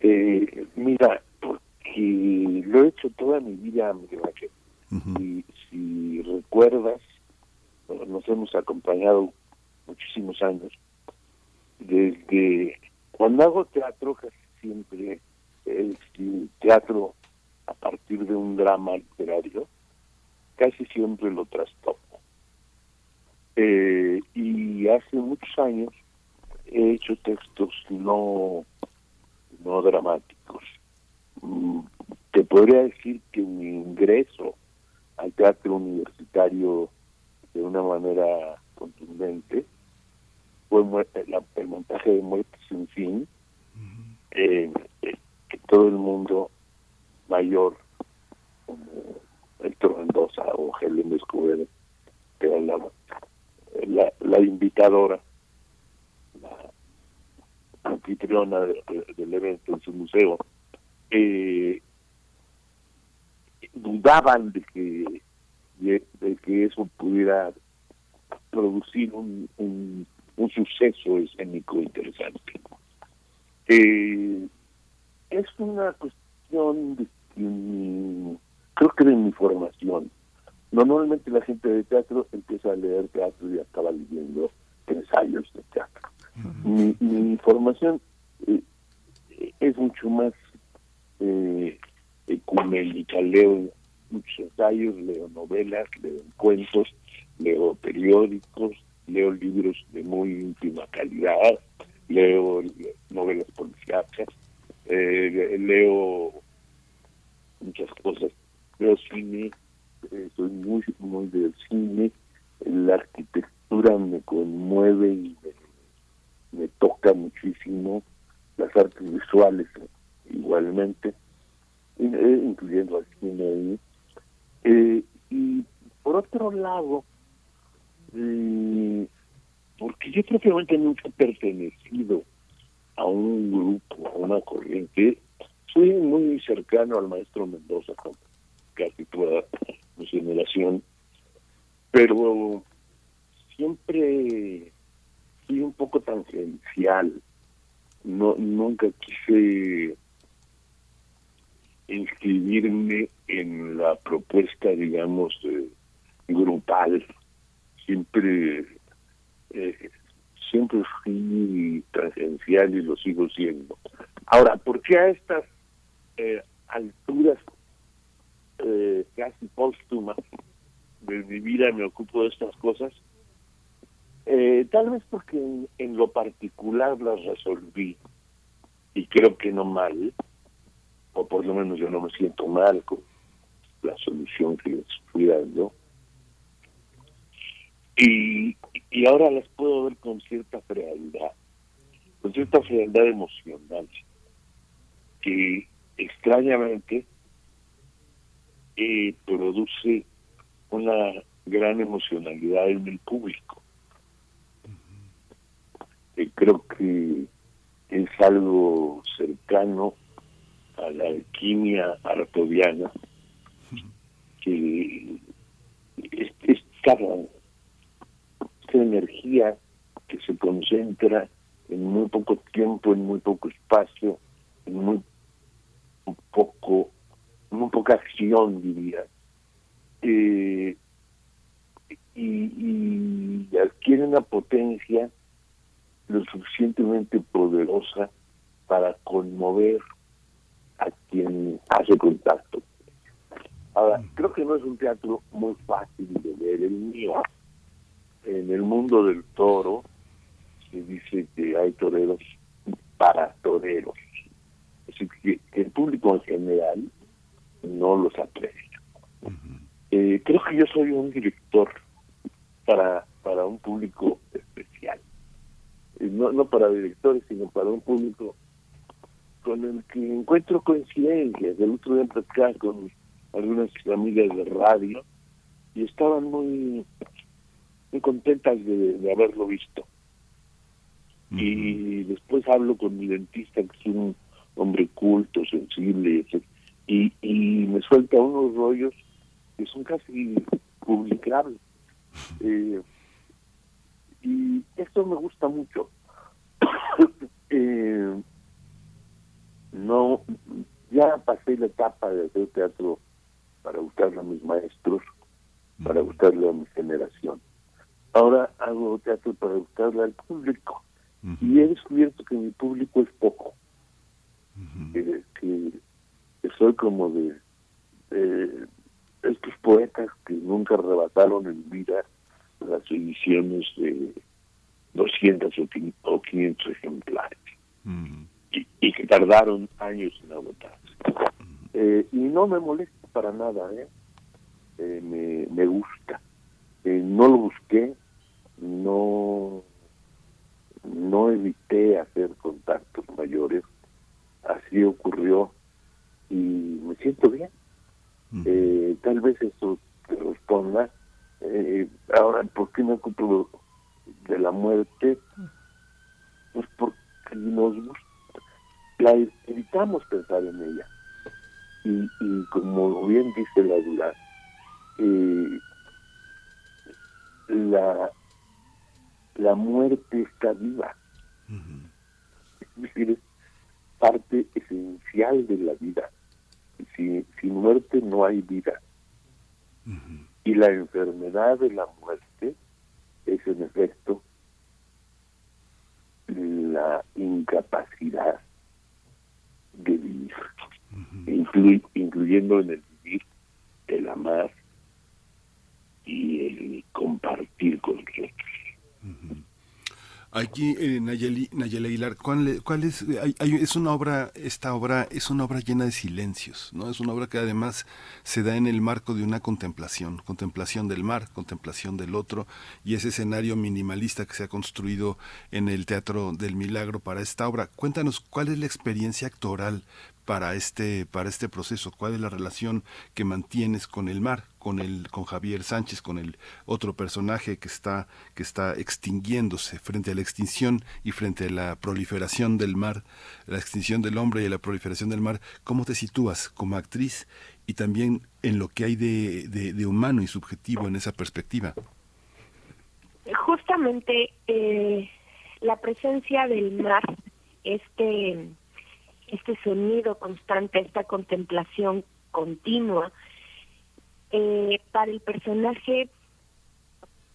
Speaker 16: Eh, mira, porque lo he hecho toda mi vida, Miguel y si recuerdas, nos hemos acompañado muchísimos años. Desde cuando hago teatro, casi siempre es teatro a partir de un drama literario, casi siempre lo trastoco. Eh, y hace muchos años he hecho textos no, no dramáticos. Mm, te podría decir que mi ingreso al teatro universitario de una manera contundente. Fue el montaje de Muerte sin fin, eh, eh, que todo el mundo mayor Selena Escobedo, que era la, la, la invitadora, la anfitriona de- de- del evento en su museo, eh, dudaban de que de, de que eso pudiera producir un, un, un suceso escénico interesante. Eh, es una cuestión de mi- creo que de mi formación. Normalmente la gente de teatro empieza a leer teatro y acaba leyendo ensayos de teatro. Mi, mi formación eh, es mucho más eh, ecuménica. Leo muchos ensayos, leo novelas, leo cuentos, leo periódicos, leo libros de muy íntima calidad, leo novelas policíacas, eh, leo muchas cosas, leo cine, eh, soy muy, muy del cine, la arquitectura me conmueve y me, me toca muchísimo, las artes visuales igualmente, eh, incluyendo al cine. Eh, y por otro lado, eh, porque yo propiamente nunca he pertenecido a un grupo, a una corriente, soy muy cercano al maestro Mendoza, con casi toda mi generación, pero siempre fui un poco tangencial. No, nunca quise inscribirme en la propuesta, digamos, eh, grupal. Siempre, eh, siempre fui tangencial y lo sigo siendo. Ahora, ¿por qué a estas eh, alturas eh, casi póstumas de mi vida me ocupo de estas cosas? Eh, tal vez porque en, en lo particular las resolví y creo que no mal, o por lo menos yo no me siento mal con la solución que les fui dando. Y, y ahora las puedo ver con cierta frialdad, con cierta frialdad emocional, que extrañamente eh, produce una gran emocionalidad en el público. Eh, creo que es algo cercano a la alquimia artodiana que es, es esta, energía que se concentra en muy poco tiempo, en muy poco espacio, en muy poco, muy poca acción, diría. Eh, y, y adquiere una potencia lo suficientemente poderosa para conmover a quien hace contacto. Ahora, creo que no es un teatro muy fácil de ver el mío. En el mundo del toro se dice que hay toreros para toreros. Es decir, que, que el público en general no los aprecia. Eh, creo que yo soy un director para, para un público especial. Eh, no, no para directores, sino para un público con el que encuentro coincidencias. El otro día platicaba con algunas amigas de radio y estaban muy, muy contentas de, de haberlo visto. Y después hablo con mi dentista, que es un hombre culto, sensible, y me suelta unos rollos que son casi publicables. Eh, y esto me gusta mucho. eh, no, ya pasé la etapa de hacer teatro para gustarle a mis maestros, para gustarle a mi generación. Ahora hago teatro para gustarle al público. Y he descubierto que mi público es poco. que, que, que soy como de, de estos poetas que nunca arrebataron en vida las ediciones de 200 o quin- o 500 ejemplares y, y que tardaron años en agotarse. Eh, y no me molesta para nada, ¿eh? Eh, me, me gusta. Eh, no lo busqué, no, no evité hacer contactos mayores, así ocurrió y me siento bien. Eh, tal vez eso te responda, eh, ahora, ¿por qué me ocupo de la muerte? Pues porque nos gusta, la evitamos pensar en ella. Y, y como bien dice la Dura, eh, la, la muerte está viva. Es decir, es parte esencial de la vida. Si, sin muerte no hay vida. Y la enfermedad de la muerte es en efecto la incapacidad de vivir, inclu- incluyendo en el vivir el amar y el compartir con los otros.
Speaker 2: Aquí, eh, Nayeli, Nayeli Aguilar, ¿cuál, cuál es? hay- hay- es una obra, esta obra es una obra llena de silencios, ¿no? Es una obra que además se da en el marco de una contemplación, contemplación del mar, contemplación del otro, y ese escenario minimalista que se ha construido en el Teatro del Milagro para esta obra. Cuéntanos, ¿cuál es la experiencia actoral para este, para este proceso? ¿Cuál es la relación que mantienes con el mar, con el, con Javier Sánchez, con el otro personaje que está, que está extinguiéndose frente a la extinción y frente a la proliferación del mar, la extinción del hombre y la proliferación del mar? ¿Cómo te sitúas como actriz y también en lo que hay de, de- humano y subjetivo en esa perspectiva?
Speaker 6: Justamente eh, la presencia del mar, este, este sonido constante, esta contemplación continua, eh, para el personaje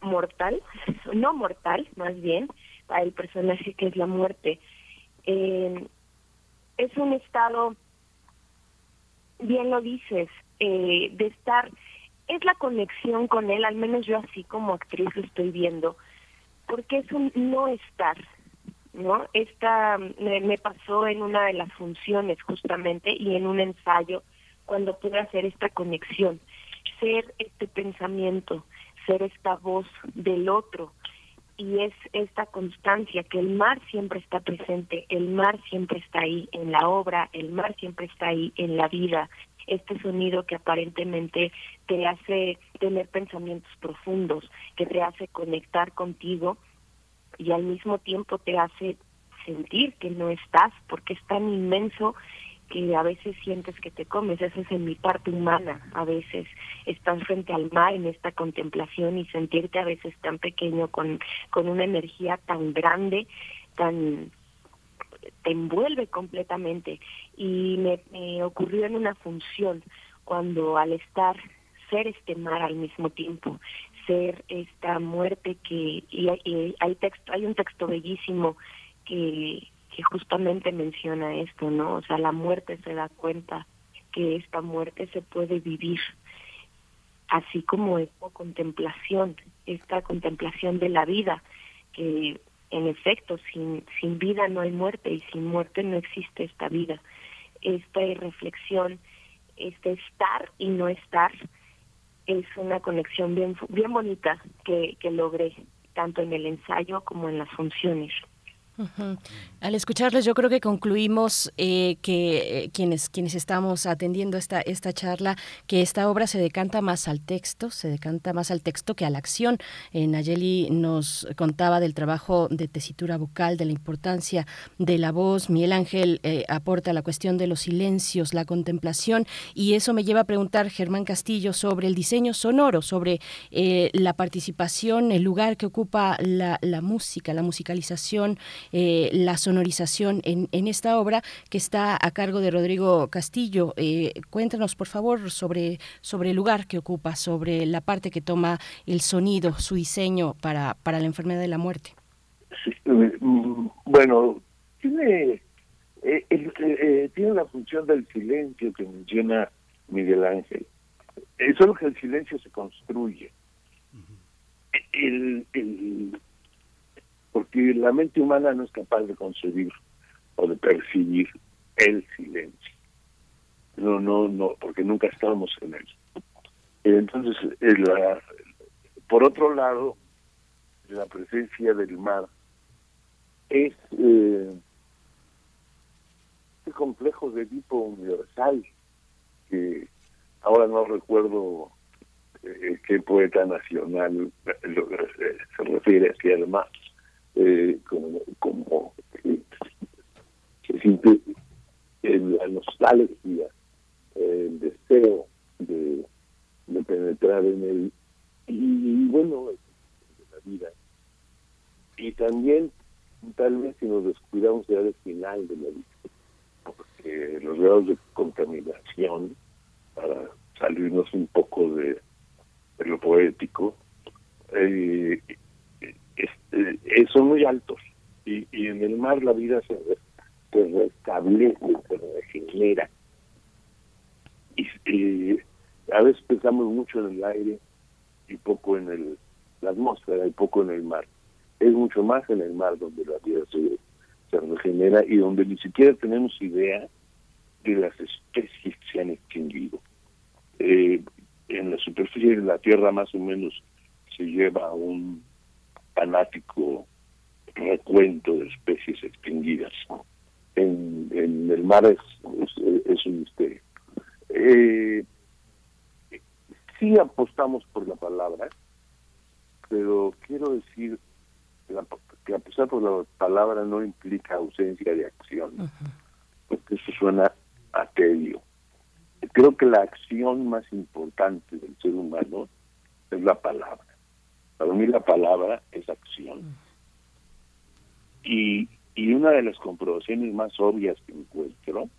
Speaker 6: mortal, no mortal, más bien, para el personaje que es la muerte, eh, es un estado, bien lo dices, eh, de estar, es la conexión con él, al menos yo así como actriz lo estoy viendo, porque es un no estar, ¿no? Esta me, me pasó en una de las funciones justamente y en un ensayo cuando pude hacer esta conexión, ser este pensamiento, ser esta voz del otro y es esta constancia que el mar siempre está presente, el mar siempre está ahí en la obra, el mar siempre está ahí en la vida, este sonido que aparentemente te hace tener pensamientos profundos, que te hace conectar contigo y al mismo tiempo te hace sentir que no estás porque es tan inmenso que a veces sientes que te comes, eso es en mi parte humana, a veces estás frente al mar en esta contemplación y sentirte a veces tan pequeño con, con una energía tan grande, tan te envuelve completamente. Y me, me ocurrió en una función cuando al estar ser este mar al mismo tiempo ser esta muerte que y, y hay texto hay un texto bellísimo que que justamente menciona esto no o sea la muerte se da cuenta que esta muerte se puede vivir así como esta contemplación esta contemplación de la vida que en efecto, sin, sin vida no hay muerte y sin muerte no existe esta vida. Esta reflexión, este estar y no estar, es una conexión bien, bien bonita que, que logré, tanto en el ensayo como en las funciones.
Speaker 1: Al escucharles, yo creo que concluimos eh, que eh, quienes quienes estamos atendiendo esta esta charla, que esta obra se decanta más al texto, se decanta más al texto que a la acción. Eh, Nayeli nos contaba del trabajo de tesitura vocal, de la importancia de la voz. Miguel Ángel eh, aporta la cuestión de los silencios, la contemplación, y eso me lleva a preguntar Germán Castillo sobre el diseño sonoro, sobre eh, la participación, el lugar que ocupa la música, la musicalización eh, la sonorización en, en, esta obra que está a cargo de Rodrigo Castillo. Eh, cuéntanos, por favor, sobre, sobre el lugar que ocupa, sobre la parte que toma el sonido, su diseño para, para la enfermedad de la muerte.
Speaker 16: Sí, bueno, tiene, eh, tiene la función del silencio que menciona Miguel Ángel. solo que el silencio se construye. El, el, porque la mente humana no es capaz de concebir o de percibir el silencio. No, no, no, porque nunca estábamos en él. Entonces, la, por otro lado, la presencia del mar es eh, complejo de tipo universal que ahora no recuerdo eh, qué poeta nacional se refiere así al mar, como, como se siente la nostalgia, el deseo de, penetrar en él y, bueno, de la vida. Y también, tal vez si nos descuidamos, será el final de la vida, porque los grados de contaminación, para salirnos un poco de, lo poético, eh, este, son muy altos. Y, y en el mar la vida se, se restablece, se regenera. Y, a veces pensamos mucho en el aire y poco en el, la atmósfera y poco en el mar. Es mucho más en el mar donde la vida se, regenera y donde ni siquiera tenemos idea de las especies que se han extinguido. Eh, en la superficie de la Tierra más o menos se lleva un fanático recuento de especies extinguidas. En, en el mar es, es, un misterio. Eh, sí apostamos por la palabra, pero quiero decir que a pesar por la palabra no implica ausencia de acción, porque eso suena a tedio. Creo que la acción más importante del ser humano es la palabra. Para mí la palabra es acción. Y, y una de las comprobaciones más obvias que encuentro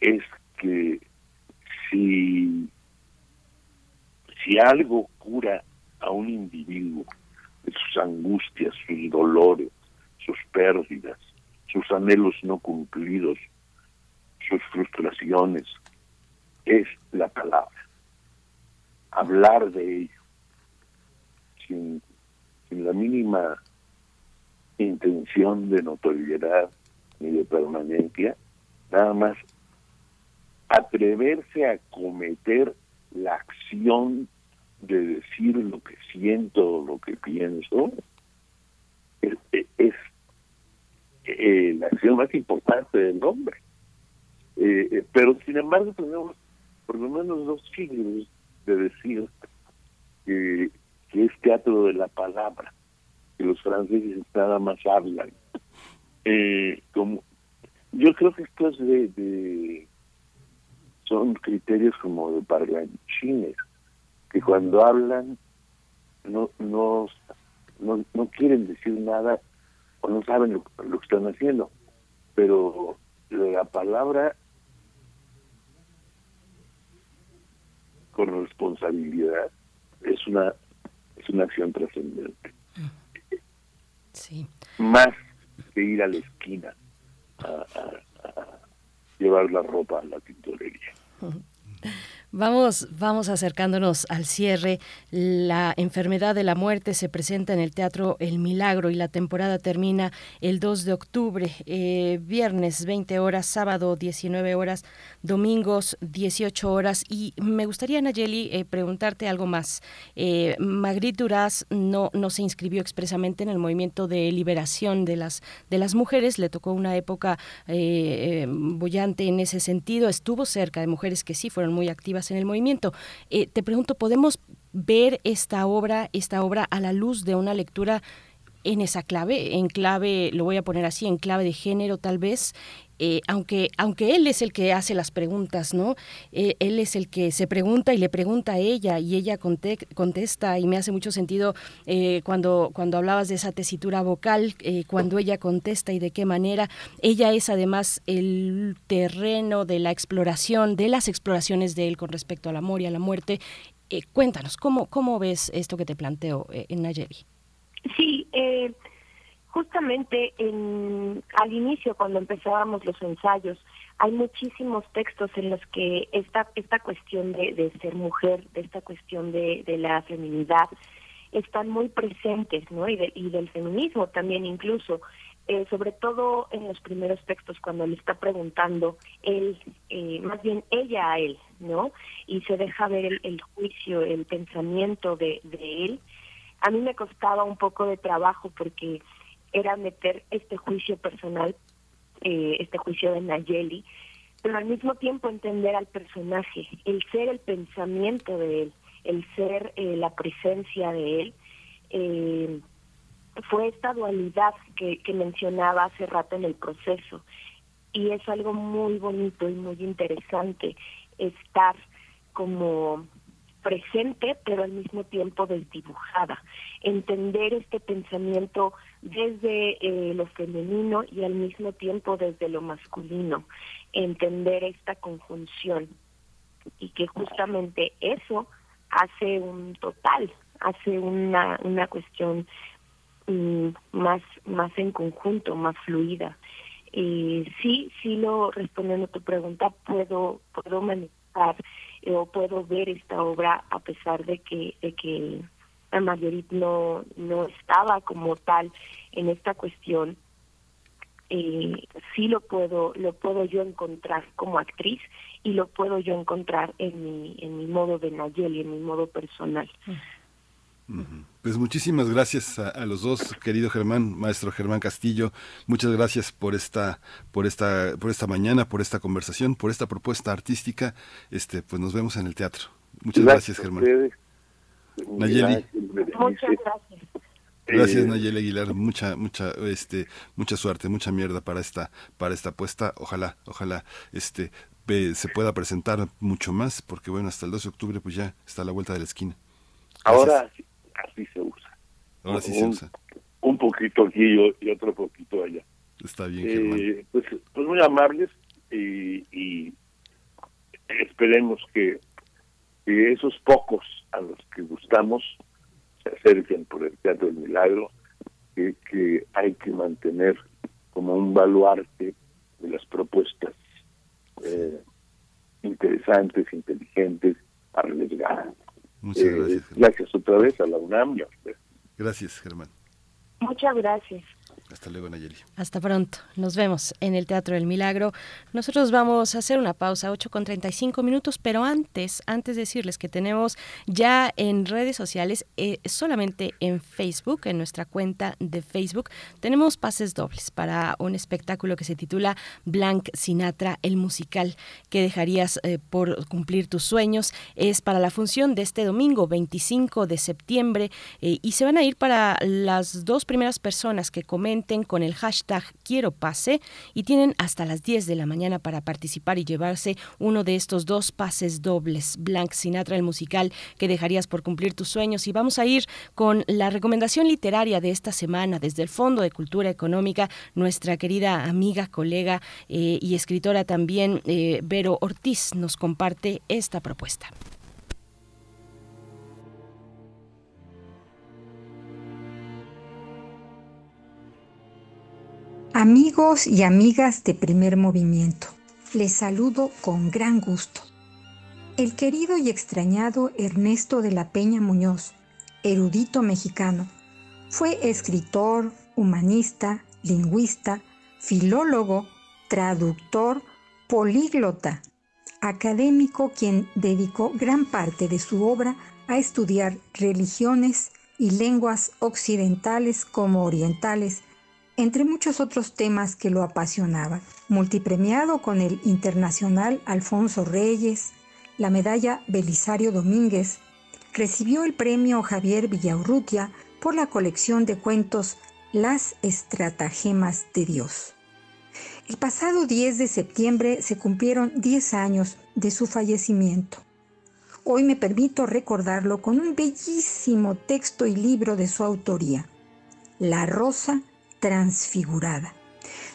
Speaker 16: es que si si algo cura a un individuo de sus angustias, sus dolores, sus pérdidas, sus anhelos no cumplidos, sus frustraciones, es la palabra. Hablar de ello sin, la mínima intención de notoriedad ni de permanencia, nada más atreverse a cometer la acción de decir lo que siento, lo que pienso, es, eh, la acción más importante del hombre. Eh, eh, pero sin embargo tenemos por lo menos dos siglos de decir que, es teatro de la palabra, que los franceses nada más hablan. como Yo creo que esto es de, son criterios como de parlanchines que cuando hablan no, no, no, quieren decir nada o no saben lo, lo que están haciendo. Pero la palabra con responsabilidad es una es una acción trascendente.
Speaker 1: Sí.
Speaker 16: Más que ir a la esquina a, a llevar la ropa a la tintorería.
Speaker 1: Vamos, vamos acercándonos al cierre. La enfermedad de la muerte se presenta en el Teatro El Milagro y la temporada termina el 2 de octubre, eh, viernes 20 horas, sábado 19 horas, domingos 18 horas. Y me gustaría, Nayeli, eh, preguntarte algo más. Eh, Magritte Duras no, no se inscribió expresamente en el movimiento de liberación de las, de las mujeres, le tocó una época eh, bullante en ese sentido, estuvo cerca de mujeres que sí fueron muy activas en el movimiento. Eh, te pregunto, ¿podemos ver esta obra, esta obra a la luz de una lectura en esa clave, en clave, lo voy a poner así, en clave de género tal vez, eh, aunque, aunque él es el que hace las preguntas, ¿no? Eh, él es el que se pregunta y le pregunta a ella y ella contesta y me hace mucho sentido eh, cuando, cuando hablabas de esa tesitura vocal, cuando ella contesta y de qué manera. Ella es además el terreno de la exploración, de las exploraciones de él con respecto al amor y a la muerte. cuéntanos, ¿cómo, ¿cómo ves esto que te planteo en Nayeli?
Speaker 6: Sí, eh, justamente en, al inicio, cuando empezábamos los ensayos, hay muchísimos textos en los que esta, esta cuestión de, ser mujer, de esta cuestión de, la feminidad, están muy presentes, ¿no? Y, y del feminismo también incluso. Eh, sobre todo en los primeros textos cuando le está preguntando él, eh, más bien ella a él, ¿no? Y se deja ver el, juicio, el pensamiento de, de él. A mí me costaba un poco de trabajo porque era meter este juicio personal, eh, este juicio de Nayeli, pero al mismo tiempo entender al personaje, el ser el pensamiento de él. el ser, eh, la presencia de él, eh, fue esta dualidad que, que mencionaba hace rato en el proceso. Y es algo muy bonito y muy interesante estar como presente, pero al mismo tiempo desdibujada. Entender este pensamiento desde eh, lo femenino y al mismo tiempo desde lo masculino. Entender esta conjunción. Y que justamente eso hace un total, hace una, una cuestión mm, más, más en conjunto, más fluida. Y sí, sí lo respondiendo a tu pregunta, puedo, puedo manejar eh, o puedo ver esta obra a pesar de que, de que no, no estaba como tal en esta cuestión. Eh, sí lo puedo, lo puedo yo encontrar como actriz y lo puedo yo encontrar en mi, en mi modo de Nayeli, en mi modo personal.
Speaker 2: Pues muchísimas gracias a, los dos, querido Germán, maestro Germán Castillo. Muchas gracias por esta, por esta, por esta mañana, por esta conversación, por esta propuesta artística. Este, pues nos vemos en el teatro. Muchas gracias, Germán. Nayeli.
Speaker 6: Muchas gracias.
Speaker 2: Gracias
Speaker 16: Eh,
Speaker 2: Nayeli Aguilar, mucha mucha este mucha suerte, mucha mierda para esta para esta apuesta. Ojalá, ojalá este se pueda presentar mucho más porque bueno, hasta el 12 de octubre pues ya está a la vuelta de la esquina.
Speaker 16: Ahora así, se usa.
Speaker 2: Ahora sí se
Speaker 16: un,
Speaker 2: usa.
Speaker 16: Un poquito aquí y, y otro poquito allá.
Speaker 2: Está bien, Germán.
Speaker 16: Eh, pues, pues muy amables y, y esperemos que, que esos pocos a los que gustamos se acerquen por el Teatro del Milagro, que, que hay que mantener como un baluarte de las propuestas eh, interesantes, inteligentes, arriesgadas.
Speaker 2: Muchas
Speaker 16: Eh,
Speaker 2: gracias.
Speaker 16: gracias otra vez a la UNAM y a usted.
Speaker 2: Gracias, Germán.
Speaker 6: Muchas gracias.
Speaker 2: Hasta luego, Nayeli.
Speaker 1: Hasta pronto. Nos vemos en el Teatro del Milagro. Nosotros vamos a hacer una pausa, 8 con 35 minutos, pero antes, antes decirles que tenemos ya en redes sociales, eh, solamente en Facebook, en nuestra cuenta de Facebook, tenemos pases dobles para un espectáculo que se titula Blanc Sinatra, el musical que dejarías eh, por cumplir tus sueños. Es para la función de este domingo, 25 de septiembre, eh, y se van a ir para las dos primeras personas que comenten con el hashtag quiero pase y tienen hasta las 10 de la mañana para participar y llevarse uno de estos dos pases dobles, Blanc Sinatra el musical que dejarías por cumplir tus sueños. Y vamos a ir con la recomendación literaria de esta semana. Desde el Fondo de Cultura Económica, nuestra querida amiga, colega eh, y escritora también, eh, Vero Ortiz, nos comparte esta propuesta.
Speaker 17: Amigos y amigas de primer movimiento, les saludo con gran gusto. El querido y extrañado Ernesto de la Peña Muñoz, erudito mexicano, fue escritor, humanista, lingüista, filólogo, traductor, políglota, académico quien dedicó gran parte de su obra a estudiar religiones y lenguas occidentales como orientales, entre muchos otros temas que lo apasionaban. Multipremiado con el Internacional Alfonso Reyes, la medalla Belisario Domínguez, recibió el premio Javier Villaurrutia por la colección de cuentos Las Estratagemas de Dios. El pasado 10 de septiembre se cumplieron 10 años de su fallecimiento. Hoy me permito recordarlo con un bellísimo texto y libro de su autoría, La Rosa transfigurada,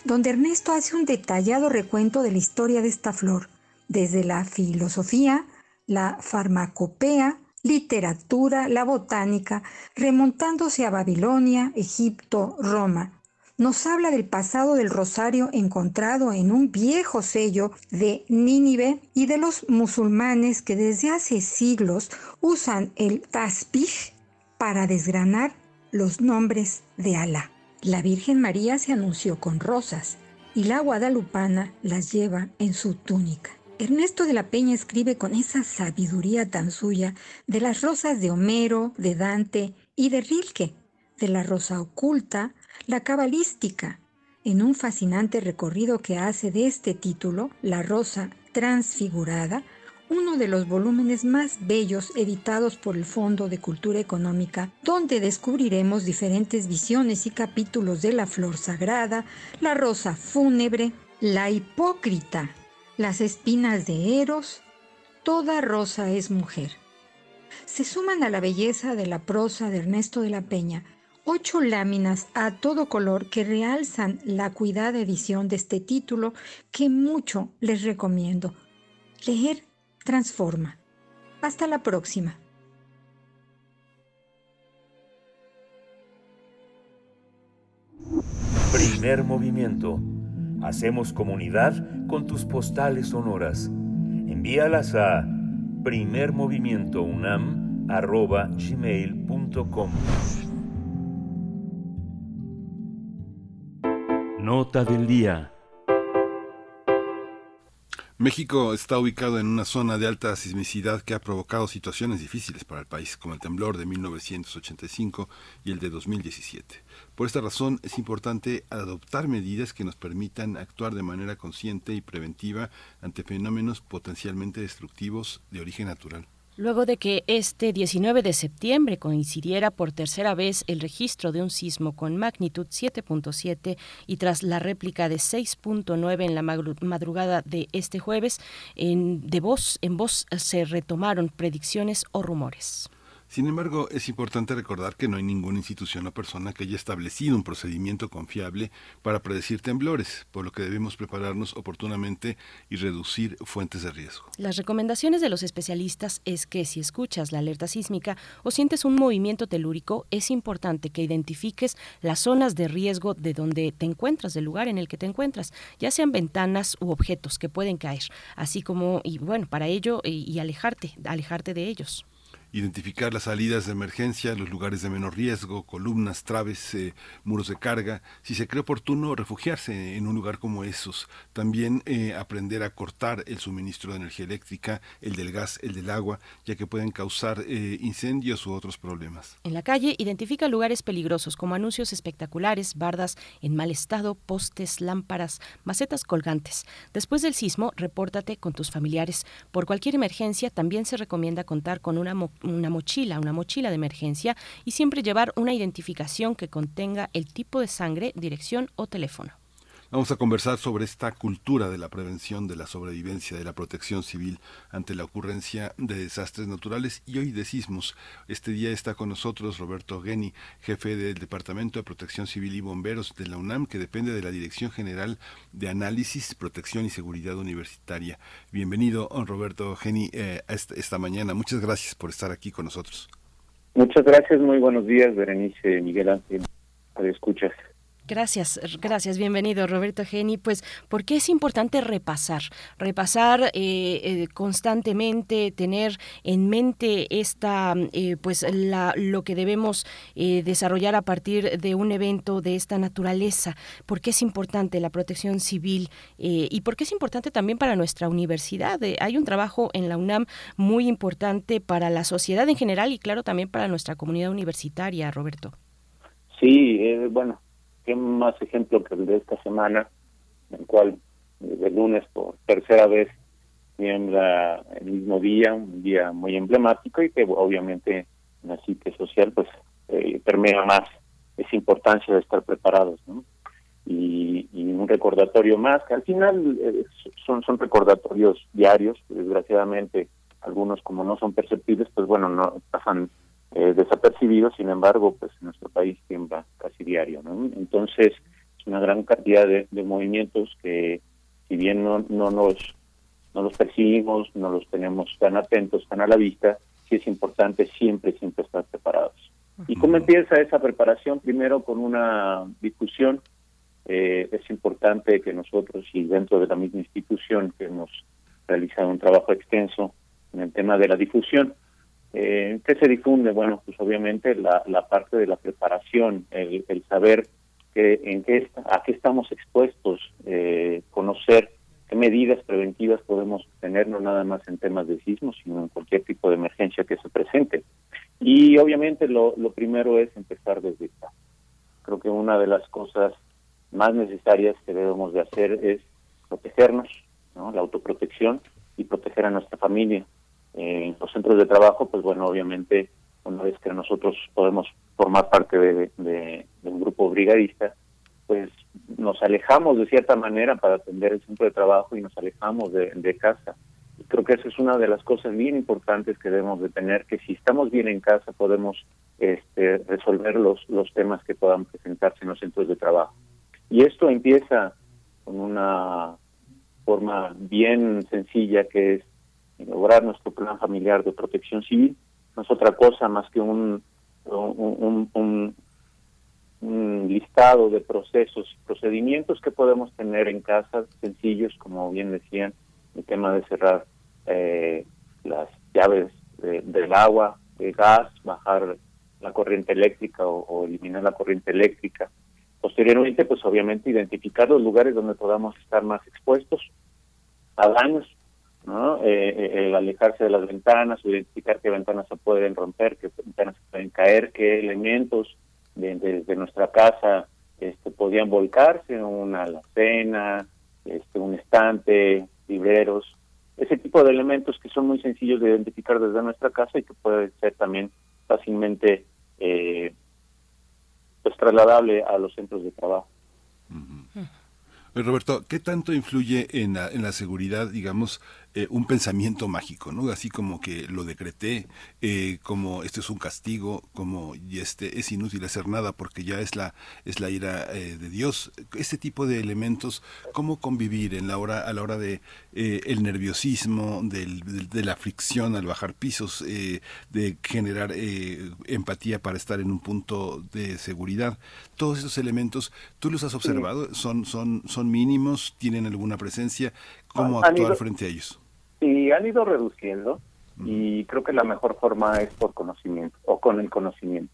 Speaker 17: donde Ernesto hace un detallado recuento de la historia de esta flor, desde la filosofía, la farmacopea, literatura, la botánica, remontándose a Babilonia, Egipto, Roma. Nos habla del pasado del rosario encontrado en un viejo sello de Nínive y de los musulmanes que desde hace siglos usan el tasbih para desgranar los nombres de Alá. La Virgen María se anunció con rosas y la guadalupana las lleva en su túnica. Ernesto de la Peña escribe con esa sabiduría tan suya de las rosas de Homero, de Dante y de Rilke, de la rosa oculta, la cabalística, en un fascinante recorrido que hace de este título, La Rosa Transfigurada, uno de los volúmenes más bellos editados por el Fondo de Cultura Económica, donde descubriremos diferentes visiones y capítulos de la flor sagrada, la rosa fúnebre, la hipócrita, las espinas de Eros, toda rosa es mujer. Se suman a la belleza de la prosa de Ernesto de la Peña ocho láminas a todo color que realzan la cuidada edición de este título que mucho les recomiendo. Leer transforma. Hasta la próxima.
Speaker 3: Primer movimiento. Hacemos comunidad con tus postales sonoras. Envíalas a primermovimientounam.gmail.com
Speaker 7: Nota del día.
Speaker 2: México está ubicado en una zona de alta sismicidad que ha provocado situaciones difíciles para el país, como el temblor de 1985 y el de 2017. Por esta razón es importante adoptar medidas que nos permitan actuar de manera consciente y preventiva ante fenómenos potencialmente destructivos de origen natural
Speaker 1: luego de que este 19 de septiembre coincidiera por tercera vez el registro de un sismo con magnitud 7.7 y tras la réplica de 6.9 en la madrugada de este jueves, en, de voz en voz se retomaron predicciones o rumores.
Speaker 2: Sin embargo, es importante recordar que no hay ninguna institución o persona que haya establecido un procedimiento confiable para predecir temblores, por lo que debemos prepararnos oportunamente y reducir fuentes de riesgo.
Speaker 1: Las recomendaciones de los especialistas es que si escuchas la alerta sísmica o sientes un movimiento telúrico, es importante que identifiques las zonas de riesgo de donde te encuentras, del lugar en el que te encuentras, ya sean ventanas u objetos que pueden caer, así como, y bueno, para ello, y, alejarte, alejarte de ellos
Speaker 2: identificar las salidas de emergencia, los lugares de menor riesgo, columnas, traves, eh, muros de carga, si se cree oportuno refugiarse en un lugar como esos, también eh, aprender a cortar el suministro de energía eléctrica, el del gas, el del agua, ya que pueden causar eh, incendios u otros problemas.
Speaker 1: En la calle identifica lugares peligrosos como anuncios espectaculares, bardas en mal estado, postes, lámparas, macetas colgantes. Después del sismo, repórtate con tus familiares. Por cualquier emergencia, también se recomienda contar con una una mochila, una mochila de emergencia y siempre llevar una identificación que contenga el tipo de sangre, dirección o teléfono.
Speaker 2: Vamos a conversar sobre esta cultura de la prevención, de la sobrevivencia, de la protección civil ante la ocurrencia de desastres naturales y hoy de sismos. Este día está con nosotros Roberto Geni, jefe del Departamento de Protección Civil y Bomberos de la UNAM, que depende de la Dirección General de Análisis, Protección y Seguridad Universitaria. Bienvenido, Roberto Geni, eh, esta, mañana. Muchas gracias por estar aquí con nosotros.
Speaker 18: Muchas gracias, muy buenos días, Berenice Miguel Ángel. Escuchas.
Speaker 1: Gracias, gracias, bienvenido Roberto Geni. Pues, ¿por qué es importante repasar? Repasar eh, eh, constantemente, tener en mente esta, eh, pues, la, lo que debemos desarrollar a partir de un evento de esta naturaleza. ¿Por qué es importante la protección civil y por qué es importante también para nuestra universidad? hay un trabajo en la UNAM muy importante para la sociedad en general y, claro, también para nuestra comunidad universitaria, Roberto.
Speaker 18: Sí, bueno, qué más ejemplo que el de esta semana, en el cual eh, el lunes por tercera vez miembra el mismo día, un día muy emblemático y que obviamente en la psique social pues eh, permea más esa importancia de estar preparados, ¿no? Y, un recordatorio más, que al final eh, son, son recordatorios diarios, desgraciadamente algunos como no son perceptibles, pues bueno, no pasan eh, desapercibidos, sin embargo, pues en nuestro país tiembla casi diario, ¿no? Entonces, es una gran cantidad de, movimientos que, si bien no, no, nos, no los percibimos, no los tenemos tan atentos, tan a la vista, sí es importante siempre, siempre estar preparados. ¿Y cómo empieza esa preparación? Primero con una discusión. Eh, es importante que nosotros y dentro de la misma institución que hemos realizado un trabajo extenso en el tema de la difusión, eh, ¿Qué se difunde? Bueno, pues obviamente la, la parte de la preparación, el, el saber que, en qué, a qué estamos expuestos, eh, conocer qué medidas preventivas podemos tener, no nada más en temas de sismos, sino en cualquier tipo de emergencia que se presente. Y obviamente lo, lo primero es empezar desde esta. Creo que una de las cosas más necesarias que debemos de hacer es protegernos, ¿no? la autoprotección y proteger a nuestra familia. los de trabajo, pues bueno, obviamente, una vez que nosotros podemos formar parte de, un grupo brigadista, pues nos alejamos de cierta manera para atender el centro de trabajo y nos alejamos de, casa. Y creo que esa es una de las cosas bien importantes que debemos de tener, que si estamos bien en casa podemos este, resolver los, los temas que puedan presentarse en los centros de trabajo. Y esto empieza con una forma bien sencilla que es lograr nuestro plan familiar de protección civil. No es otra cosa más que un, listado de procesos y procedimientos que podemos tener en casa, sencillos, como bien decían, el tema de cerrar eh, las llaves del agua, de gas, bajar la corriente eléctrica o, eliminar la corriente eléctrica. Posteriormente, pues obviamente identificar los lugares donde podamos estar más expuestos a daños, ¿no? Eh, eh, el alejarse de las ventanas, identificar qué ventanas se pueden romper, qué ventanas se pueden caer, qué elementos de, nuestra casa este, podían volcarse, una alacena, este, un estante, libreros, ese tipo de elementos que son muy sencillos de identificar desde nuestra casa y que puede ser también fácilmente eh, pues trasladable a los centros de trabajo.
Speaker 2: Roberto, ¿qué tanto influye en la, en la seguridad, digamos, eh, un pensamiento mágico, ¿no? Así como que lo decreté, eh, como este es un castigo, como y este es inútil hacer nada porque ya es la es la ira eh, de Dios. Este tipo de elementos, cómo convivir en la hora a la hora de el nerviosismo, del, de la fricción al bajar pisos, de generar empatía para estar en un punto de seguridad. Todos esos elementos, ¿tú los has observado? ¿Son son son mínimos? ¿Tienen alguna presencia? ¿Cómo actuar frente a ellos?
Speaker 18: Sí, han ido reduciendo y creo que la mejor forma es por conocimiento o con el conocimiento,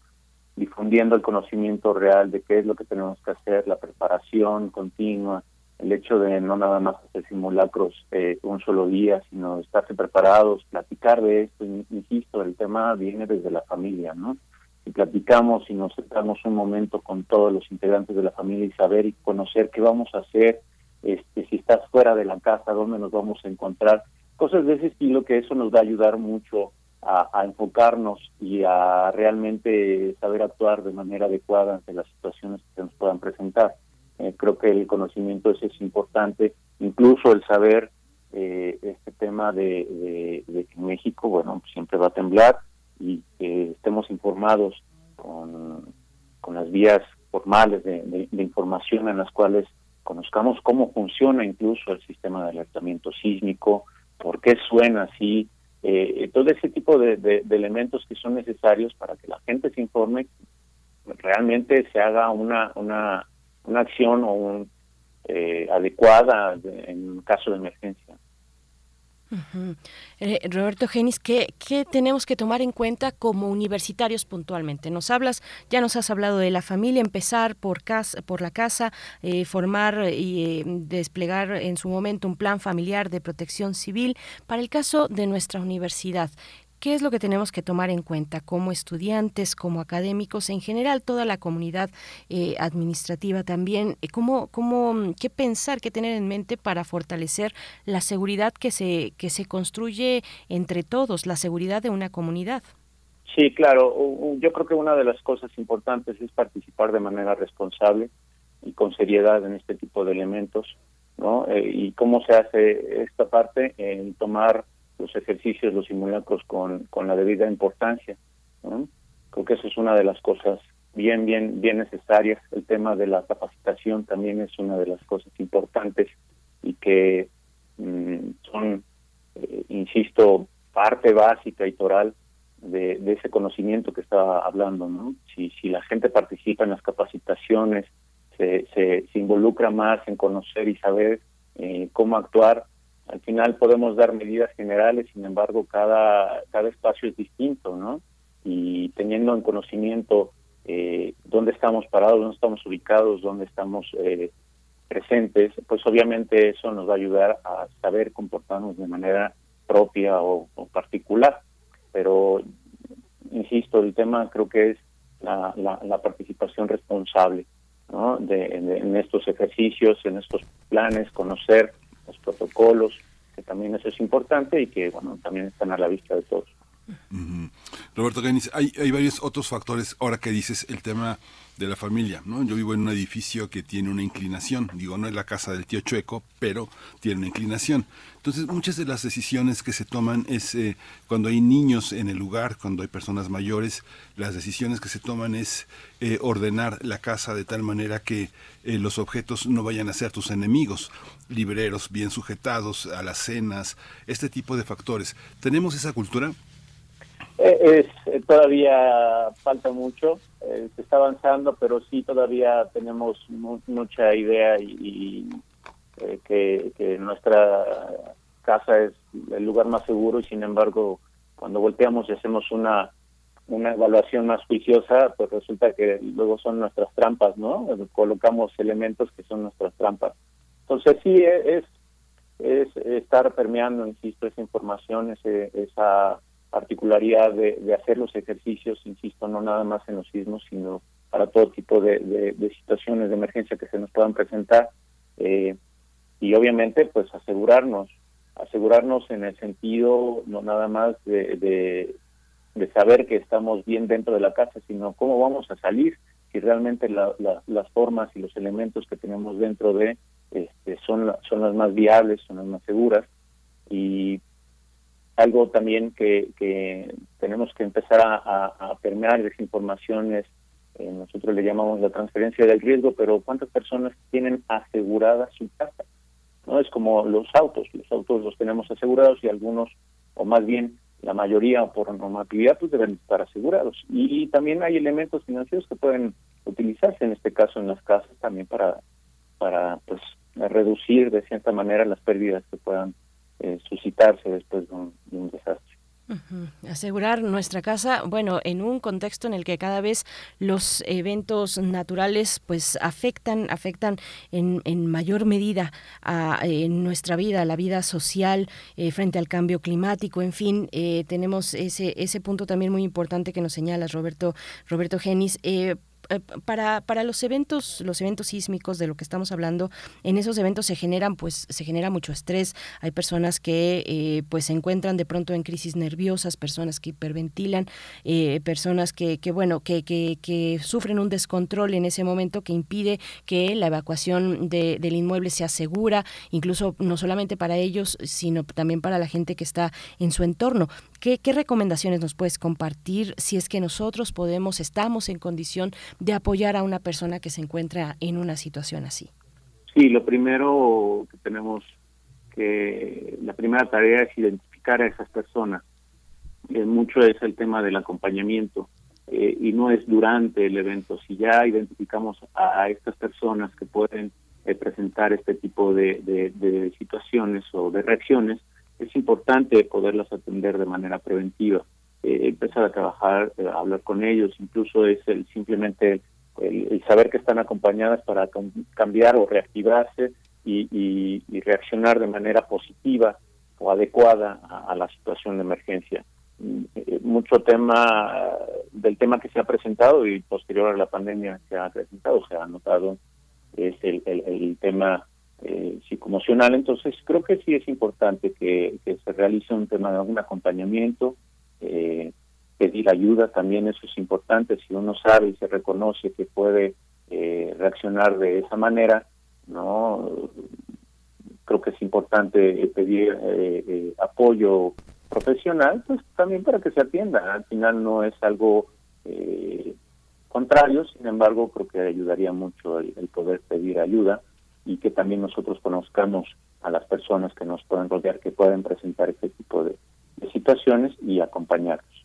Speaker 18: difundiendo el conocimiento real de qué es lo que tenemos que hacer, la preparación continua, el hecho de no nada más hacer simulacros eh, un solo día, sino estarse preparados, platicar de esto, insisto, el tema viene desde la familia, ¿no? Si platicamos y nos sentamos un momento con todos los integrantes de la familia y saber y conocer qué vamos a hacer, este, si estás fuera de la casa, dónde nos vamos a encontrar, cosas de ese estilo que eso nos va a ayudar mucho a, enfocarnos y a realmente saber actuar de manera adecuada ante las situaciones que se nos puedan presentar. Eh, creo que el conocimiento ese es importante, incluso el saber eh, este tema de, de, que México, bueno, siempre va a temblar y que estemos informados con, con las vías formales de, de información en las cuales conozcamos cómo funciona incluso el sistema de alertamiento sísmico, por qué suena así, eh, todo ese tipo de, elementos que son necesarios para que la gente se informe, realmente se haga una, una, una acción o un, eh, adecuada en caso de emergencia.
Speaker 1: Eh, Roberto Genis, ¿qué, ¿qué, tenemos que tomar en cuenta como universitarios puntualmente? Nos hablas, ya nos has hablado de la familia, empezar por casa, por la casa, eh, formar y eh, desplegar en su momento un plan familiar de protección civil. Para el caso de nuestra universidad, ¿Qué es lo que tenemos que tomar en cuenta como estudiantes, como académicos, en general toda la comunidad eh, administrativa también? Eh, ¿Cómo, cómo, ¿Qué pensar, qué tener en mente para fortalecer la seguridad que se, que se construye entre todos, la seguridad de una comunidad?
Speaker 18: Sí, claro. Yo creo que una de las cosas importantes es participar de manera responsable y con seriedad en este tipo de elementos, ¿no? Eh, y cómo se hace esta parte en tomar los ejercicios, los simulacros con, con la debida importancia. Creo que eso es una de las cosas bien, bien, bien necesarias. El tema de la capacitación también es una de las cosas importantes y que mm, son, eh, insisto, parte básica y toral de, ese conocimiento que estaba hablando. ¿no? Si, si la gente participa en las capacitaciones, se, se, se involucra más en conocer y saber eh, cómo actuar, al final podemos dar medidas generales, sin embargo, cada, cada espacio es distinto, ¿no? Y teniendo en conocimiento eh, dónde estamos parados, dónde estamos ubicados, dónde estamos eh, presentes, pues obviamente eso nos va a ayudar a saber comportarnos de manera propia o, particular. Pero, insisto, el tema creo que es la, la, participación responsable ¿no? de, en estos ejercicios, en estos planes, conocer los protocolos que también eso es importante y que, bueno, también están a la vista de todos.
Speaker 2: Roberto hay, hay varios otros factores, ahora que dices el tema de la familia, ¿no? Yo vivo en un edificio que tiene una inclinación, digo, no es la casa del tío Chueco, pero tiene una inclinación. Entonces, muchas de las decisiones que se toman es eh, cuando hay niños en el lugar, cuando hay personas mayores, las decisiones que se toman es eh, ordenar la casa de tal manera que eh, los objetos no vayan a ser tus enemigos, libreros bien sujetados a las cenas, este tipo de factores. ¿Tenemos esa cultura?
Speaker 18: Es, todavía falta mucho, se está avanzando, pero sí todavía tenemos mucha idea y, que, que nuestra casa es el lugar más seguro y sin embargo cuando volteamos y hacemos una una evaluación más juiciosa, pues resulta que luego son nuestras trampas, ¿no? Colocamos elementos que son nuestras trampas. Entonces sí es es estar permeando, insisto, esa información, ese, esa particularidad de, de, hacer los ejercicios, insisto, no nada más en los sismos, sino para todo tipo de, de, situaciones de emergencia que se nos puedan presentar. Eh, y obviamente, pues asegurarnos asegurarnos en el sentido no nada más de, de, saber que estamos bien dentro de la casa, sino cómo vamos a salir, si realmente las formas y los elementos que tenemos dentro de este, son las más viables, son las más seguras. Y algo también que, que tenemos que empezar a, a, permear desinformaciones, eh, nosotros le llamamos la transferencia del riesgo, pero ¿cuántas personas tienen asegurada su casa? no es como los autos, los autos los tenemos asegurados y algunos, o más bien la mayoría por normatividad, pues deben estar asegurados. Y, también hay elementos financieros que pueden utilizarse, en este caso en las casas, también para, para pues reducir de cierta manera las pérdidas que puedan eh, suscitarse después de un desastre.
Speaker 1: Asegurar nuestra casa, bueno, en un contexto en el que cada vez los eventos naturales pues afectan, afectan en, en mayor medida a en nuestra vida, a la vida social eh, frente al cambio climático, en fin, eh, tenemos ese, ese punto también muy importante que nos señalas, Roberto, Roberto Genis. Eh, para, para los eventos, los eventos sísmicos de lo que estamos hablando, en esos eventos se generan, pues, se genera mucho estrés. Hay personas que eh, pues se encuentran de pronto en crisis nerviosas, personas que hiperventilan, eh, personas que, que bueno, que, que, sufren un descontrol en ese momento que impide que la evacuación de, del inmueble sea segura, incluso no solamente para ellos, sino también para la gente que está en su entorno. ¿Qué, qué recomendaciones nos puedes compartir si es que nosotros podemos, estamos en condición de apoyar a una persona que se encuentra en una situación así?
Speaker 18: Sí, lo primero que tenemos que, la primera tarea es identificar a esas personas. Eh, mucho es el tema del acompañamiento eh, y no es durante el evento. Si ya identificamos a, estas personas que pueden eh, presentar este tipo de, de situaciones o de reacciones, es importante poderlas atender de manera preventiva. Eh, empezar a trabajar, eh, a hablar con ellos, incluso es el simplemente el, saber que están acompañadas para cambiar o reactivarse y, reaccionar de manera positiva o adecuada a, la situación de emergencia. Mm, eh, mucho tema del tema que se ha presentado y posterior a la pandemia se ha presentado, se ha notado, es el, el, tema eh, psicoemocional. Entonces, creo que sí es importante que, que se realice un tema de algún acompañamiento, eh, pedir ayuda también eso es importante. Si uno sabe y se reconoce que puede eh, reaccionar de esa manera no creo que es importante pedir eh, eh, apoyo profesional pues también para que se atienda. Al final no es algo contrario sin embargo creo que ayudaría mucho el, poder pedir ayuda y que también nosotros conozcamos a las personas que nos pueden rodear que pueden presentar este tipo de, situaciones y acompañarlos.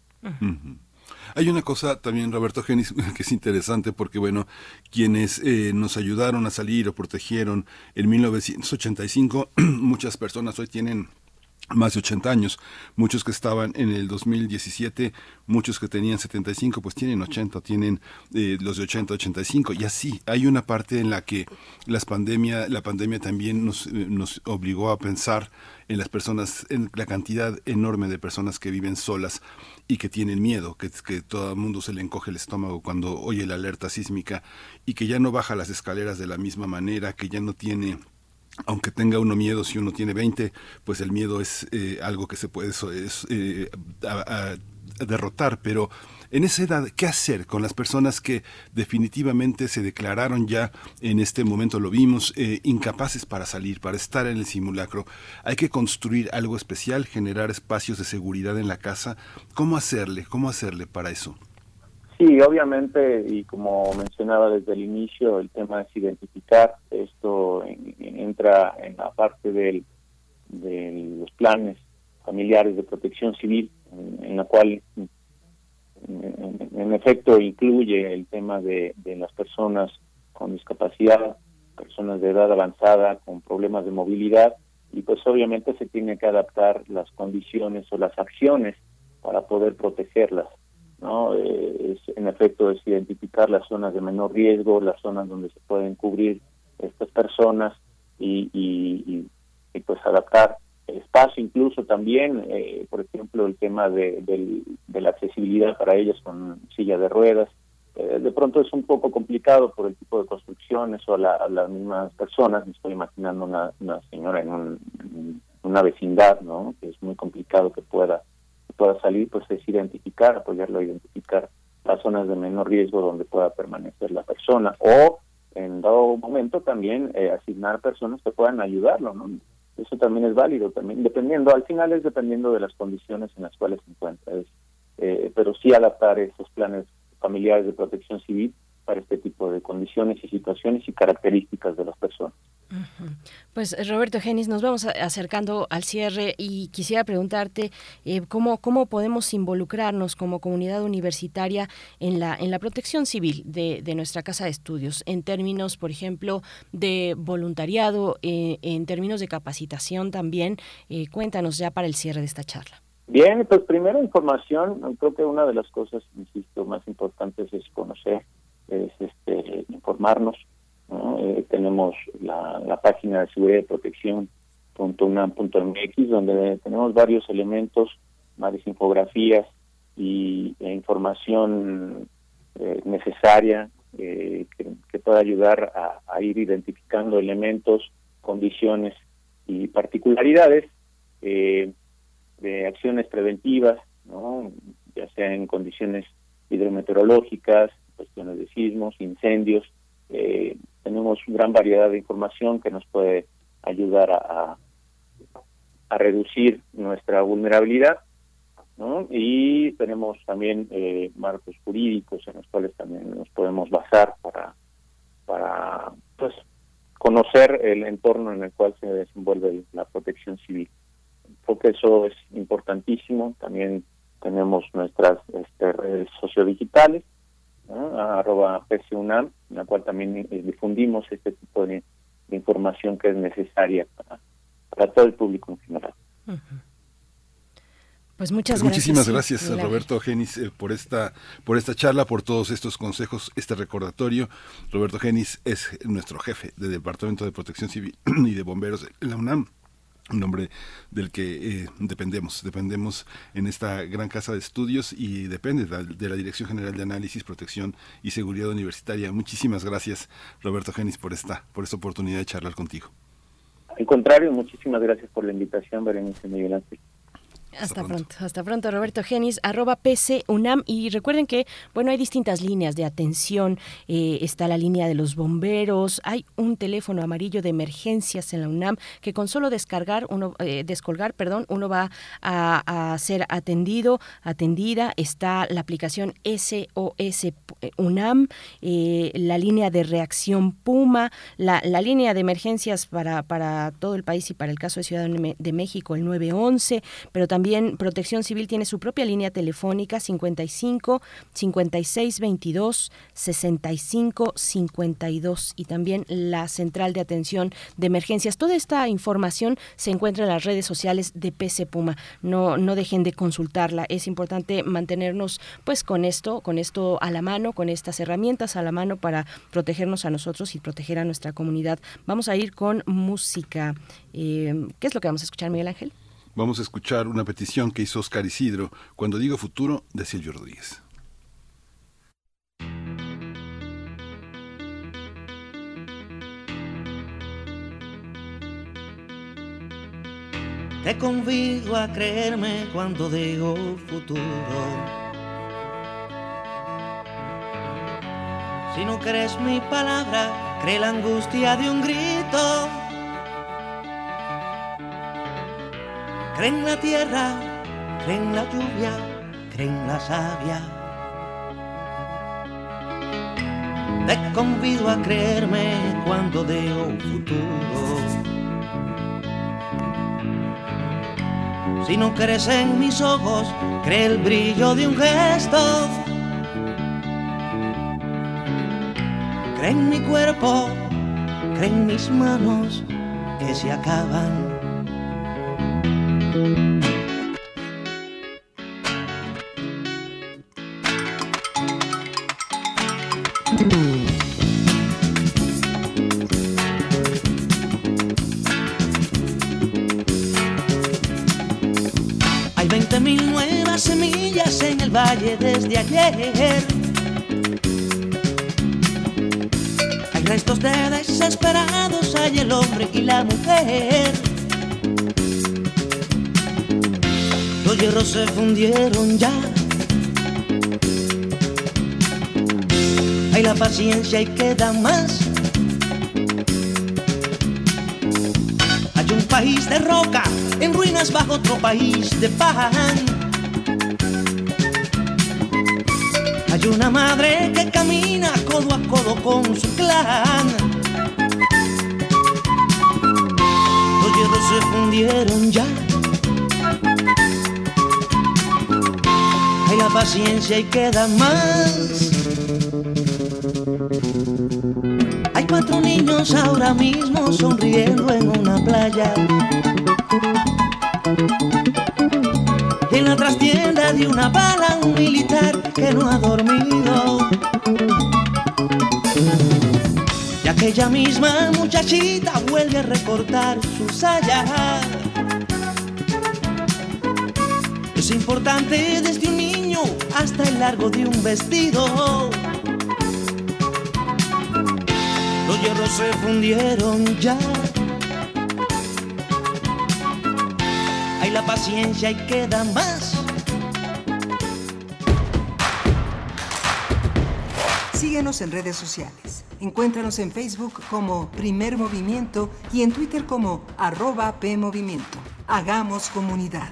Speaker 2: Hay una cosa también, Roberto Genis, que es interesante porque, bueno, quienes eh, nos ayudaron a salir o protegieron en 1985, muchas personas hoy tienen más de 80 años. Muchos que estaban en el 2017, muchos que tenían 75, pues tienen 80, tienen eh, los de 80, 85. Y así, hay una parte en la que las pandemia, la pandemia también nos, eh, nos obligó a pensar en las personas, en la cantidad enorme de personas que viven solas y que tienen miedo, que, que todo el mundo se le encoge el estómago cuando oye la alerta sísmica y que ya no baja las escaleras de la misma manera, que ya no tiene aunque tenga uno miedo, si uno tiene 20, pues el miedo es eh, algo que se puede es, eh, derrotar, pero en esa edad, ¿qué hacer con las personas que definitivamente se declararon ya, en este momento lo vimos, eh, incapaces para salir, para estar en el simulacro? Hay que construir algo especial, generar espacios de seguridad en la casa. ¿Cómo hacerle? ¿Cómo hacerle para eso?
Speaker 18: Sí, obviamente, y como mencionaba desde el inicio, el tema es identificar. Esto entra en la parte del, de los planes familiares de protección civil, en, la cual, en, efecto, incluye el tema de, de las personas con discapacidad, personas de edad avanzada, con problemas de movilidad, y pues obviamente se tiene que adaptar las condiciones o las acciones para poder protegerlas. ¿no? Eh, es, en efecto, es identificar las zonas de menor riesgo, las zonas donde se pueden cubrir estas personas y, y, pues adaptar espacio, incluso también, eh, por ejemplo, el tema de, de, la accesibilidad para ellas con silla de ruedas. Eh, de pronto es un poco complicado por el tipo de construcciones o la, las mismas personas. Me estoy imaginando una, una señora en, un, una vecindad, ¿no? Que es muy complicado que pueda pueda salir, pues es identificar, apoyarlo identificar las zonas de menor riesgo donde pueda permanecer la persona o en dado momento también eh, asignar personas que puedan ayudarlo, ¿no? Eso también es válido, también dependiendo, al final es dependiendo de las condiciones en las cuales se encuentra, eh, pero sí adaptar esos planes familiares de protección civil para este tipo de condiciones y situaciones y características de las personas.
Speaker 1: Pues Roberto Genis, nos vamos acercando al cierre y quisiera preguntarte eh, cómo, cómo podemos involucrarnos como comunidad universitaria en la, en la protección civil de, nuestra casa de estudios, en términos, por ejemplo, de voluntariado, eh, en términos de capacitación también. Eh, cuéntanos ya para el cierre de esta charla.
Speaker 18: Bien, pues primero información, creo que una de las cosas, insisto, más importantes es conocer, es este, informarnos, eh, tenemos la, página de seguridad y protección .unam.mx donde tenemos varios elementos, varias infografías y e información eh, necesaria eh, que, pueda ayudar a, ir identificando elementos, condiciones y particularidades de acciones preventivas, ¿no? ya sea en condiciones hidrometeorológicas, cuestiones de sismos, incendios, eh, tenemos gran variedad de información que nos puede ayudar a, reducir nuestra vulnerabilidad ¿no? y tenemos también eh, marcos jurídicos en los cuales también nos podemos basar para para pues conocer el entorno en el cual se desenvuelve la protección civil porque eso es importantísimo también tenemos nuestras este, redes sociodigitales arroba PCUNAM, en la cual también eh, difundimos este tipo de, información que es necesaria para, todo el público en general.
Speaker 1: Pues muchas
Speaker 2: pues Muchísimas gracias, a Roberto Genis eh, por esta por esta charla, por todos estos consejos, este recordatorio. Roberto Genis es nuestro jefe del Departamento de Protección Civil y de Bomberos de la UNAM un nombre del que eh, dependemos, dependemos en esta gran casa de estudios y depende de la, Dirección General de Análisis, Protección y Seguridad Universitaria. Muchísimas gracias, Roberto Genis, por esta, por esta oportunidad de charlar contigo.
Speaker 18: Al contrario, muchísimas gracias por la invitación, Berenice Miguel Ángel.
Speaker 1: Hasta, pronto. hasta pronto, Roberto Genis, arroba PC UNAM. Y recuerden que, bueno, hay distintas líneas de atención. Eh, está la línea de los bomberos, hay un teléfono amarillo de emergencias en la UNAM que con solo descargar, uno, eh, descolgar, perdón, uno va a, ser atendido, atendida. Está la aplicación SOS eh, UNAM, la línea de reacción Puma, la, la línea de emergencias para, para todo el país y para el caso de Ciudad de México, el 911, pero también también Protección Civil tiene su propia línea telefónica 55 56 22 65 52 y también la central de atención de emergencias. Toda esta información se encuentra en las redes sociales de PC Puma. No, no dejen de consultarla. Es importante mantenernos pues con esto, con esto a la mano, con estas herramientas a la mano para protegernos a nosotros y proteger a nuestra comunidad. Vamos a ir con música. Eh, ¿Qué es lo que vamos a escuchar, Miguel Ángel?
Speaker 2: Vamos a escuchar una petición que hizo Oscar Isidro cuando digo futuro de Silvio Rodríguez.
Speaker 19: Te convido a creerme cuando digo futuro. Si no crees mi palabra, cree la angustia de un grito. Cree en la tierra, cree en la lluvia, cree en la savia. Te convido a creerme cuando digo futuro. Si no crees en mis ojos, cree el brillo de un gesto. Cree en mi cuerpo, cree en mis manos que se acaban. Hay 20.000 nuevas semillas en el valle desde ayer. Hay restos de desesperados, hay el hombre y la mujer. Los hierros se fundieron ya. Hay la paciencia y queda más. Hay un país de roca en ruinas bajo otro país de pan. Hay una madre que camina codo a codo con su clan. Los hierros se fundieron ya. Hay la paciencia y queda más. Hay cuatro niños ahora mismo sonriendo en una playa. En la trastienda de una bala un militar que no ha dormido. Y aquella misma muchachita vuelve a recortar su saya. Es importante desde un hasta el largo de un vestido. Los hierros se fundieron ya. Hay la paciencia y queda más.
Speaker 14: Síguenos en redes sociales. Encuéntranos en Facebook como Primer Movimiento y en Twitter como arroba PMovimiento. Hagamos comunidad.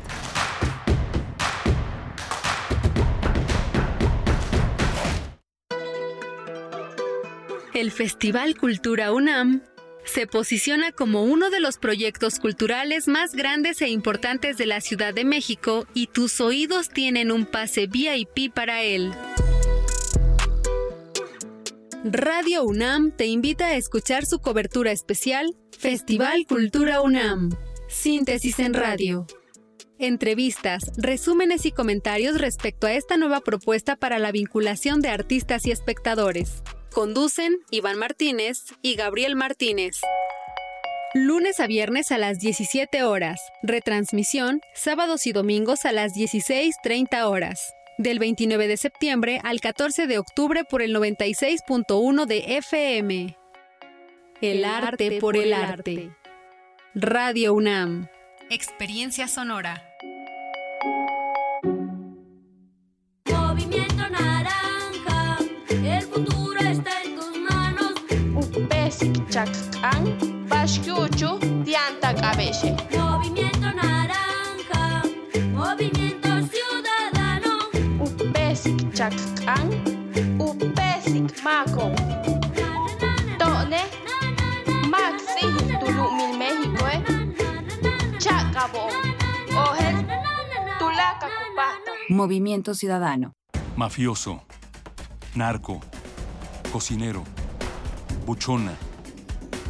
Speaker 20: El Festival Cultura UNAM se posiciona como uno de los proyectos culturales más grandes e importantes de la Ciudad de México y tus oídos tienen un pase VIP para él. Radio UNAM te invita a escuchar su cobertura especial Festival Cultura UNAM. Síntesis en radio. Entrevistas, resúmenes y comentarios respecto a esta nueva propuesta para la vinculación de artistas y espectadores. Conducen Iván Martínez y Gabriel Martínez. Lunes a viernes a las 17 horas. Retransmisión sábados y domingos a las 16.30 horas. Del 29 de septiembre al 14 de octubre por el 96.1 de FM. El arte por el arte. Radio UNAM. Experiencia sonora.
Speaker 21: Upesik chakkan, bashkyuchu, tianta cabece.
Speaker 22: Movimiento naranja, movimiento ciudadano.
Speaker 21: Upesik chakkan, upesik mako. Tone, maxi tulu min México, eh. Chacabo, ojes, tulaca cupata.
Speaker 23: Movimiento Ciudadano.
Speaker 7: Mafioso, narco, cocinero, buchona,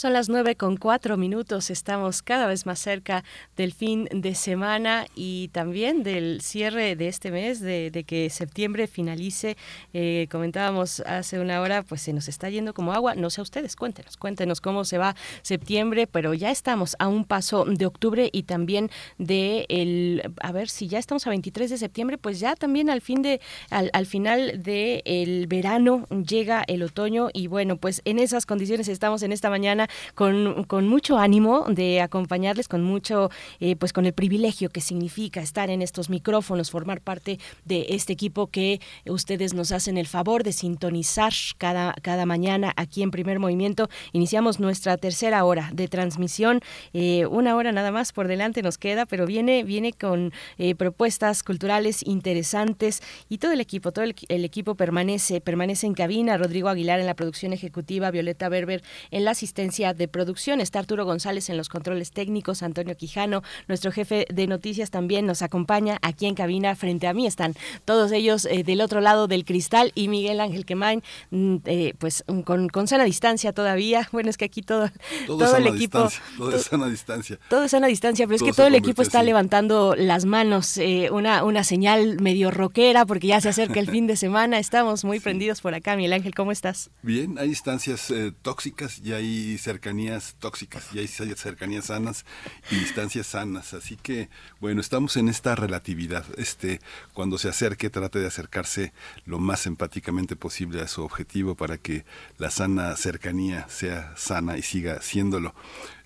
Speaker 1: Son las nueve con cuatro minutos, estamos cada vez más cerca del fin de semana y también del cierre de este mes, de, de que septiembre finalice. Eh, comentábamos hace una hora, pues se nos está yendo como agua. No sé a ustedes, cuéntenos, cuéntenos cómo se va septiembre, pero ya estamos a un paso de octubre y también de el, a ver si ya estamos a 23 de septiembre, pues ya también al fin de, al, al final del el verano llega el otoño y bueno, pues en esas condiciones estamos en esta mañana con, mucho ánimo de acompañarles, con mucho, eh, pues con el privilegio que significa estar en estos micrófonos, formar parte de este equipo que ustedes nos hacen el favor de sintonizar cada, cada mañana aquí en Primer Movimiento. Iniciamos nuestra tercera hora de transmisión, eh, una hora nada más por delante nos queda, pero viene, viene con eh, propuestas culturales interesantes y todo el equipo, todo el, el equipo permanece, permanece en cabina, Rodrigo Aguilar en la producción ejecutiva, Violeta Berber en la asistencia de producción. Está Arturo González en los controles técnicos, Antonio Quijano, nuestro jefe de noticias también nos acompaña aquí en cabina. Frente a mí están todos ellos eh, del otro lado del cristal y Miguel Ángel Quemain, mm, eh, pues con, con sana distancia todavía. Bueno, es que aquí todo,
Speaker 2: Todo,
Speaker 1: el equipo...
Speaker 2: todo es a una distancia.
Speaker 1: Todo es a una distancia, pero es que
Speaker 2: se
Speaker 1: todo el equipo está
Speaker 2: así.
Speaker 1: levantando las manos, eh, una, una señal medio rockera, porque ya se acerca el fin de semana. Estamos muy prendidos por acá. Miguel Ángel, ¿cómo estás?
Speaker 2: Bien, hay distancias eh, tóxicas y hay cercanías tóxicas y hay cercanías sanas y distancias sanas. Así que, bueno, estamos en esta relatividad. Este, cuando se acerque, trate de acercarse lo más empáticamente posible a su objetivo para que la sana cercanía sea sana y siga siéndolo.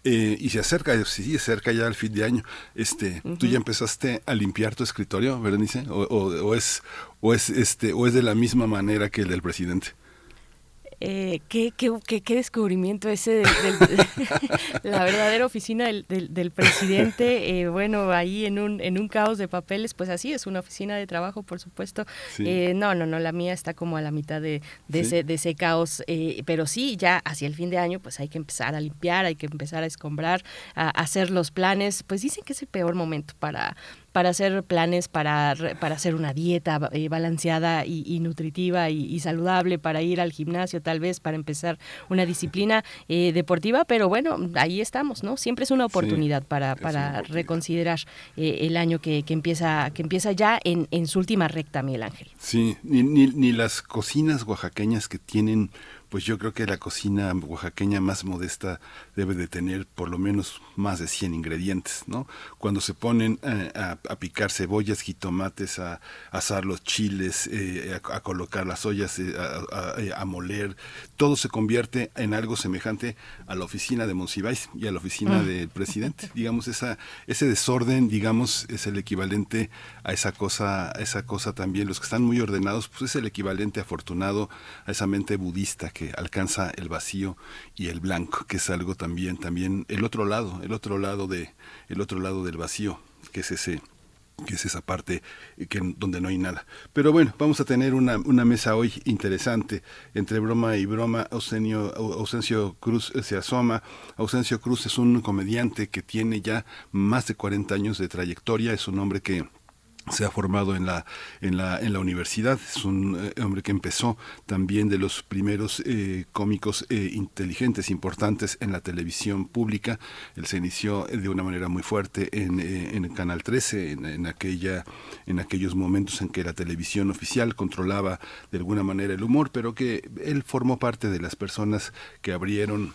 Speaker 2: Eh, y se acerca, sí, se acerca ya el fin de año. Este, ¿tú ya empezaste a limpiar tu escritorio, Berenice? ¿O, o- o es, o es este, o es de la misma manera que el del presidente?
Speaker 1: Eh, ¿qué, qué, qué, qué descubrimiento ese del, del- la verdadera oficina del, del- del presidente, eh, bueno, ahí en un, en un caos de papeles, pues así es, una oficina de trabajo, por supuesto.
Speaker 24: Sí.
Speaker 1: Eh, no, no, no, la mía está como a la mitad de, de,
Speaker 24: Sí.
Speaker 1: ese, de ese caos, eh, pero sí, ya hacia el fin de año, pues hay que empezar a limpiar, hay que empezar a escombrar, a, a hacer los planes, pues dicen que es el peor momento para para hacer planes, para, para hacer una dieta eh, balanceada y, y nutritiva y, y saludable, para ir al gimnasio tal vez, para empezar una disciplina eh, deportiva, pero bueno, ahí estamos, ¿no? Siempre es una oportunidad para, para reconsiderar eh, el año que, que empieza que empieza ya en, en su última recta, Miguel Ángel.
Speaker 2: Sí, ni, ni, ni las cocinas oaxaqueñas que tienen, pues yo creo que la cocina oaxaqueña más modesta debe de tener por lo menos más de 100 ingredientes, ¿no? Cuando se ponen eh, a, a picar cebollas, jitomates, a, asar los chiles, eh, a, a colocar las ollas, eh, a, a- eh, a moler, todo se convierte en algo semejante a la oficina de Monsiváis y a la oficina
Speaker 24: Mm.
Speaker 2: del presidente. Digamos, esa, ese desorden, digamos, es el equivalente a esa cosa, a esa cosa también. Los que están muy ordenados, pues es el equivalente afortunado a esa mente budista que alcanza el vacío y el blanco, que es algo también, también el otro lado, el otro lado de, el otro lado del vacío, que es ese que es esa parte que, donde no hay nada. Pero bueno, vamos a tener una, una mesa hoy interesante. Entre broma y broma, Ausenio, Au- Ausencio Cruz se asoma. Ausencio Cruz es un comediante que tiene ya más de 40 años de trayectoria, es un hombre que se ha formado en la en la en la universidad. Es un eh, hombre que empezó también de los primeros eh, cómicos eh, inteligentes importantes en la televisión pública. Él se inició de una manera muy fuerte en, en el canal 13 en, en, aquella en aquellos momentos en que la televisión oficial controlaba de alguna manera el humor pero que él formó parte de las personas que abrieron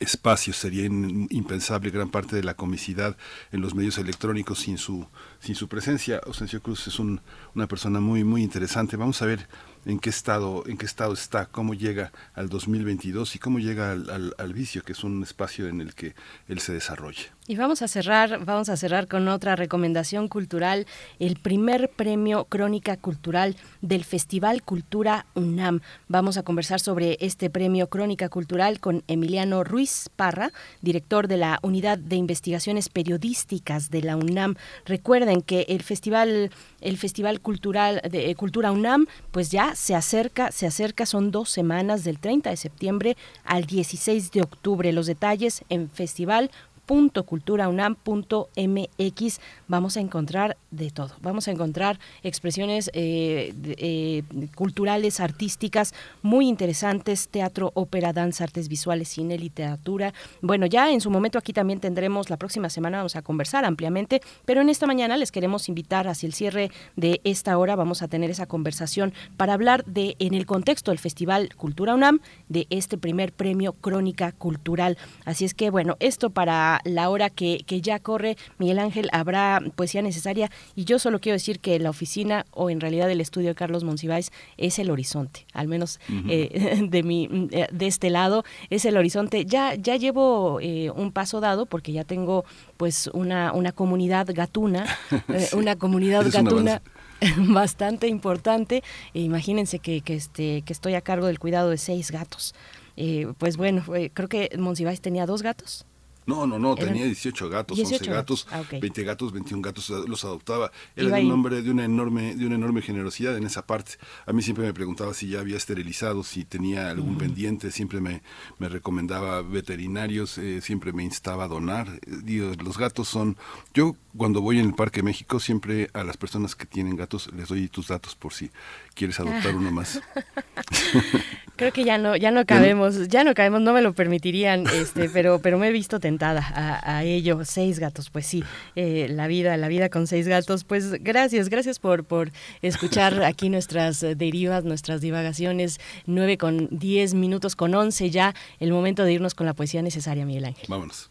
Speaker 2: espacios sería impensable gran parte de la comicidad en los medios electrónicos sin su sin su presencia. Ausencio Cruz es un, una persona muy muy interesante. Vamos a ver en qué estado en qué estado está cómo llega al 2022 y cómo llega al, al, al vicio que es un espacio en el que él se desarrolla
Speaker 1: y vamos a cerrar, vamos a cerrar con otra recomendación cultural, el primer premio Crónica Cultural del Festival Cultura UNAM. Vamos a conversar sobre este premio Crónica Cultural con Emiliano Ruiz Parra, director de la Unidad de Investigaciones Periodísticas de la UNAM. Recuerden que el festival, el Festival Cultural de Cultura UNAM, pues ya se acerca, se acerca, son dos semanas del 30 de septiembre al 16 de octubre. Los detalles en festival culturaunam.mx vamos a encontrar de todo. Vamos a encontrar expresiones eh, eh, culturales, artísticas muy interesantes, teatro, ópera, danza, artes visuales, cine, literatura. Bueno, ya en su momento aquí también tendremos, la próxima semana vamos a conversar ampliamente, pero en esta mañana les queremos invitar hacia el cierre de esta hora, vamos a tener esa conversación para hablar de, en el contexto del Festival Cultura UNAM, de este primer premio Crónica Cultural. Así es que, bueno, esto para la hora que, que ya corre, Miguel Ángel, habrá poesía necesaria y yo solo quiero decir que la oficina o en realidad el estudio de Carlos Monsiváis es el horizonte, al menos uh -huh. eh, de mi de este lado es el horizonte. Ya ya llevo eh, un paso dado porque ya tengo pues una una comunidad gatuna, eh, sí. una comunidad gatuna bastante importante. E imagínense que, que este que estoy a cargo del cuidado de seis gatos. Eh, pues bueno, creo que Monsiváis tenía dos gatos.
Speaker 2: No, no, no, tenía 18 gatos, 18 11 gatos, ah, okay. 20 gatos, 21 gatos los adoptaba. Era de un hombre de una enorme de una enorme generosidad en esa parte. A mí siempre me preguntaba si ya había esterilizado, si tenía algún pendiente, siempre me, me recomendaba veterinarios, eh, siempre me instaba a donar. Digo, los gatos son yo cuando voy en el Parque México siempre a las personas que tienen gatos les doy tus datos por si quieres adoptar uno más.
Speaker 1: Creo que ya no, ya no cabemos, ya no cabemos, no me lo permitirían, este, pero, pero me he visto tentada a, a ello. Seis gatos, pues sí, eh, la vida, la vida con seis gatos. Pues gracias, gracias por, por escuchar aquí nuestras derivas, nuestras divagaciones. Nueve con diez minutos con once ya, el momento de irnos con la poesía necesaria, Miguel Ángel.
Speaker 2: Vámonos.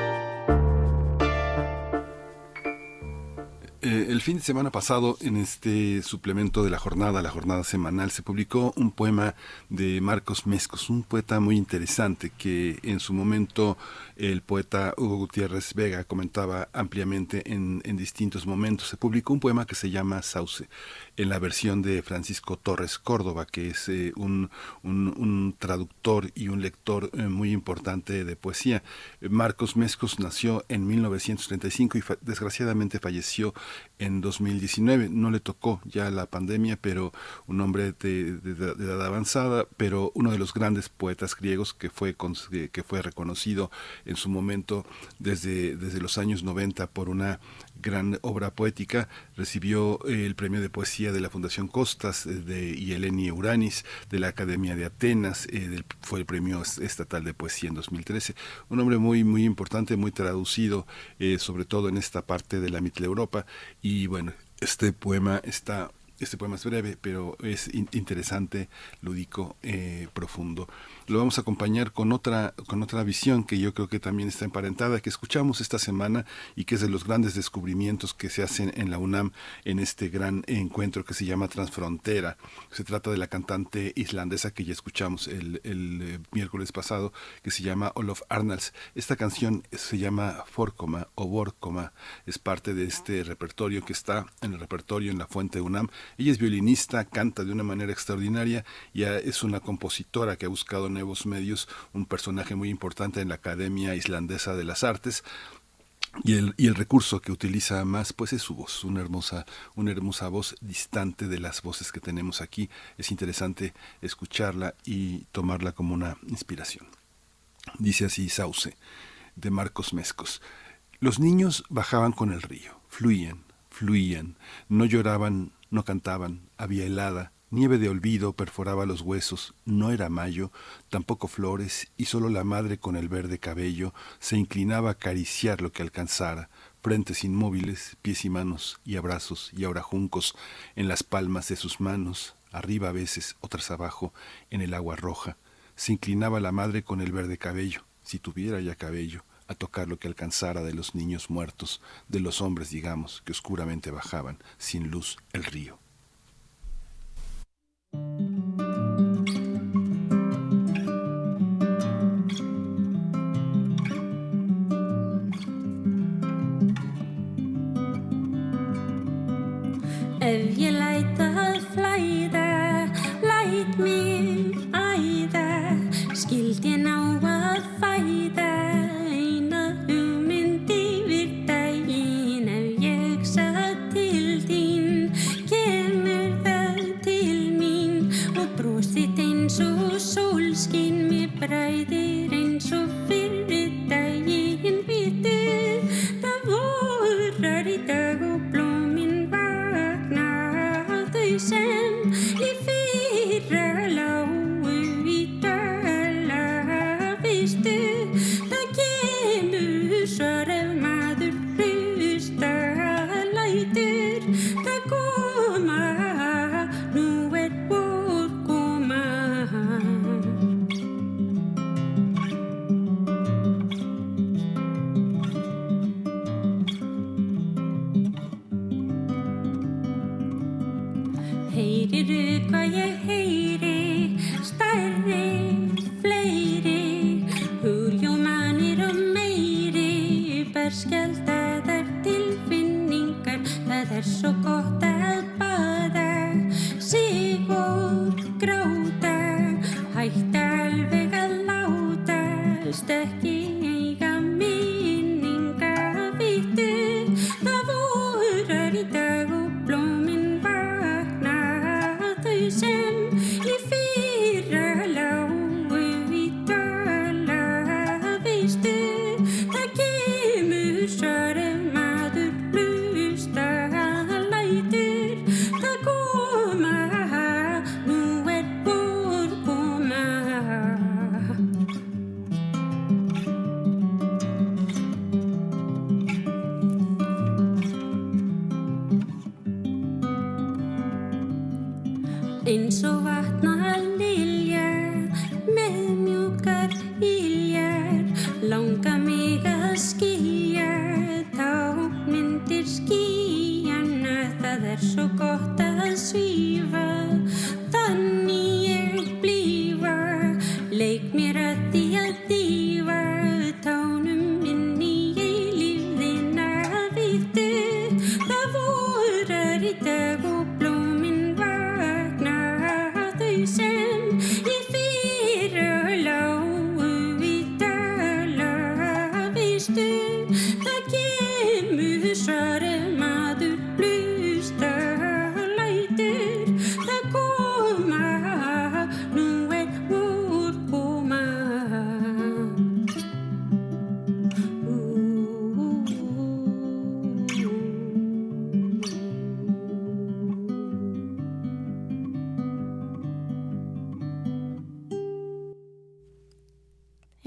Speaker 2: Eh, el fin de semana pasado, en este suplemento de la jornada, la jornada semanal, se publicó un poema de Marcos Mescos, un poeta muy interesante que en su momento el poeta Hugo Gutiérrez Vega comentaba ampliamente en, distintos momentos. Se publicó un poema que se llama Sauce, en la versión de Francisco Torres Córdoba, que es eh, un, traductor y un lector eh, muy importante de poesía. Marcos Mescos nació en 1935 y fa desgraciadamente falleció en 2019. No le tocó ya la pandemia, pero un hombre de, edad avanzada, pero uno de los grandes poetas griegos que fue, que fue reconocido en su momento desde, desde los años 90 por una gran obra poética, recibió el premio de poesía de la Fundación Costas de, y Eleni Uranis de la Academia de Atenas, eh, fue el premio estatal de poesía en 2013. Un hombre muy, muy importante, muy traducido, eh, sobre todo en esta parte de la Mittel Europa. Y bueno, este poema está este poema es breve, pero es in interesante, lúdico, eh, profundo lo vamos a acompañar con otra, con otra visión que yo creo que también está emparentada, que escuchamos esta semana y que es de los grandes descubrimientos que se hacen en la UNAM en este gran encuentro que se llama Transfrontera. Se trata de la cantante islandesa que ya escuchamos el, el eh, miércoles pasado, que se llama Olof Arnalds. Esta canción se llama Forcoma o Borcoma, es parte de este repertorio que está en el repertorio en la Fuente UNAM. Ella es violinista, canta de una manera extraordinaria, ya es una compositora que ha buscado nuevos medios, un personaje muy importante en la Academia Islandesa de las Artes, y el, recurso que utiliza más pues es su voz, una hermosa, una hermosa voz distante de las voces que tenemos aquí. Es interesante escucharla y tomarla como una inspiración. Dice así Sauce, de Marcos Mescos. Los niños bajaban con el río, fluían, fluían, no lloraban, no cantaban, había helada, nieve de olvido perforaba los huesos, no era mayo, tampoco flores, y solo la madre con el verde cabello se inclinaba a acariciar lo que alcanzara, frentes inmóviles, pies y manos, y abrazos, y ahora juncos, en las palmas de sus manos, arriba a veces, otras abajo, en el agua roja. Se inclinaba la madre con el verde cabello, si tuviera ya cabello, a tocar lo que alcanzara de los niños muertos, de los hombres, digamos, que oscuramente bajaban, sin luz, el río.
Speaker 24: Ef ég læt að flæða, læt mig æða, skild but I didn't survive.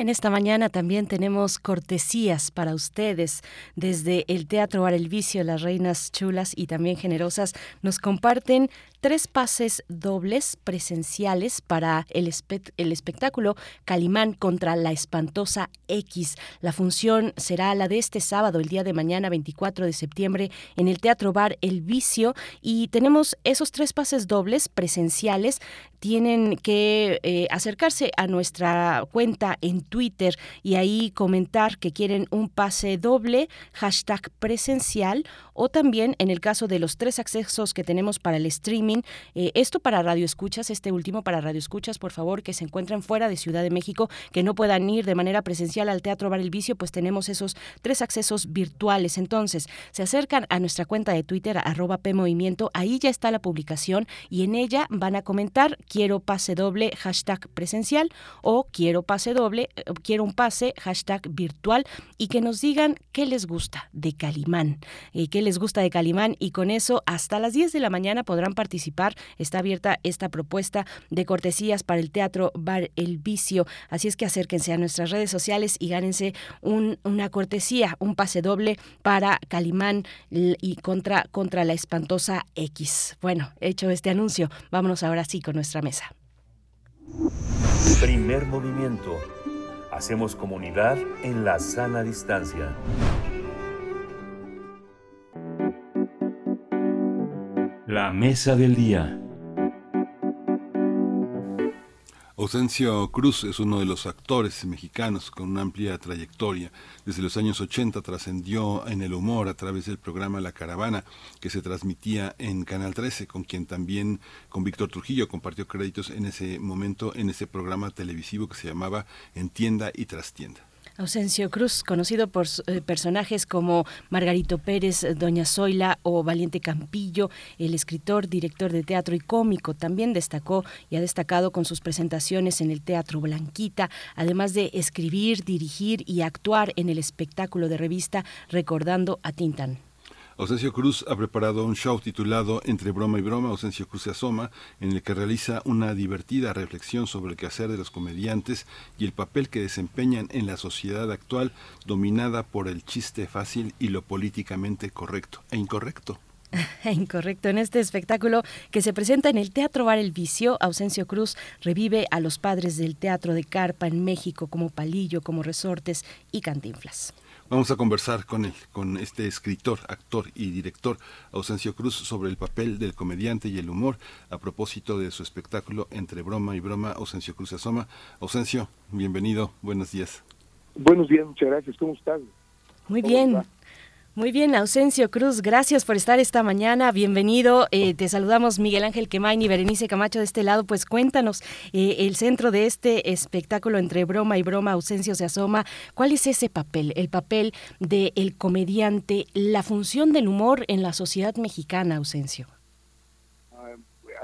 Speaker 1: En esta mañana también tenemos cortesías para ustedes desde el Teatro Bar El Vicio, las reinas chulas y también generosas. Nos comparten tres pases dobles presenciales para el, espe- el espectáculo Calimán contra la espantosa X. La función será la de este sábado, el día de mañana, 24 de septiembre, en el Teatro Bar El Vicio. Y tenemos esos tres pases dobles presenciales. Tienen que eh, acercarse a nuestra cuenta en Twitter y ahí comentar que quieren un pase doble, hashtag presencial o también en el caso de los tres accesos que tenemos para el streaming, eh, esto para Radio Escuchas, este último para Radio Escuchas, por favor, que se encuentren fuera de Ciudad de México, que no puedan ir de manera presencial al Teatro Bar El Vicio, pues tenemos esos tres accesos virtuales. Entonces, se acercan a nuestra cuenta de Twitter, arroba PMovimiento, ahí ya está la publicación y en ella van a comentar quiero pase doble, hashtag presencial o quiero pase doble, eh, quiero un pase, hashtag virtual y que nos digan qué les gusta de Calimán, eh, qué les gusta de Calimán y con eso hasta las 10 de la mañana podrán participar. Está abierta esta propuesta de cortesías para el Teatro Bar El Vicio, así es que acérquense a nuestras redes sociales y gánense un, una cortesía, un pase doble para Calimán y contra, contra la espantosa X. Bueno, hecho este anuncio, vámonos ahora sí con nuestra mesa.
Speaker 3: Primer movimiento. Hacemos comunidad en la sana distancia. La mesa del día.
Speaker 2: Ausencio Cruz es uno de los actores mexicanos con una amplia trayectoria. Desde los años 80 trascendió en el humor a través del programa La Caravana, que se transmitía en Canal 13, con quien también, con Víctor Trujillo, compartió créditos en ese momento en ese programa televisivo que se llamaba Entienda y Trastienda.
Speaker 1: Ausencio Cruz, conocido por eh, personajes como Margarito Pérez, eh, Doña Zoila o Valiente Campillo, el escritor, director de teatro y cómico, también destacó y ha destacado con sus presentaciones en el Teatro Blanquita, además de escribir, dirigir y actuar en el espectáculo de revista Recordando a Tintán.
Speaker 2: Ausencio Cruz ha preparado un show titulado Entre broma y broma, Ausencio Cruz se asoma, en el que realiza una divertida reflexión sobre el quehacer de los comediantes y el papel que desempeñan en la sociedad actual dominada por el chiste fácil y lo políticamente correcto e incorrecto.
Speaker 1: Incorrecto. En este espectáculo que se presenta en el Teatro Bar El Vicio, Ausencio Cruz revive a los padres del teatro de carpa en México como Palillo, como Resortes y Cantinflas.
Speaker 2: Vamos a conversar con él, con este escritor, actor y director Ausencio Cruz sobre el papel del comediante y el humor a propósito de su espectáculo Entre broma y broma, Ausencio Cruz asoma. Ausencio, bienvenido, buenos días.
Speaker 25: Buenos días, muchas gracias, ¿cómo estás?
Speaker 1: Muy bien. Muy bien, Ausencio Cruz, gracias por estar esta mañana, bienvenido. Eh, te saludamos Miguel Ángel Quemain y Berenice Camacho de este lado. Pues cuéntanos, eh, el centro de este espectáculo entre broma y broma, Ausencio se asoma. ¿Cuál es ese papel, el papel del el comediante, la función del humor en la sociedad mexicana, Ausencio?
Speaker 25: Ah,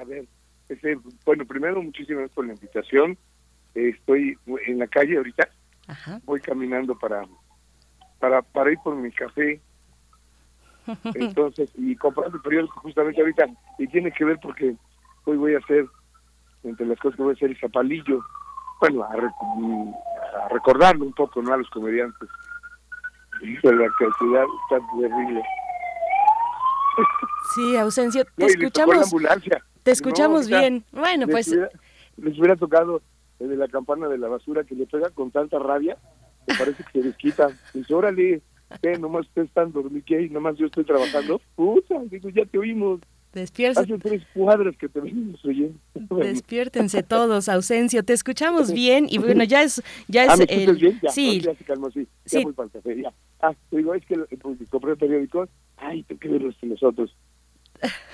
Speaker 25: a ver, este, bueno, primero muchísimas gracias por la invitación. estoy en la calle ahorita, voy caminando para, para, para ir por mi café entonces, y comprando el periódico justamente ahorita, y tiene que ver porque hoy voy a hacer, entre las cosas que voy a hacer, es Zapalillo, bueno, a, a recordarlo un poco, ¿no? A los comediantes. De la cantidad tan terrible.
Speaker 1: Sí, ausencia. Te escuchamos. Te escuchamos bien. Bueno,
Speaker 25: les
Speaker 1: pues.
Speaker 25: Hubiera, les hubiera tocado de la campana de la basura que le pega con tanta rabia, me parece que se desquita. Dice, órale, ¿qué? Nomás ustedes están dormidos, ¿qué? Nomás yo estoy trabajando. Puta, digo, ya te oímos. Hace tres cuadras que te venimos oyendo.
Speaker 1: Despiértense todos, Ausencio. Te escuchamos bien y bueno, ya es... Ya es
Speaker 25: ah, ¿me
Speaker 1: el...
Speaker 25: bien? Ya,
Speaker 1: sí.
Speaker 25: ya se calmó, sí. Ya voy para el café, ya. Ah, digo, es que compré el periódico. Ay, que verlos nosotros.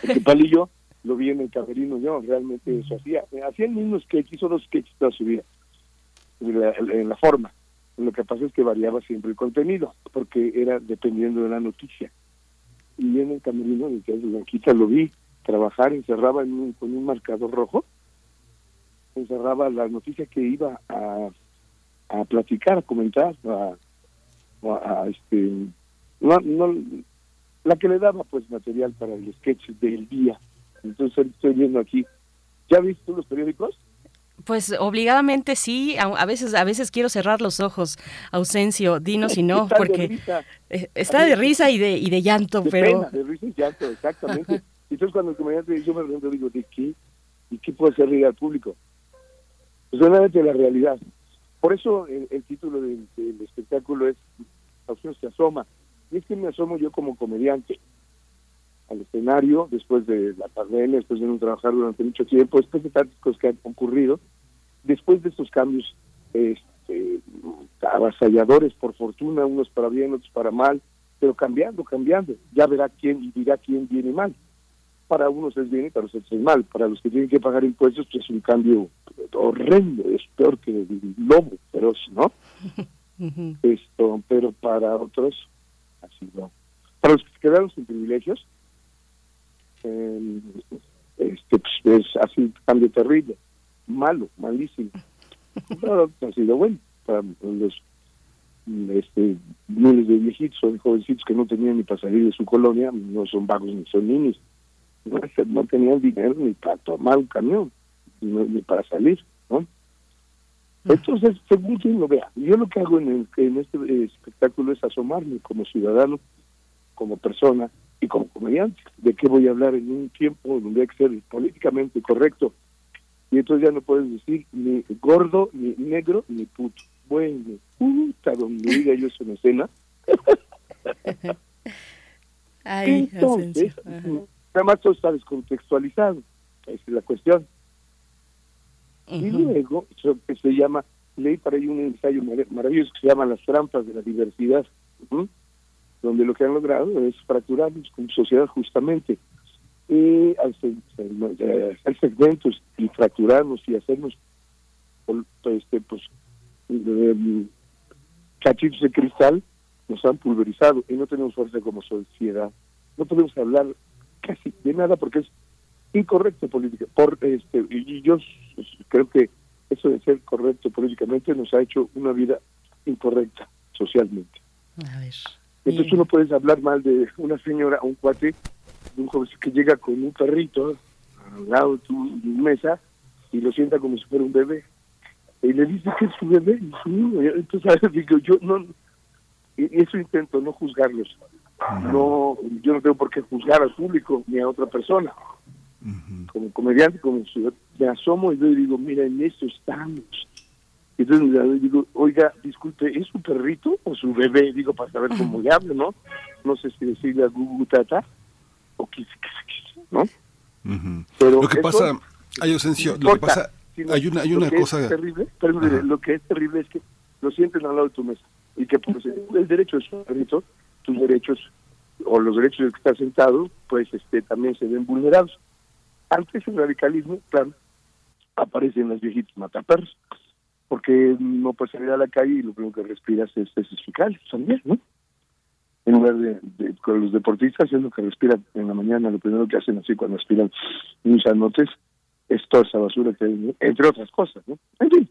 Speaker 25: Porque Palillo lo vi en el camerino yo, realmente eso hacía. Hacía el mismo sketch, hizo dos sketches toda su vida. En la, en la forma. Lo que pasa es que variaba siempre el contenido, porque era dependiendo de la noticia. Y en el camerino de Blanquita lo vi trabajar, encerraba en un, con un marcador rojo, encerraba la noticia que iba a, a platicar, a comentar, a, a, este, no, no, la que le daba pues material para el sketch del día. Entonces estoy viendo aquí, ¿ya viste los periódicos?
Speaker 1: Pues obligadamente sí, a, a, veces a veces quiero cerrar los ojos, ausencio, dinos si no,
Speaker 25: Está de
Speaker 1: porque
Speaker 25: risa.
Speaker 1: eh, está de risa y de y de llanto,
Speaker 25: de
Speaker 1: pero
Speaker 25: pena, de risa y llanto, exactamente. Entonces cuando el comediante yo me pregunto, digo, ¿de qué? ¿Y qué puede hacer reír al público? Pues solamente la realidad. Por eso el, el título del, del espectáculo es Ausencio se asoma. Y es que me asomo yo como comediante al escenario después de la pandemia, después de no trabajar durante mucho tiempo, después de tantas cosas que han ocurrido, después de estos cambios este, avasalladores, por fortuna, unos para bien, otros para mal, pero cambiando, cambiando. Ya verá quién y dirá quién viene mal. Para unos es bien y para otros es mal. Para los que tienen que pagar impuestos, pues es un cambio horrendo, es peor que el lobo feroz, ¿no? Esto, pero para otros, así no. Para los que quedaron sin privilegios, eh, este, pues, es así un cambio terrible, malo, malísimo. Pero ha sido bueno para los este, miles de viejitos o de jovencitos que no tenían ni para salir de su colonia, no son vagos ni son niños, no, no tenían dinero ni para tomar un camión, ni, ni para salir, ¿no? Entonces, según quien lo vea, yo lo que hago en, el- en este eh, espectáculo es asomarme como ciudadano, como persona y como comediante. ¿De qué voy a hablar en un tiempo donde hay que ser políticamente correcto? Y entonces ya no puedes decir ni gordo, ni negro, ni puto. Bueno, puta, donde diga yo eso en escena.
Speaker 1: Ay,
Speaker 25: Entonces, además todo está descontextualizado. Esa es la cuestión. Y luego, eso que se llama, leí para ahí un ensayo mar- maravilloso que se llama Las trampas de la diversidad, ¿m? Donde lo que han logrado es fracturarnos como sociedad justamente, eh, hacer segmentos y fracturarnos y hacernos pol- este, pues, em, cachitos de cristal, nos han pulverizado y no tenemos fuerza como sociedad. No podemos hablar casi de nada porque es incorrecto política. Por este y yo creo que eso de ser correcto políticamente nos ha hecho una vida incorrecta socialmente.
Speaker 1: A ver.
Speaker 25: Entonces tú no puedes hablar mal de una señora, un cuate, de un joven que llega con un perrito al lado de tu mesa y lo sienta como si fuera un bebé. Y le dice que es su bebé, y su Entonces digo, yo no, eso intento, no juzgarlos. No, yo no tengo por qué juzgar al público ni a otra persona. Como comediante, como ciudad- me asomo y yo digo, mira, en esto estamos. Y entonces le digo, oiga, disculpe, ¿es su perrito o su bebé? Digo, para saber cómo le hablo, ¿no? No sé si decirle a Gugu Tata o qué, qué- qué- ¿no? Pero
Speaker 2: lo que pasa, hay ausencio,
Speaker 25: no
Speaker 2: lo que pasa, hay una, hay una cosa.
Speaker 25: Terrible, lo que es terrible es que lo sienten al lado de tu mesa y que por el derecho de su perrito, tus derechos o los derechos del que está sentado, pues este también se ven vulnerados. Ante ese radicalismo, claro, aparecen las viejitas mataperros, porque no puedes salir a la calle y lo primero que respiras es esos fecales también, ¿no? En lugar de, con los deportistas es que respiran en la mañana, lo primero que hacen así cuando respiran mis anotes es toda esa basura que hay, entre otras cosas, ¿no? En fin,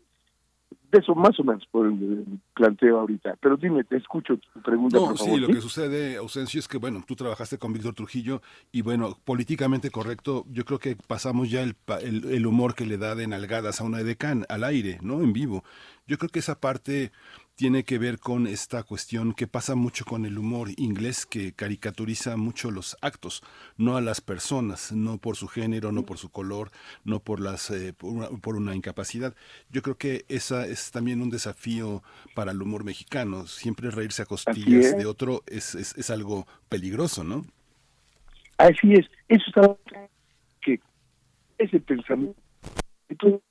Speaker 25: eso más o menos por el planteo ahorita. Pero dime, te escucho tu pregunta,
Speaker 2: No,
Speaker 25: por
Speaker 2: sí,
Speaker 25: favor.
Speaker 2: lo que sucede, Ausencio, es que, bueno, tú trabajaste con Víctor Trujillo y, bueno, políticamente correcto, yo creo que pasamos ya el, el, el humor que le da de nalgadas a una edecán al aire, ¿no? En vivo. Yo creo que esa parte tiene que ver con esta cuestión que pasa mucho con el humor inglés que caricaturiza mucho los actos, no a las personas, no por su género, no por su color, no por las eh, por, una, por una incapacidad. Yo creo que esa es también un desafío para el humor mexicano. Siempre reírse a costillas de otro es, es, es algo peligroso, ¿no?
Speaker 25: Así es, eso está que ese pensamiento. Entonces,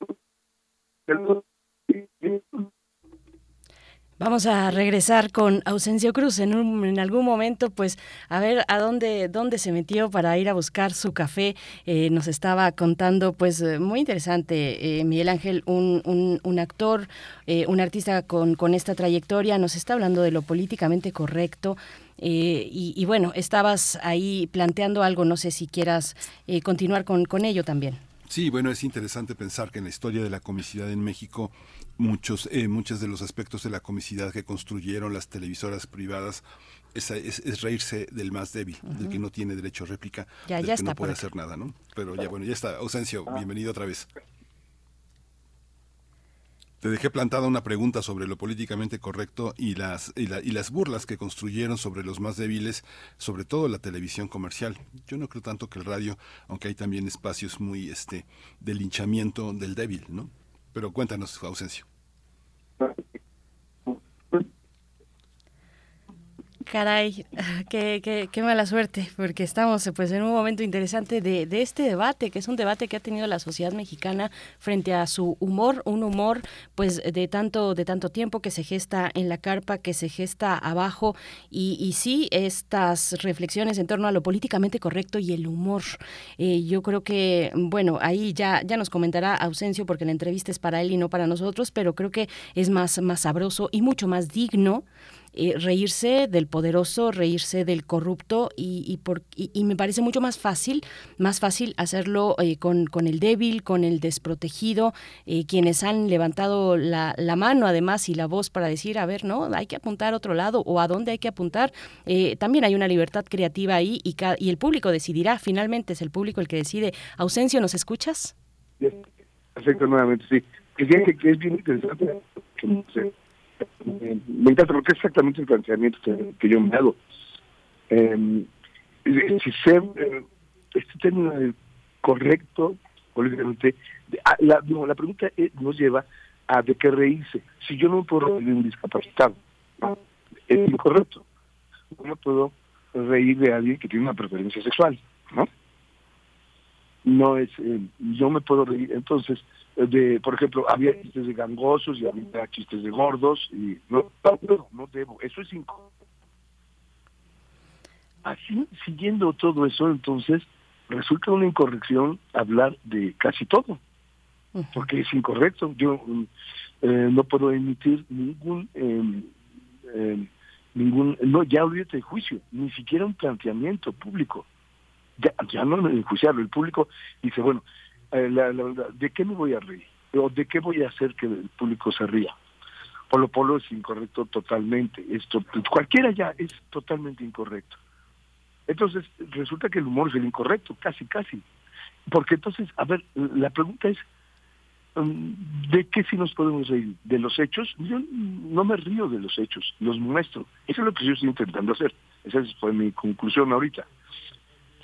Speaker 1: Vamos a regresar con Ausencio Cruz en, un- en algún momento, pues a ver a dónde, dónde se metió para ir a buscar su café. Eh, nos estaba contando, pues eh, muy interesante, eh, Miguel Ángel, un, un- un actor, eh, un artista con, con esta trayectoria, nos está hablando de lo políticamente correcto. eh, y, bueno, estabas ahí planteando algo, no sé si quieras continuar con, con ello también.
Speaker 2: Sí, bueno, es interesante pensar que en la historia de la comicidad en México, muchos, eh, muchos de los aspectos de la comicidad que construyeron las televisoras privadas es, es- es reírse del más débil, del que no tiene derecho a réplica,
Speaker 1: Ya,
Speaker 2: del
Speaker 1: ya
Speaker 2: que no
Speaker 1: está
Speaker 2: puede
Speaker 1: por acá.
Speaker 2: hacer nada, ¿no? Pero ya, bueno, ya está. Ausencio, bienvenido otra vez. Te dejé plantada una pregunta sobre lo políticamente correcto y las, y, la- y las burlas que construyeron sobre los más débiles, sobre todo la televisión comercial. Yo no creo tanto que el radio, aunque hay también espacios muy este de linchamiento del débil, ¿no? Pero cuéntanos, Ausencio.
Speaker 1: Caray, qué, qué, qué, mala suerte, porque estamos pues en un momento interesante de, de, este debate, que es un debate que ha tenido la sociedad mexicana frente a su humor, un humor pues de tanto, de tanto tiempo que se gesta en la carpa, que se gesta abajo, y, y sí, estas reflexiones en torno a lo políticamente correcto y el humor. Eh, yo creo que, bueno, ahí ya, ya nos comentará Ausencio, porque la entrevista es para él y no para nosotros, pero creo que es más, más sabroso y mucho más digno eh, reírse del poderoso, reírse del corrupto y, y, por, y, me parece mucho más fácil, más fácil hacerlo eh, con, con, el débil, con el desprotegido, eh, quienes han levantado la, la, mano además y la voz para decir, a ver, no, hay que apuntar a otro lado o a dónde hay que apuntar. Eh, también hay una libertad creativa ahí y, y el público decidirá, finalmente es el público el que decide. Ausencio, ¿nos escuchas?
Speaker 25: Perfecto, nuevamente, sí. Que, que es bien interesante. Sé me encanta porque es exactamente el planteamiento que, yo me hago. Eh, si ser eh, este término correcto políticamente, la, no, la pregunta nos lleva a de qué reírse. Si yo no puedo reír de un discapacitado, es incorrecto. Me puedo reír de alguien que tiene una preferencia sexual, ¿no? No es, eh, yo me puedo reír. Entonces, de, por ejemplo, había chistes de gangosos y había chistes de gordos y no, no, no debo, eso es incorrecto. Así, siguiendo todo eso, entonces, resulta una incorrección hablar de casi todo, porque es incorrecto. Yo eh, no puedo emitir ningún, eh, eh, ningún, no, ya olvídate de juicio, ni siquiera un planteamiento público. Ya, ya no enjuiciarlo, el público dice, bueno, eh, la, la, ¿de qué me voy a reír? ¿O de qué voy a hacer que el público se ría? Polo Polo es incorrecto totalmente. Esto, cualquiera ya es totalmente incorrecto. Entonces, resulta que el humor es el incorrecto, casi, casi. Porque entonces, a ver, la pregunta es, um, ¿de qué sí nos podemos reír? ¿De los hechos? Yo no me río de los hechos, los muestro. Eso es lo que yo estoy intentando hacer. Esa fue mi conclusión ahorita.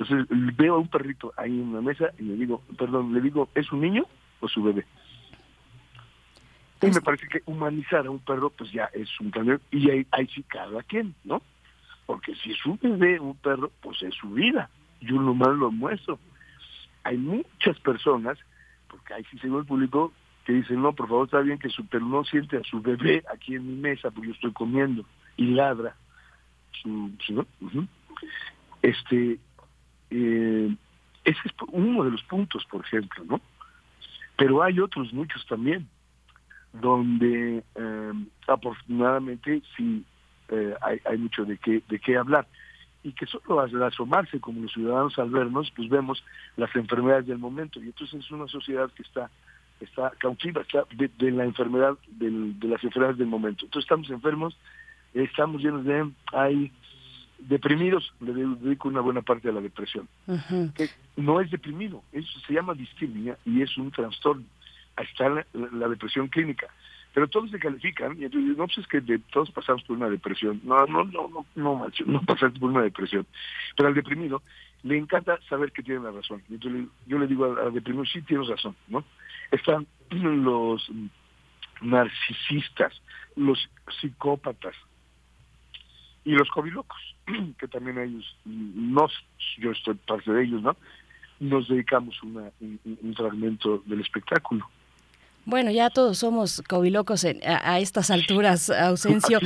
Speaker 25: Entonces veo a un perrito ahí en una mesa y le digo, perdón, le digo, ¿es un niño o su bebé? Y me parece que humanizar a un perro, pues ya es un cambio, y ahí, ahí sí cada quien, ¿no? Porque si es un bebé, un perro, pues es su vida. Yo nomás lo muestro. Hay muchas personas, porque ahí sí se el público, que dicen, no, por favor, está bien que su perro no siente a su bebé aquí en mi mesa, porque yo estoy comiendo, y ladra. Su, su, ¿no? uh -huh. Este, eh, ese es uno de los puntos, por ejemplo, ¿no? Pero hay otros muchos también, donde eh, afortunadamente sí eh, hay, hay, mucho de qué, de qué hablar. Y que solo al asomarse como los ciudadanos al vernos, pues vemos las enfermedades del momento. Y entonces es una sociedad que está está cautiva está de, de la enfermedad, del, de las enfermedades del momento. Entonces estamos enfermos, estamos llenos de... hay deprimidos, le dedico una buena parte a la depresión. Uh -huh. que no es deprimido, eso se llama distimia y es un trastorno. Ahí está la, la, la, depresión clínica. Pero todos se califican y entonces no pues es que de, todos pasamos por una depresión. No, no, no, no, no, pasaste por una depresión. Pero al deprimido le encanta saber que tiene la razón. Entonces yo le digo al, al deprimido, sí tienes razón, ¿no? Están los narcisistas, los psicópatas, y los covilocos, que también ellos, no, yo estoy parte de ellos, ¿no? Nos dedicamos una, un, un fragmento del espectáculo.
Speaker 1: Bueno, ya todos somos covilocos en, a, a, estas alturas, ausencio.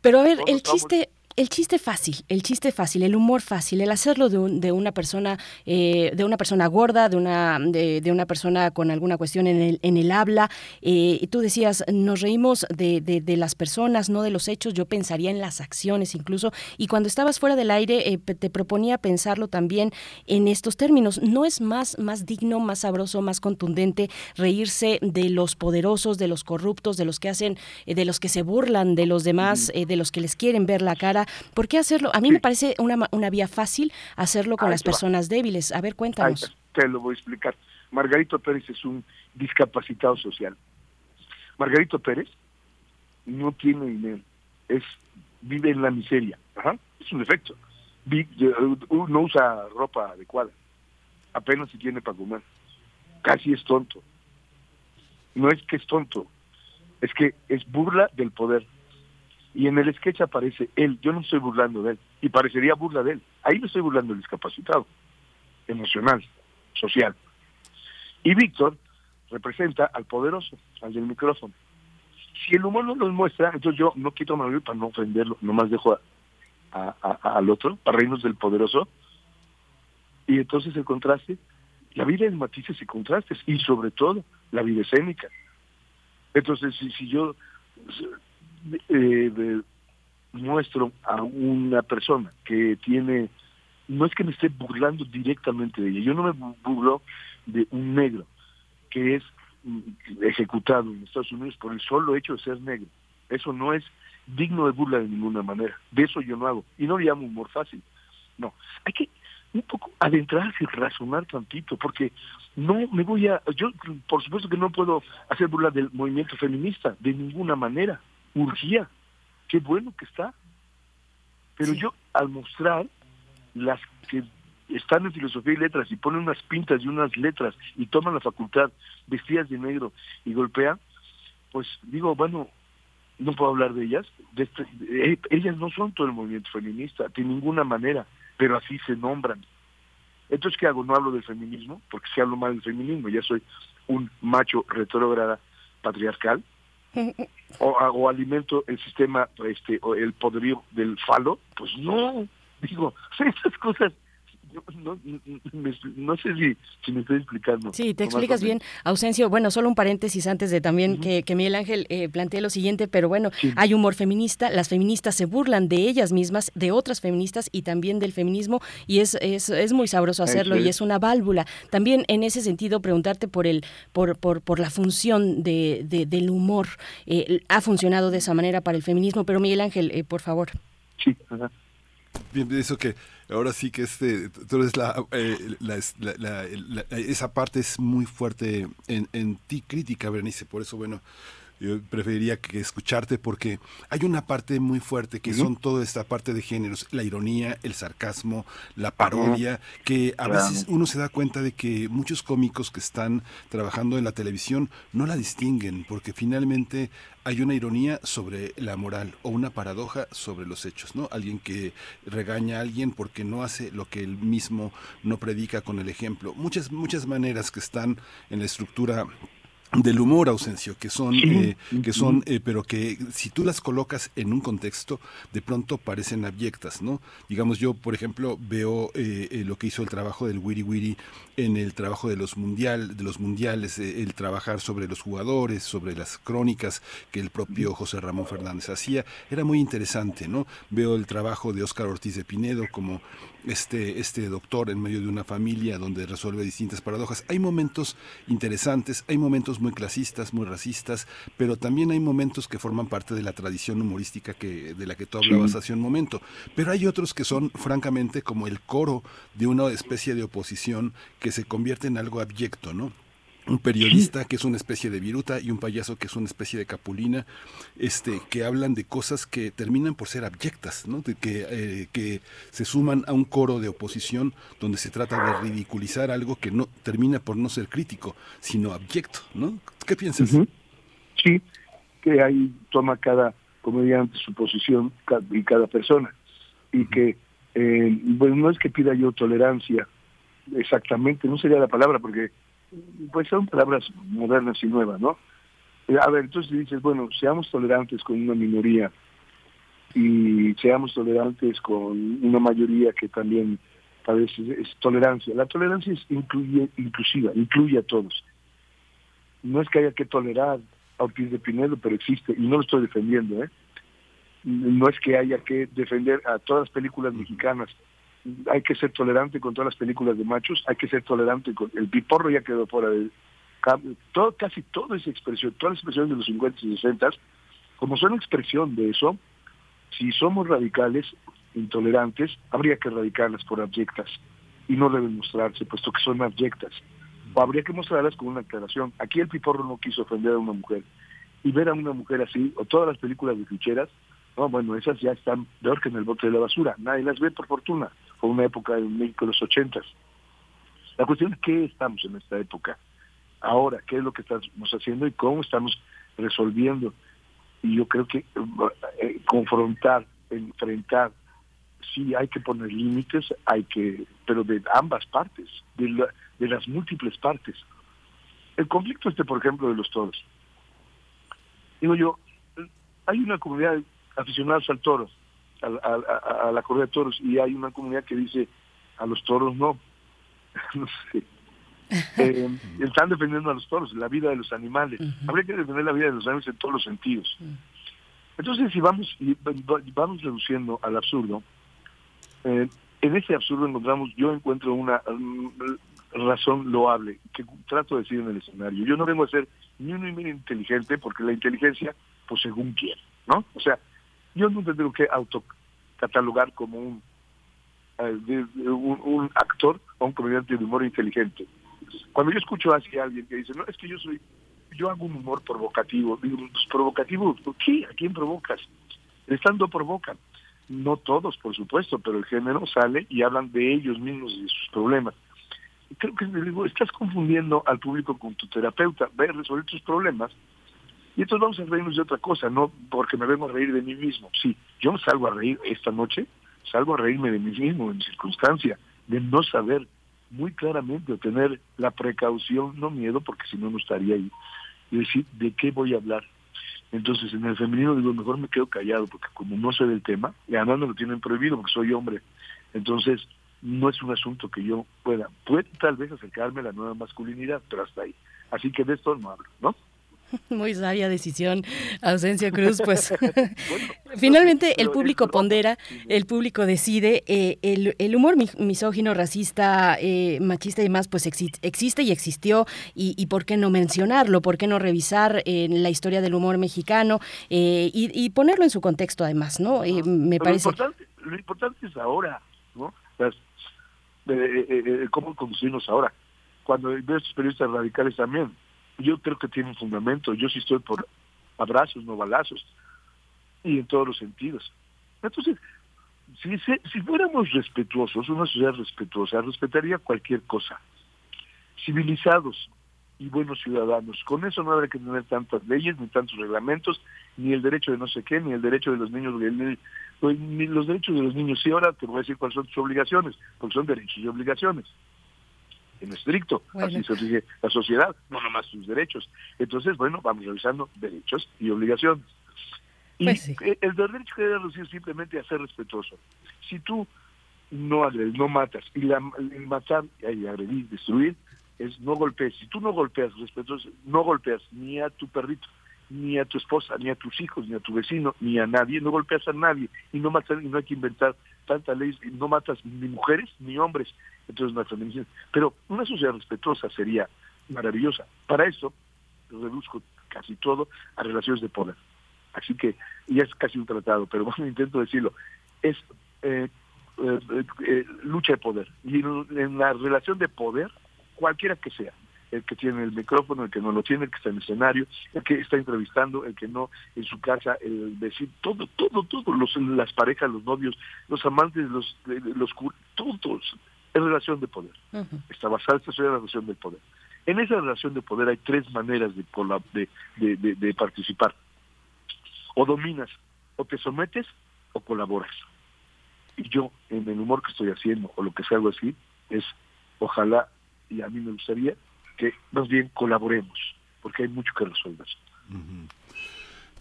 Speaker 1: Pero a ver, el chiste, el chiste fácil, el chiste fácil, el humor fácil, el hacerlo de, un, de una persona, eh, de una persona gorda, de una, de, de, una persona con alguna cuestión en el, en el habla. Eh, y tú decías, nos reímos de, de, de, las personas, no de los hechos. Yo pensaría en las acciones incluso. Y cuando estabas fuera del aire, eh, te proponía pensarlo también en estos términos. ¿No es más, más digno, más sabroso, más contundente reírse de los poderosos, de los corruptos, de los que hacen, eh, de los que se burlan de los demás, de los que les quieren ver la cara? ¿Por qué hacerlo? A mí sí. me parece una, una vía fácil hacerlo con Ahí las personas va. débiles. A ver, cuéntanos.
Speaker 25: Ahí te lo voy a explicar. Margarito Pérez es un discapacitado social. Margarito Pérez no tiene dinero, es vive en la miseria. Ajá. Es un defecto. No usa ropa adecuada. Apenas si tiene para comer. Casi es tonto. No es que es tonto, es que es burla del poder y en el sketch aparece él, yo no estoy burlando de él, y parecería burla de él. Ahí me estoy burlando del discapacitado, emocional, social. Y Víctor representa al poderoso, al del micrófono. Si el humor no lo muestra, entonces yo no quito a para no ofenderlo, nomás dejo a, al otro, para reírnos del poderoso. Y entonces el contraste, la vida es matices y contrastes, y sobre todo la vida escénica. Entonces, si, si yo eh, muestro a una persona que tiene, no es que me esté burlando directamente de ella, yo no me bu- burlo de un negro que es mm, ejecutado en Estados Unidos por el solo hecho de ser negro. Eso no es digno de burla de ninguna manera. De eso yo no hago. Y no le llamo humor fácil. No. Hay que un poco adentrarse y razonar tantito, porque no me voy a... Yo, por supuesto que no puedo hacer burla del movimiento feminista, de ninguna manera. Urgía. Qué bueno que está. Pero yo, al mostrar las que están en filosofía y letras y ponen unas pintas y unas letras y toman la facultad vestidas de negro y golpean, pues digo, bueno, no puedo hablar de ellas. De este- eh, ellas no son todo el movimiento feminista, de ninguna manera, pero así se nombran. Entonces, ¿qué hago? No hablo del feminismo, porque si hablo mal del feminismo, ya soy un macho retrógrada patriarcal, o, o alimento el sistema, este, o el poderío del falo, pues no, digo, esas cosas, yo no, no- me- no sé si, si me estoy explicando.
Speaker 1: Sí, te explicas bien, Ausencio. Bueno, solo un paréntesis antes de también que, que Miguel Ángel eh, plantee lo siguiente, pero bueno, hay humor feminista, las feministas se burlan de ellas mismas, de otras feministas y también del feminismo, y es, es, es muy sabroso hacerlo y
Speaker 26: es.
Speaker 1: es una válvula. También en ese sentido, preguntarte por el, por, por, por la función de, de- del humor. Eh, ha funcionado de esa manera para el feminismo, pero Miguel Ángel, eh, por favor.
Speaker 25: Sí, ajá.
Speaker 2: Bien, eso que ahora sí que este, eres la, eh, la- esa parte es muy fuerte en, en ti crítica, Berenice, por eso, bueno, yo preferiría que escucharte porque hay una parte muy fuerte que son toda esta parte de géneros, la ironía, el sarcasmo, la parodia, que a
Speaker 25: Claro.
Speaker 2: veces uno se da cuenta de que muchos cómicos que están trabajando en la televisión no la distinguen porque finalmente hay una ironía sobre la moral o una paradoja sobre los hechos, ¿no? Alguien que regaña a alguien porque no hace lo que él mismo no predica con el ejemplo. Muchas muchas maneras que están en la estructura del humor ausencio que son eh, que son eh, pero que si tú las colocas en un contexto de pronto parecen abyectas no digamos yo por ejemplo veo eh, eh, lo que hizo el trabajo del Wiri Wiri en el trabajo de los mundial de los mundiales el trabajar sobre los jugadores sobre las crónicas que el propio José Ramón Fernández hacía era muy interesante no veo el trabajo de Óscar Ortiz de Pinedo como este, este doctor en medio de una familia donde resuelve distintas paradojas. Hay momentos interesantes, hay momentos muy clasistas, muy racistas, pero también hay momentos que forman parte de la tradición humorística que, de la que tú hablabas hace un momento. Pero hay otros que son, francamente, como el coro de una especie de oposición que se convierte en algo abyecto, ¿no? Un periodista que es una especie de viruta y un payaso que es una especie de capulina, este, que hablan de cosas que terminan por ser abyectas, ¿no? De que, eh, que se suman a un coro de oposición donde se trata de ridiculizar algo que no termina por no ser crítico, sino abyecto, ¿no? ¿Qué piensas?
Speaker 25: Sí, que ahí toma cada comediante su posición y cada persona. Y que, eh, bueno, no es que pida yo tolerancia, exactamente, no sería la palabra, porque pues son palabras modernas y nuevas, ¿no? Eh, A ver, entonces dices, bueno, seamos tolerantes con una minoría y seamos tolerantes con una mayoría que también a veces es tolerancia. La tolerancia es incluye, inclusiva, incluye a todos. No es que haya que tolerar a Ortiz de Pinedo, pero existe, y no lo estoy defendiendo, ¿eh? No es que haya que defender a todas las películas mexicanas. Hay que ser tolerante con todas las películas de machos, hay que ser tolerante con... El piporro ya quedó fuera de... cam- Todo, casi toda esa expresión, todas las expresiones de los 50 y 60, como son expresión de eso, si somos radicales, intolerantes, habría que erradicarlas por abyectas y no deben mostrarse, puesto que son abyectas. O habría que mostrarlas con una aclaración. Aquí el piporro no quiso ofender a una mujer. Y ver a una mujer así, o todas las películas de ficheras, no, bueno, esas ya están peor que en el bote de la basura. Nadie las ve por fortuna. Fue una época en México de los ochentas. La cuestión es qué estamos en esta época. Ahora, qué es lo que estamos haciendo y cómo estamos resolviendo Y yo creo que eh, confrontar, enfrentar, sí hay que poner límites, hay que, pero de ambas partes, de, la- de las múltiples partes. El conflicto este, por ejemplo, de los toros. Digo yo, hay una comunidad de aficionados al toro, a, a- a- la corrida de toros, y hay una comunidad que dice a los toros no. no sé. Eh, están defendiendo a los toros, la vida de los animales. Habría que defender la vida de los animales en todos los sentidos. Entonces, si vamos y va- vamos reduciendo al absurdo, eh, en ese absurdo encontramos, yo encuentro una mm, razón loable que trato de decir en el escenario. Yo no vengo a ser ni un ni inteligente, porque la inteligencia, pues según quién, ¿no? O sea, yo no tengo que autocatalogar como un, eh, un, un actor o un comediante de humor inteligente. Cuando yo escucho hacia alguien que dice, no, es que yo soy, yo hago un humor provocativo, digo, pues provocativo, ¿por ¿qué? ¿A quién provocas? Estando provocan. No todos, por supuesto, pero el género sale y hablan de ellos mismos y de sus problemas. Creo que le digo, estás confundiendo al público con tu terapeuta, ve a resolver tus problemas y entonces vamos a reírnos de otra cosa, no porque me vengo a reír de mí mismo. Sí, yo salgo a reír esta noche, salgo a reírme de mí mismo, en circunstancia, de no saber muy claramente o tener la precaución, no miedo, porque si no, no estaría ahí, y decir de qué voy a hablar. Entonces, en el femenino digo, mejor me quedo callado, porque como no sé del tema, y además me lo tienen prohibido porque soy hombre, entonces no es un asunto que yo pueda, puede tal vez acercarme a la nueva masculinidad, pero hasta ahí. Así que de esto no hablo, ¿no?
Speaker 1: Muy sabia decisión, Ausencio Cruz. Pues finalmente el público pondera, el público decide. eh, el, el humor mi- misógino, racista, eh, machista y demás, pues exi- existe y existió. Y, y por qué no mencionarlo? ¿Por qué no revisar eh, la historia del humor mexicano eh, y, y ponerlo en su contexto, además, no? Eh, me
Speaker 25: Pero
Speaker 1: parece.
Speaker 25: Lo importante, lo importante es ahora, ¿no? Las- eh, cómo conducirnos ahora. Cuando veo estos periodistas radicales también, yo creo que tienen fundamento. Yo sí estoy por abrazos, no balazos, y en todos los sentidos. Entonces, si, si fuéramos respetuosos, una sociedad respetuosa, respetaría cualquier cosa. Civilizados y buenos ciudadanos. Con eso no habría que tener tantas leyes, ni tantos reglamentos, ni el derecho de no sé qué, ni el derecho de los niños, ni, ni los derechos de los niños. Sí, ahora te voy a decir cuáles son tus obligaciones, porque son derechos y obligaciones. En estricto, así se rige la sociedad, no nomás sus derechos. Entonces, bueno, vamos revisando derechos y obligaciones. Y eh, el derecho que debe reducir simplemente a ser respetuoso. Si tú no agredes, no matas, y la, el matar, y agredir, destruir, es no golpees. Si tú no golpeas, respetuoso, no golpeas ni a tu perrito, ni a tu esposa, ni a tus hijos, ni a tu vecino, ni a nadie, no golpeas a nadie, y no matas, y no hay que inventar tantas leyes, no matas ni mujeres ni hombres, entonces no hay feminicidio. Pero una sociedad respetuosa sería maravillosa. Para eso reduzco casi todo a relaciones de poder. Así que ya es casi un tratado, pero bueno, intento decirlo. Es eh, eh, eh, lucha de poder. Y en la relación de poder, cualquiera que sea, el que tiene el micrófono, el que no lo tiene, el que está en el escenario, el que está entrevistando, el que no, en su casa, el decir, todo, todo, todo, los, las parejas, los novios, los amantes, los, los todos, es relación de poder. Está basada esta la relación del poder. En esa relación de poder hay tres maneras de, de, de, de- de participar. O dominas, o te sometes, o colaboras. Y yo, en el humor que estoy haciendo, o lo que sea algo así, es, ojalá, y a mí me gustaría, que más bien colaboremos, porque hay mucho que resolver.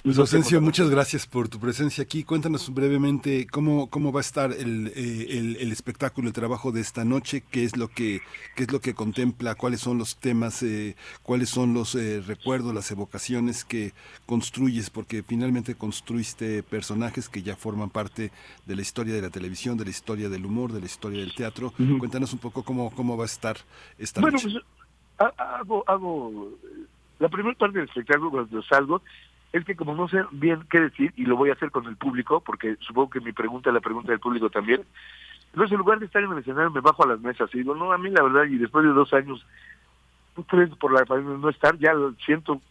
Speaker 2: Pues Ausencio, muchas gracias por tu presencia aquí. Cuéntanos brevemente cómo, cómo va a estar el, eh, el, el espectáculo, el trabajo de esta noche, qué es lo que, qué es lo que contempla, cuáles son los temas, eh, cuáles son los eh, recuerdos, las evocaciones que construyes, porque finalmente construiste personajes que ya forman parte de la historia de la televisión, de la historia del humor, de la historia del teatro. Cuéntanos un poco cómo, cómo va a estar esta
Speaker 25: Bueno,
Speaker 2: noche.
Speaker 25: pues hago, hago la primera parte del espectáculo cuando salgo es que como no sé bien qué decir y lo voy a hacer con el público porque supongo que mi pregunta es la pregunta del público también entonces en lugar de estar en el escenario me bajo a las mesas y digo no a mí la verdad y después de dos años pues, por la pandemia no estar ya lo siento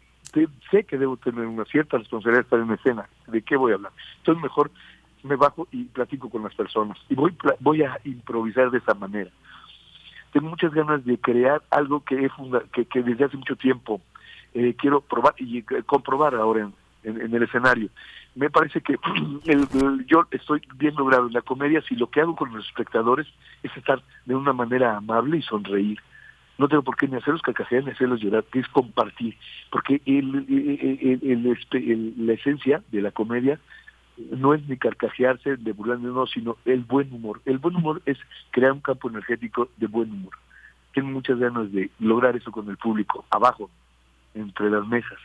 Speaker 25: sé que debo tener una cierta responsabilidad de estar en escena de qué voy a hablar entonces mejor me bajo y platico con las personas y voy voy a improvisar de esa manera tengo muchas ganas de crear algo que, he funda- que, que desde hace mucho tiempo eh, quiero probar y eh, comprobar ahora en, en, el escenario. Me parece que el- yo estoy bien logrado en la comedia si lo que hago con los espectadores es estar de una manera amable y sonreír. No tengo por qué ni hacerlos carcajear ni hacerlos llorar, que es compartir. Porque el- la esencia de la comedia no es ni carcajearse de burlarme, no, sino el buen humor. El buen humor es crear un campo energético de buen humor. Tengo muchas ganas de lograr eso con el público, abajo, entre las mesas.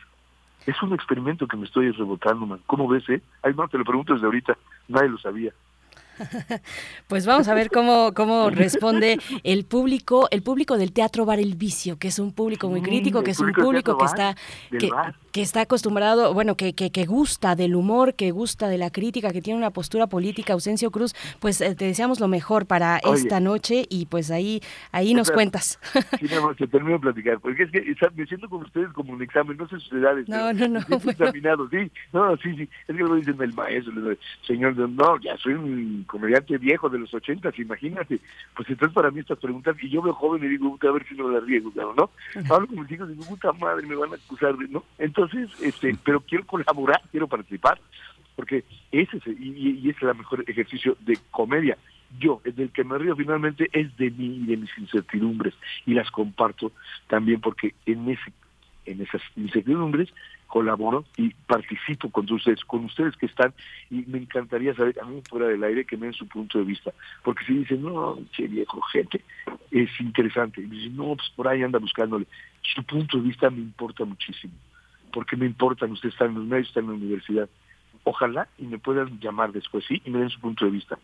Speaker 25: Es un experimento que me estoy rebotando, man. ¿Cómo ves, eh? Ay, no, te lo pregunto desde ahorita. Nadie lo sabía.
Speaker 1: Pues vamos a ver cómo, cómo responde el público, el público del Teatro Bar El Vicio, que es un público muy crítico, que es un
Speaker 25: público
Speaker 1: que está, que, está acostumbrado, bueno, que, que, que gusta del humor, que gusta de la crítica, que tiene una postura política. Ausencio Cruz, pues eh, te deseamos lo mejor para
Speaker 25: Oye.
Speaker 1: esta noche y pues ahí, ahí nos cuentas.
Speaker 25: Sí, te termino de platicar. Porque es que o sea, me siento con ustedes como un examen, no sé sus edades.
Speaker 1: No, no, no, bueno.
Speaker 25: examinado, sí. No, sí, sí. Es que luego dicen el maestro, señor, no, ya soy un comediante viejo de los ochentas, imagínate. Pues entonces para mí estas preguntas, y yo veo joven y digo, puta, a ver si no las riego, claro, ¿no? Hablo con mis hijos y digo, puta madre, me van a acusar de, ¿no? Entonces, este, pero quiero colaborar, quiero participar, porque ese es, y, y- ese es el mejor ejercicio de comedia. Yo, el del que me río finalmente es de mí y de mis incertidumbres, y las comparto también porque en ese en esas incertidumbres colaboro y participo con ustedes, con ustedes que están, y me encantaría saber, a mí fuera del aire, que me den su punto de vista, porque si dicen, no, che viejo, gente, es interesante, y dicen, no, pues por ahí anda buscándole, su punto de vista me importa muchísimo, porque me importan, ustedes están en los medios, están en la universidad, ojalá y me puedan llamar después, sí, y me den su punto de vista,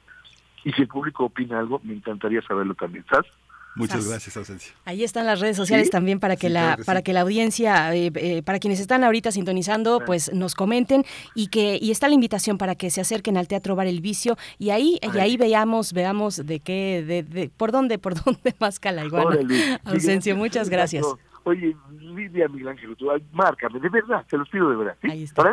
Speaker 25: y si el público opina algo, me encantaría saberlo también, ¿sabes?
Speaker 2: Muchas gracias, Ausencia.
Speaker 1: Ahí están las redes sociales
Speaker 25: ¿Sí?
Speaker 1: también para que
Speaker 2: Sí,
Speaker 1: la
Speaker 2: claro que
Speaker 1: para
Speaker 2: sí.
Speaker 1: que la audiencia eh, eh, para quienes están ahorita sintonizando pues nos comenten y que y está la invitación para que se acerquen al Teatro Bar El Vicio y ahí y ahí veamos veamos de qué de, de- por dónde por dónde más la iguana. Ausencio, muchas gracias.
Speaker 25: Oye, Lidia Miguel Ángel, tú, márcame, de verdad, te los pido de verdad. ¿sí?
Speaker 1: Ahí está.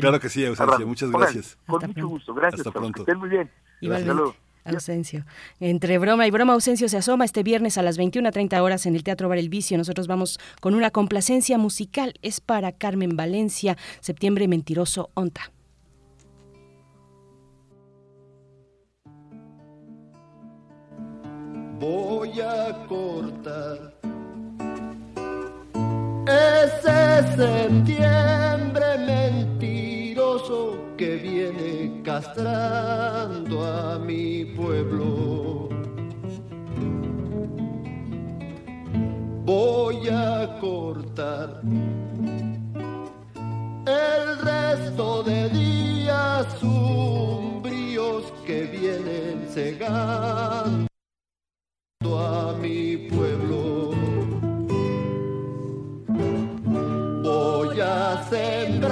Speaker 2: Claro que sí, Ausencia. Muchas gracias.
Speaker 25: Con mucho
Speaker 1: pronto.
Speaker 25: gusto, gracias.
Speaker 2: Hasta pronto.
Speaker 25: Que estén muy bien.
Speaker 1: Igualmente.
Speaker 25: Hasta luego.
Speaker 1: Ausencio. Entre broma y broma, Ausencio se asoma este viernes a las 21.30 horas en el Teatro Bar El Vicio. Nosotros vamos con una complacencia musical. Es para Carmen Valencia, Septiembre Mentiroso Onta.
Speaker 26: voy a cortar ese septiembre mentiroso que viene castrando a mi pueblo. Voy a cortar el resto de días umbríos que vienen cegando a mi pueblo. Voy a sembrar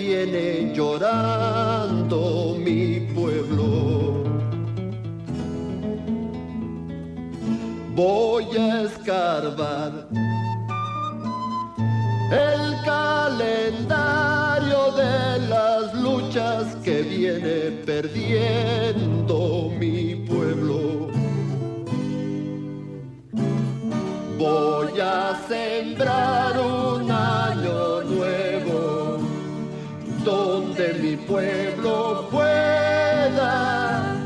Speaker 26: viene llorando mi pueblo. Voy a escarbar el calendario de las luchas que viene perdiendo pueblo pueda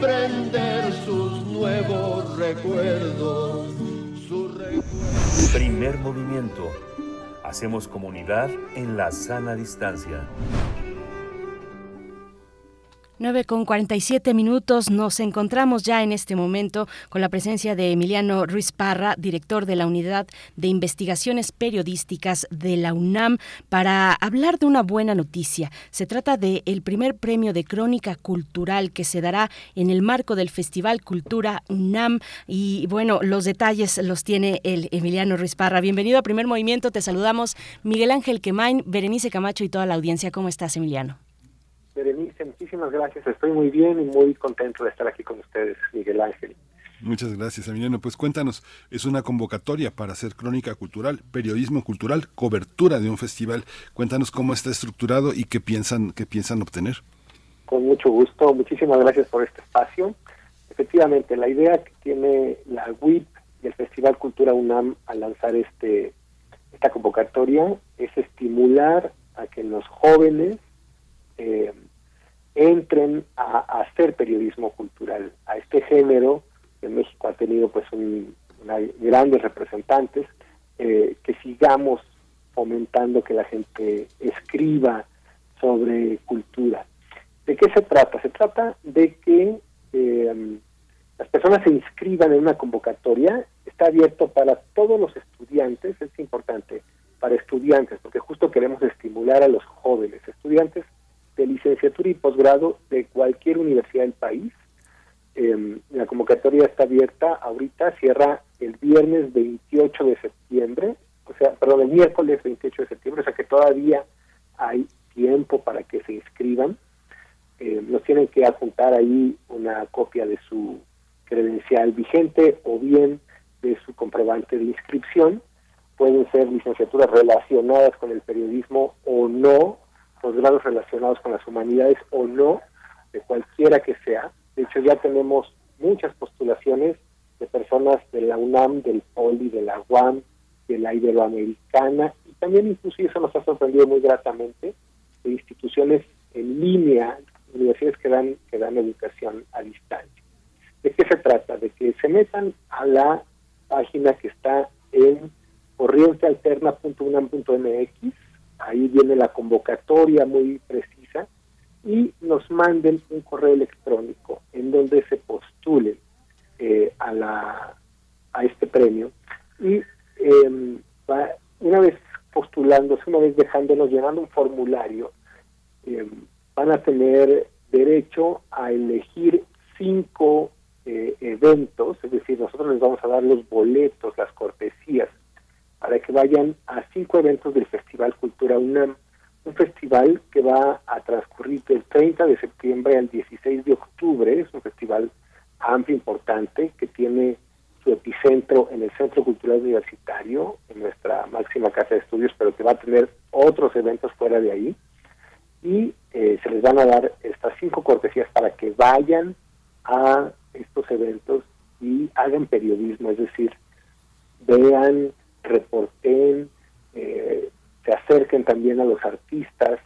Speaker 26: prender sus nuevos recuerdos. Su recuerdo.
Speaker 3: Primer movimiento. Hacemos comunidad en la sana distancia.
Speaker 1: 9 con 47 minutos. Nos encontramos ya en este momento con la presencia de Emiliano Ruiz Parra, director de la Unidad de Investigaciones Periodísticas de la UNAM, para hablar de una buena noticia. Se trata del el primer premio de crónica cultural que se dará en el marco del Festival Cultura UNAM. Y bueno, los detalles los tiene el Emiliano Ruiz Parra. Bienvenido a Primer Movimiento. Te saludamos Miguel Ángel Quemain, Berenice Camacho y toda la audiencia. ¿Cómo estás, Emiliano?
Speaker 27: Berenice, muchísimas gracias. Estoy muy bien y muy contento de estar aquí con ustedes, Miguel Ángel.
Speaker 2: Muchas gracias, Emiliano. Pues cuéntanos, es una convocatoria para hacer crónica cultural, periodismo cultural, cobertura de un festival. Cuéntanos cómo está estructurado y qué piensan, qué piensan obtener.
Speaker 27: Con mucho gusto, muchísimas gracias por este espacio. Efectivamente, la idea que tiene la WIP y el Festival Cultura UNAM al lanzar este esta convocatoria es estimular a que los jóvenes eh, entren a, hacer periodismo cultural, a este género que México ha tenido pues un, una, grandes representantes, eh, que sigamos fomentando que la gente escriba sobre cultura. ¿De qué se trata? Se trata de que eh, las personas se inscriban en una convocatoria, está abierto para todos los estudiantes, es importante, para estudiantes, porque justo queremos estimular a los jóvenes, estudiantes de licenciatura y posgrado de cualquier universidad del país. Eh, la convocatoria está abierta ahorita, cierra el viernes 28 de septiembre, o sea, perdón, el miércoles 28 de septiembre, o sea que todavía hay tiempo para que se inscriban. Eh, nos tienen que adjuntar ahí una copia de su credencial vigente o bien de su comprobante de inscripción. Pueden ser licenciaturas relacionadas con el periodismo o no, posgrados relacionados con las humanidades o no, de cualquiera que sea. De hecho, ya tenemos muchas postulaciones de personas de la UNAM, del POLI, de la UAM, de la Iberoamericana, y también incluso eso nos ha sorprendido muy gratamente, de instituciones en línea, universidades que dan, que dan educación a distancia. ¿De qué se trata? De que se metan a la página que está en corrientealterna.unam.mx, ahí viene la convocatoria muy precisa, y nos manden un correo electrónico en donde se postulen eh, a, la, a este premio. Y eh, va, una vez postulándose, una vez dejándonos, llenando un formulario, eh, van a tener derecho a elegir cinco eh, eventos, es decir, nosotros les vamos a dar los boletos, las cortesías, para que vayan a cinco eventos del Festival Cultura UNAM, un festival que va a transcurrir del 30 de septiembre al 16 de octubre, es un festival amplio, importante, que tiene su epicentro en el Centro Cultural Universitario, en nuestra máxima casa de estudios, pero que va a tener otros eventos fuera de ahí. Y eh, se les van a dar estas cinco cortesías para que vayan a estos eventos y hagan periodismo, es decir, vean, reporten, eh, se acerquen también a los artistas,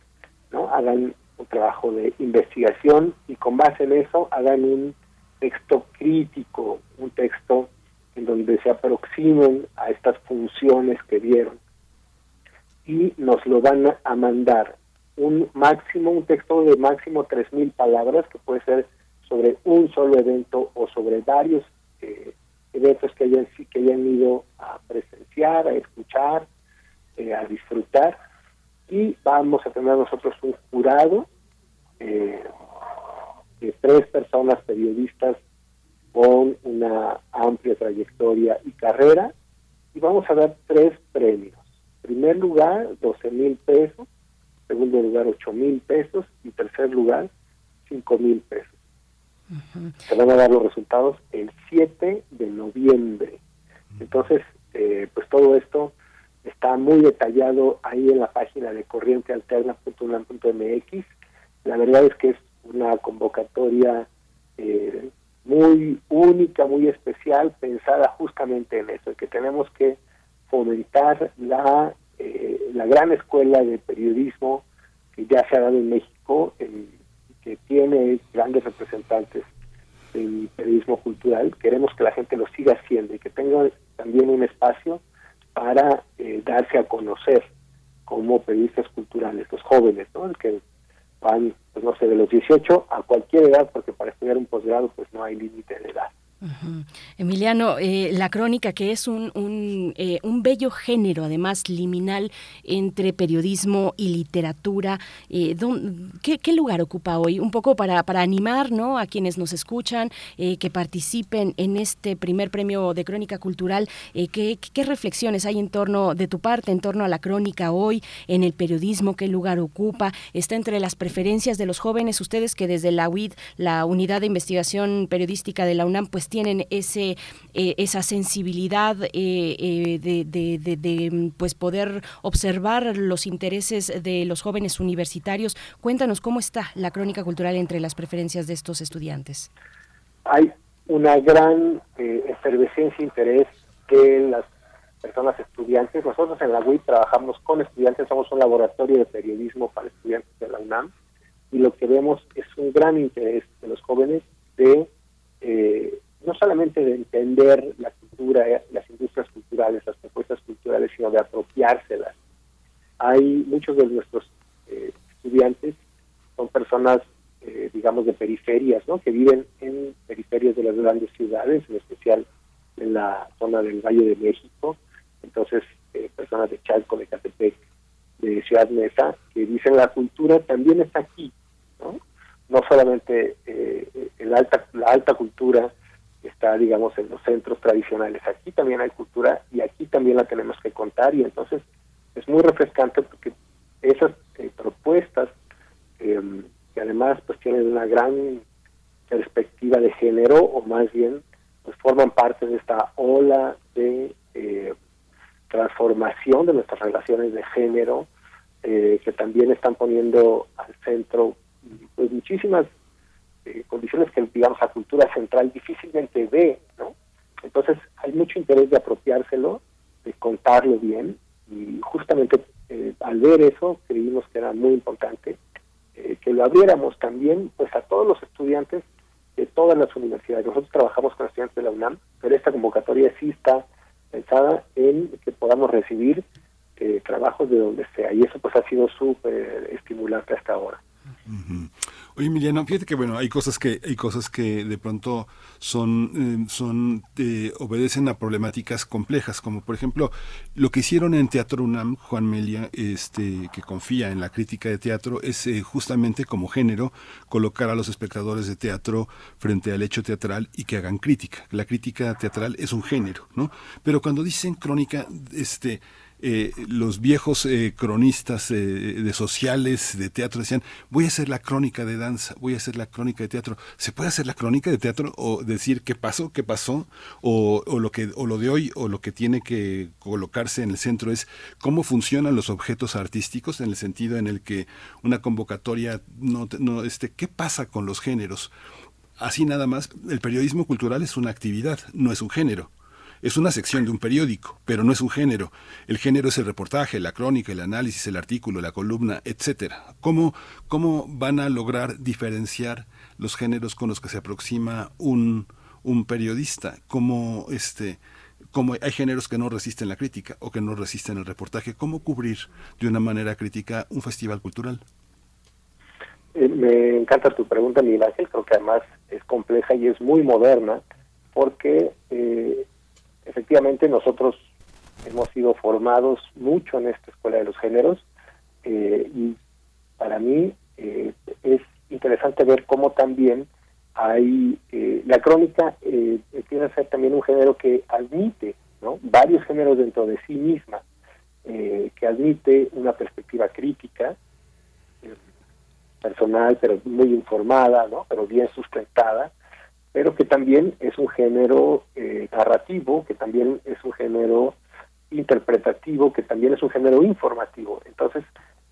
Speaker 27: no hagan un trabajo de investigación y con base en eso hagan un texto crítico, un texto en donde se aproximen a estas funciones que vieron y nos lo van a mandar. Un máximo, un texto de máximo tres mil palabras que puede ser sobre un solo evento o sobre varios eh, eventos que hayan, que hayan ido a presenciar, a escuchar, eh, a disfrutar y vamos a tener nosotros un jurado eh, de tres personas periodistas con una amplia trayectoria y carrera y vamos a dar tres premios. primer lugar, 12 mil pesos, segundo lugar, 8 mil pesos y tercer lugar, 5 mil pesos. Se van a dar los resultados el 7 de noviembre. Entonces, eh, pues todo esto está muy detallado ahí en la página de corrientealterna.unam.mx. La verdad es que es una convocatoria eh, muy única, muy especial, pensada justamente en eso, que tenemos que fomentar la, eh, la gran escuela de periodismo que ya se ha dado en México, en, que tiene grandes representantes el periodismo cultural, queremos que la gente lo siga haciendo y que tenga también un espacio para eh, darse a conocer como periodistas culturales, los jóvenes, ¿no? El que van, pues no sé, de los 18 a cualquier edad, porque para estudiar un posgrado pues no hay límite de edad.
Speaker 1: Emiliano, eh, la crónica que es un, un, eh, un, bello género, además liminal entre periodismo y literatura, eh, ¿qué, ¿qué, lugar ocupa hoy? Un poco para, para animar ¿no? a quienes nos escuchan, eh, que participen en este primer premio de crónica cultural. Eh, ¿qué, ¿qué, reflexiones hay en torno de tu parte, en torno a la crónica hoy, en el periodismo? ¿Qué lugar ocupa? ¿Está entre las preferencias de los jóvenes? Ustedes que desde la UID, la Unidad de Investigación Periodística de la UNAM, pues tienen ese, eh, esa sensibilidad eh, eh, de, pues poder observar los intereses de los jóvenes universitarios. Cuéntanos cómo está la crónica cultural entre las preferencias de estos estudiantes.
Speaker 27: Hay una gran efervescencia e interés de las personas estudiantes. Nosotros en la UIP trabajamos con estudiantes, somos un laboratorio de periodismo para estudiantes de la UNAM y lo que vemos es un gran interés de los jóvenes de eh, no solamente de entender la cultura, las industrias culturales, las propuestas culturales, sino de apropiárselas. Hay muchos de nuestros eh, estudiantes son personas, eh, digamos, de periferias, ¿no? Que viven en periferias de las grandes ciudades, en especial en la zona del Valle de México. Entonces, eh, personas de Chalco, de Catepec, de Ciudad Mesa, que dicen la cultura también está aquí, ¿no? No solamente el alta, la alta cultura, está, digamos, en los centros tradicionales. Aquí también hay cultura y aquí también la tenemos que contar y entonces es muy refrescante porque esas eh, propuestas, eh, que además pues tienen una gran perspectiva de género o más bien pues forman parte de esta ola de eh, transformación de nuestras relaciones de género que también están poniendo al centro pues muchísimas eh, condiciones que, digamos, la cultura central difícilmente ve, ¿no? Entonces, hay mucho interés de apropiárselo, de contarlo bien, y justamente eh, al ver eso, creímos que era muy importante eh, que lo abriéramos también, pues, a todos los estudiantes de todas las universidades. Nosotros trabajamos con estudiantes de la UNAM, pero esta convocatoria sí está pensada en que podamos recibir eh, trabajos de donde sea, y eso pues ha sido súper estimulante hasta ahora.
Speaker 2: Uh. Oye, Emiliano, fíjate que bueno, hay cosas que hay cosas que de pronto son eh, son eh, obedecen a problemáticas complejas, como por ejemplo lo que hicieron en Teatro UNAM, Juan Melia, este que confía en la crítica de teatro, es eh, justamente como género colocar a los espectadores de teatro frente al hecho teatral y que hagan crítica. La crítica teatral es un género, ¿no? Pero cuando dicen crónica, este eh, los viejos eh, cronistas eh, de sociales, de teatro, decían, voy a hacer la crónica de danza, voy a hacer la crónica de teatro. ¿Se puede hacer la crónica de teatro o decir qué pasó, qué pasó? O, lo, que, o lo de hoy, o lo que tiene que colocarse en el centro es cómo funcionan los objetos artísticos, en el sentido en el que una convocatoria, no, no este, ¿qué pasa con los géneros? Así nada más, el periodismo cultural es una actividad, no es un género es una sección de un periódico, pero no es un género. El género es el reportaje, la crónica, el análisis, el artículo, la columna, etcétera. ¿Cómo, ¿Cómo van a lograr diferenciar los géneros con los que se aproxima un, un periodista? ¿Cómo este como hay géneros que no resisten la crítica o que no resisten el reportaje, ¿cómo cubrir de una manera crítica un festival cultural?
Speaker 27: Eh, me encanta tu pregunta, Miguel Ángel, creo que además es compleja y es muy moderna, porque eh, efectivamente nosotros hemos sido formados mucho en esta escuela de los géneros eh, y para mí eh, es interesante ver cómo también hay eh, la crónica empieza a ser también un género que admite ¿no? varios géneros dentro de sí misma que admite una perspectiva crítica personal pero muy informada no pero bien sustentada pero que también es un género eh, narrativo, que también es un género interpretativo, que también es un género informativo. Entonces,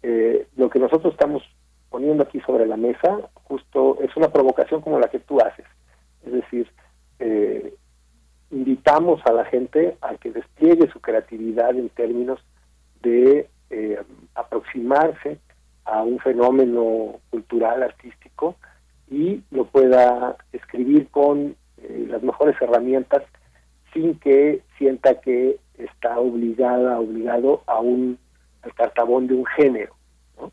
Speaker 27: eh, lo que nosotros estamos poniendo aquí sobre la mesa justo es una provocación como la que tú haces. Es decir, eh, invitamos a la gente a que despliegue su creatividad en términos de aproximarse a un fenómeno cultural, artístico, y lo pueda escribir con eh, las mejores herramientas sin que sienta que está obligada, obligado a un al cartabón de un género. ¿no?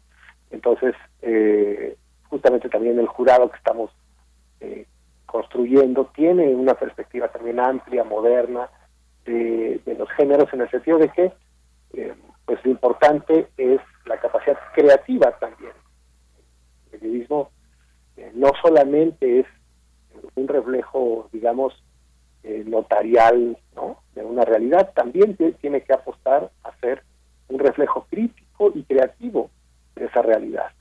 Speaker 27: Entonces, eh, justamente también el jurado que estamos eh, construyendo tiene una perspectiva también amplia, moderna, de, de los géneros, en el sentido de que eh, pues lo importante es la capacidad creativa también. El periodismo eh, no solamente es un reflejo, digamos, eh, notarial ¿no? de una realidad, también tiene que apostar a ser un reflejo crítico y creativo de esa realidad.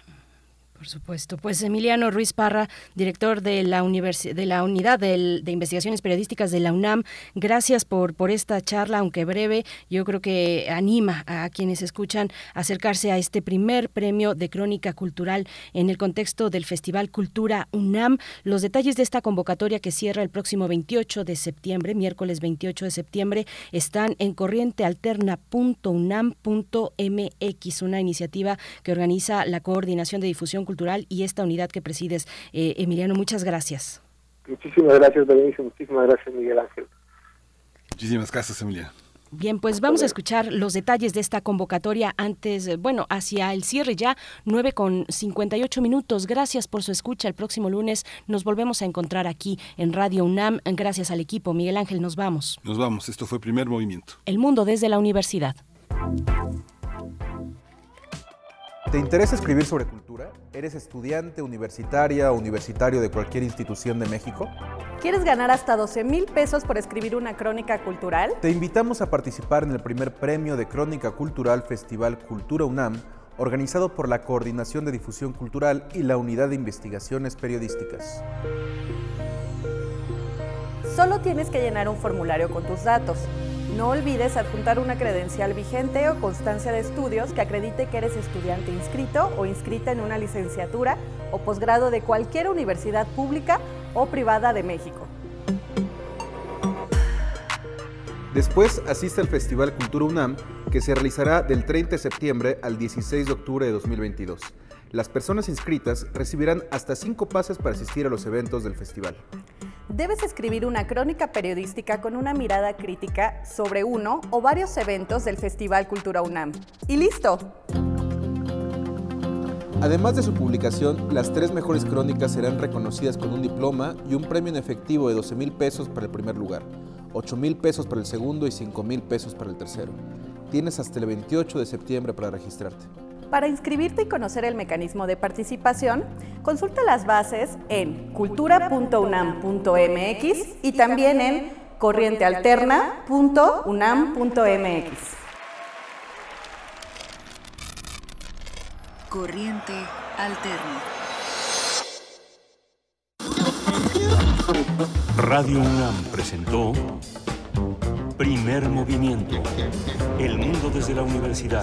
Speaker 1: Por supuesto. Pues Emiliano Ruiz Parra, director de la, universi- de la Unidad del- de Investigaciones Periodísticas de la UNAM, gracias por, por esta charla, aunque breve. Yo creo que anima a quienes escuchan acercarse a este primer premio de crónica cultural en el contexto del Festival Cultura UNAM. Los detalles de esta convocatoria que cierra el próximo 28 de septiembre, miércoles 28 de septiembre, están en corrientealterna.unam.mx, una iniciativa que organiza la Coordinación de Difusión Cultural y esta unidad que presides. Eh, Emiliano, muchas gracias.
Speaker 27: Muchísimas gracias, Berenice, muchísimas gracias, Miguel Ángel.
Speaker 2: Muchísimas gracias, Emilia.
Speaker 1: Bien, pues vamos a escuchar los detalles de esta convocatoria antes, bueno, hacia el cierre ya, 9 con 58 minutos. Gracias por su escucha. El próximo lunes nos volvemos a encontrar aquí en Radio UNAM. Gracias al equipo. Miguel Ángel, nos vamos.
Speaker 2: Nos vamos. Esto fue Primer Movimiento.
Speaker 1: El mundo desde la universidad.
Speaker 28: ¿Te interesa escribir sobre cultura? ¿Eres estudiante, universitaria o universitario de cualquier institución de México?
Speaker 29: ¿Quieres ganar hasta 12 mil pesos por escribir una crónica cultural?
Speaker 28: Te invitamos a participar en el primer premio de Crónica Cultural Festival Cultura UNAM, organizado por la Coordinación de Difusión Cultural y la Unidad de Investigaciones Periodísticas.
Speaker 29: Solo tienes que llenar un formulario con tus datos. No olvides adjuntar una credencial vigente o constancia de estudios que acredite que eres estudiante inscrito o inscrita en una licenciatura o posgrado de cualquier universidad pública o privada de México.
Speaker 28: Después asiste al Festival Cultura UNAM, que se realizará del 30 de septiembre al 16 de octubre de 2022. Las personas inscritas recibirán hasta cinco pases para asistir a los eventos del festival.
Speaker 29: Debes escribir una crónica periodística con una mirada crítica sobre uno o varios eventos del Festival Cultura UNAM. ¡Y listo!
Speaker 28: Además de su publicación, las tres mejores crónicas serán reconocidas con un diploma y un premio en efectivo de 12 mil pesos para el primer lugar, 8 mil pesos para el segundo y 5 mil pesos para el tercero. Tienes hasta el 28 de septiembre para registrarte.
Speaker 29: Para inscribirte y conocer el mecanismo de participación, consulta las bases en cultura.unam.mx y también en corrientealterna.unam.mx.
Speaker 30: Corriente Alterna.
Speaker 7: Radio UNAM presentó Primer Movimiento. El mundo desde la universidad.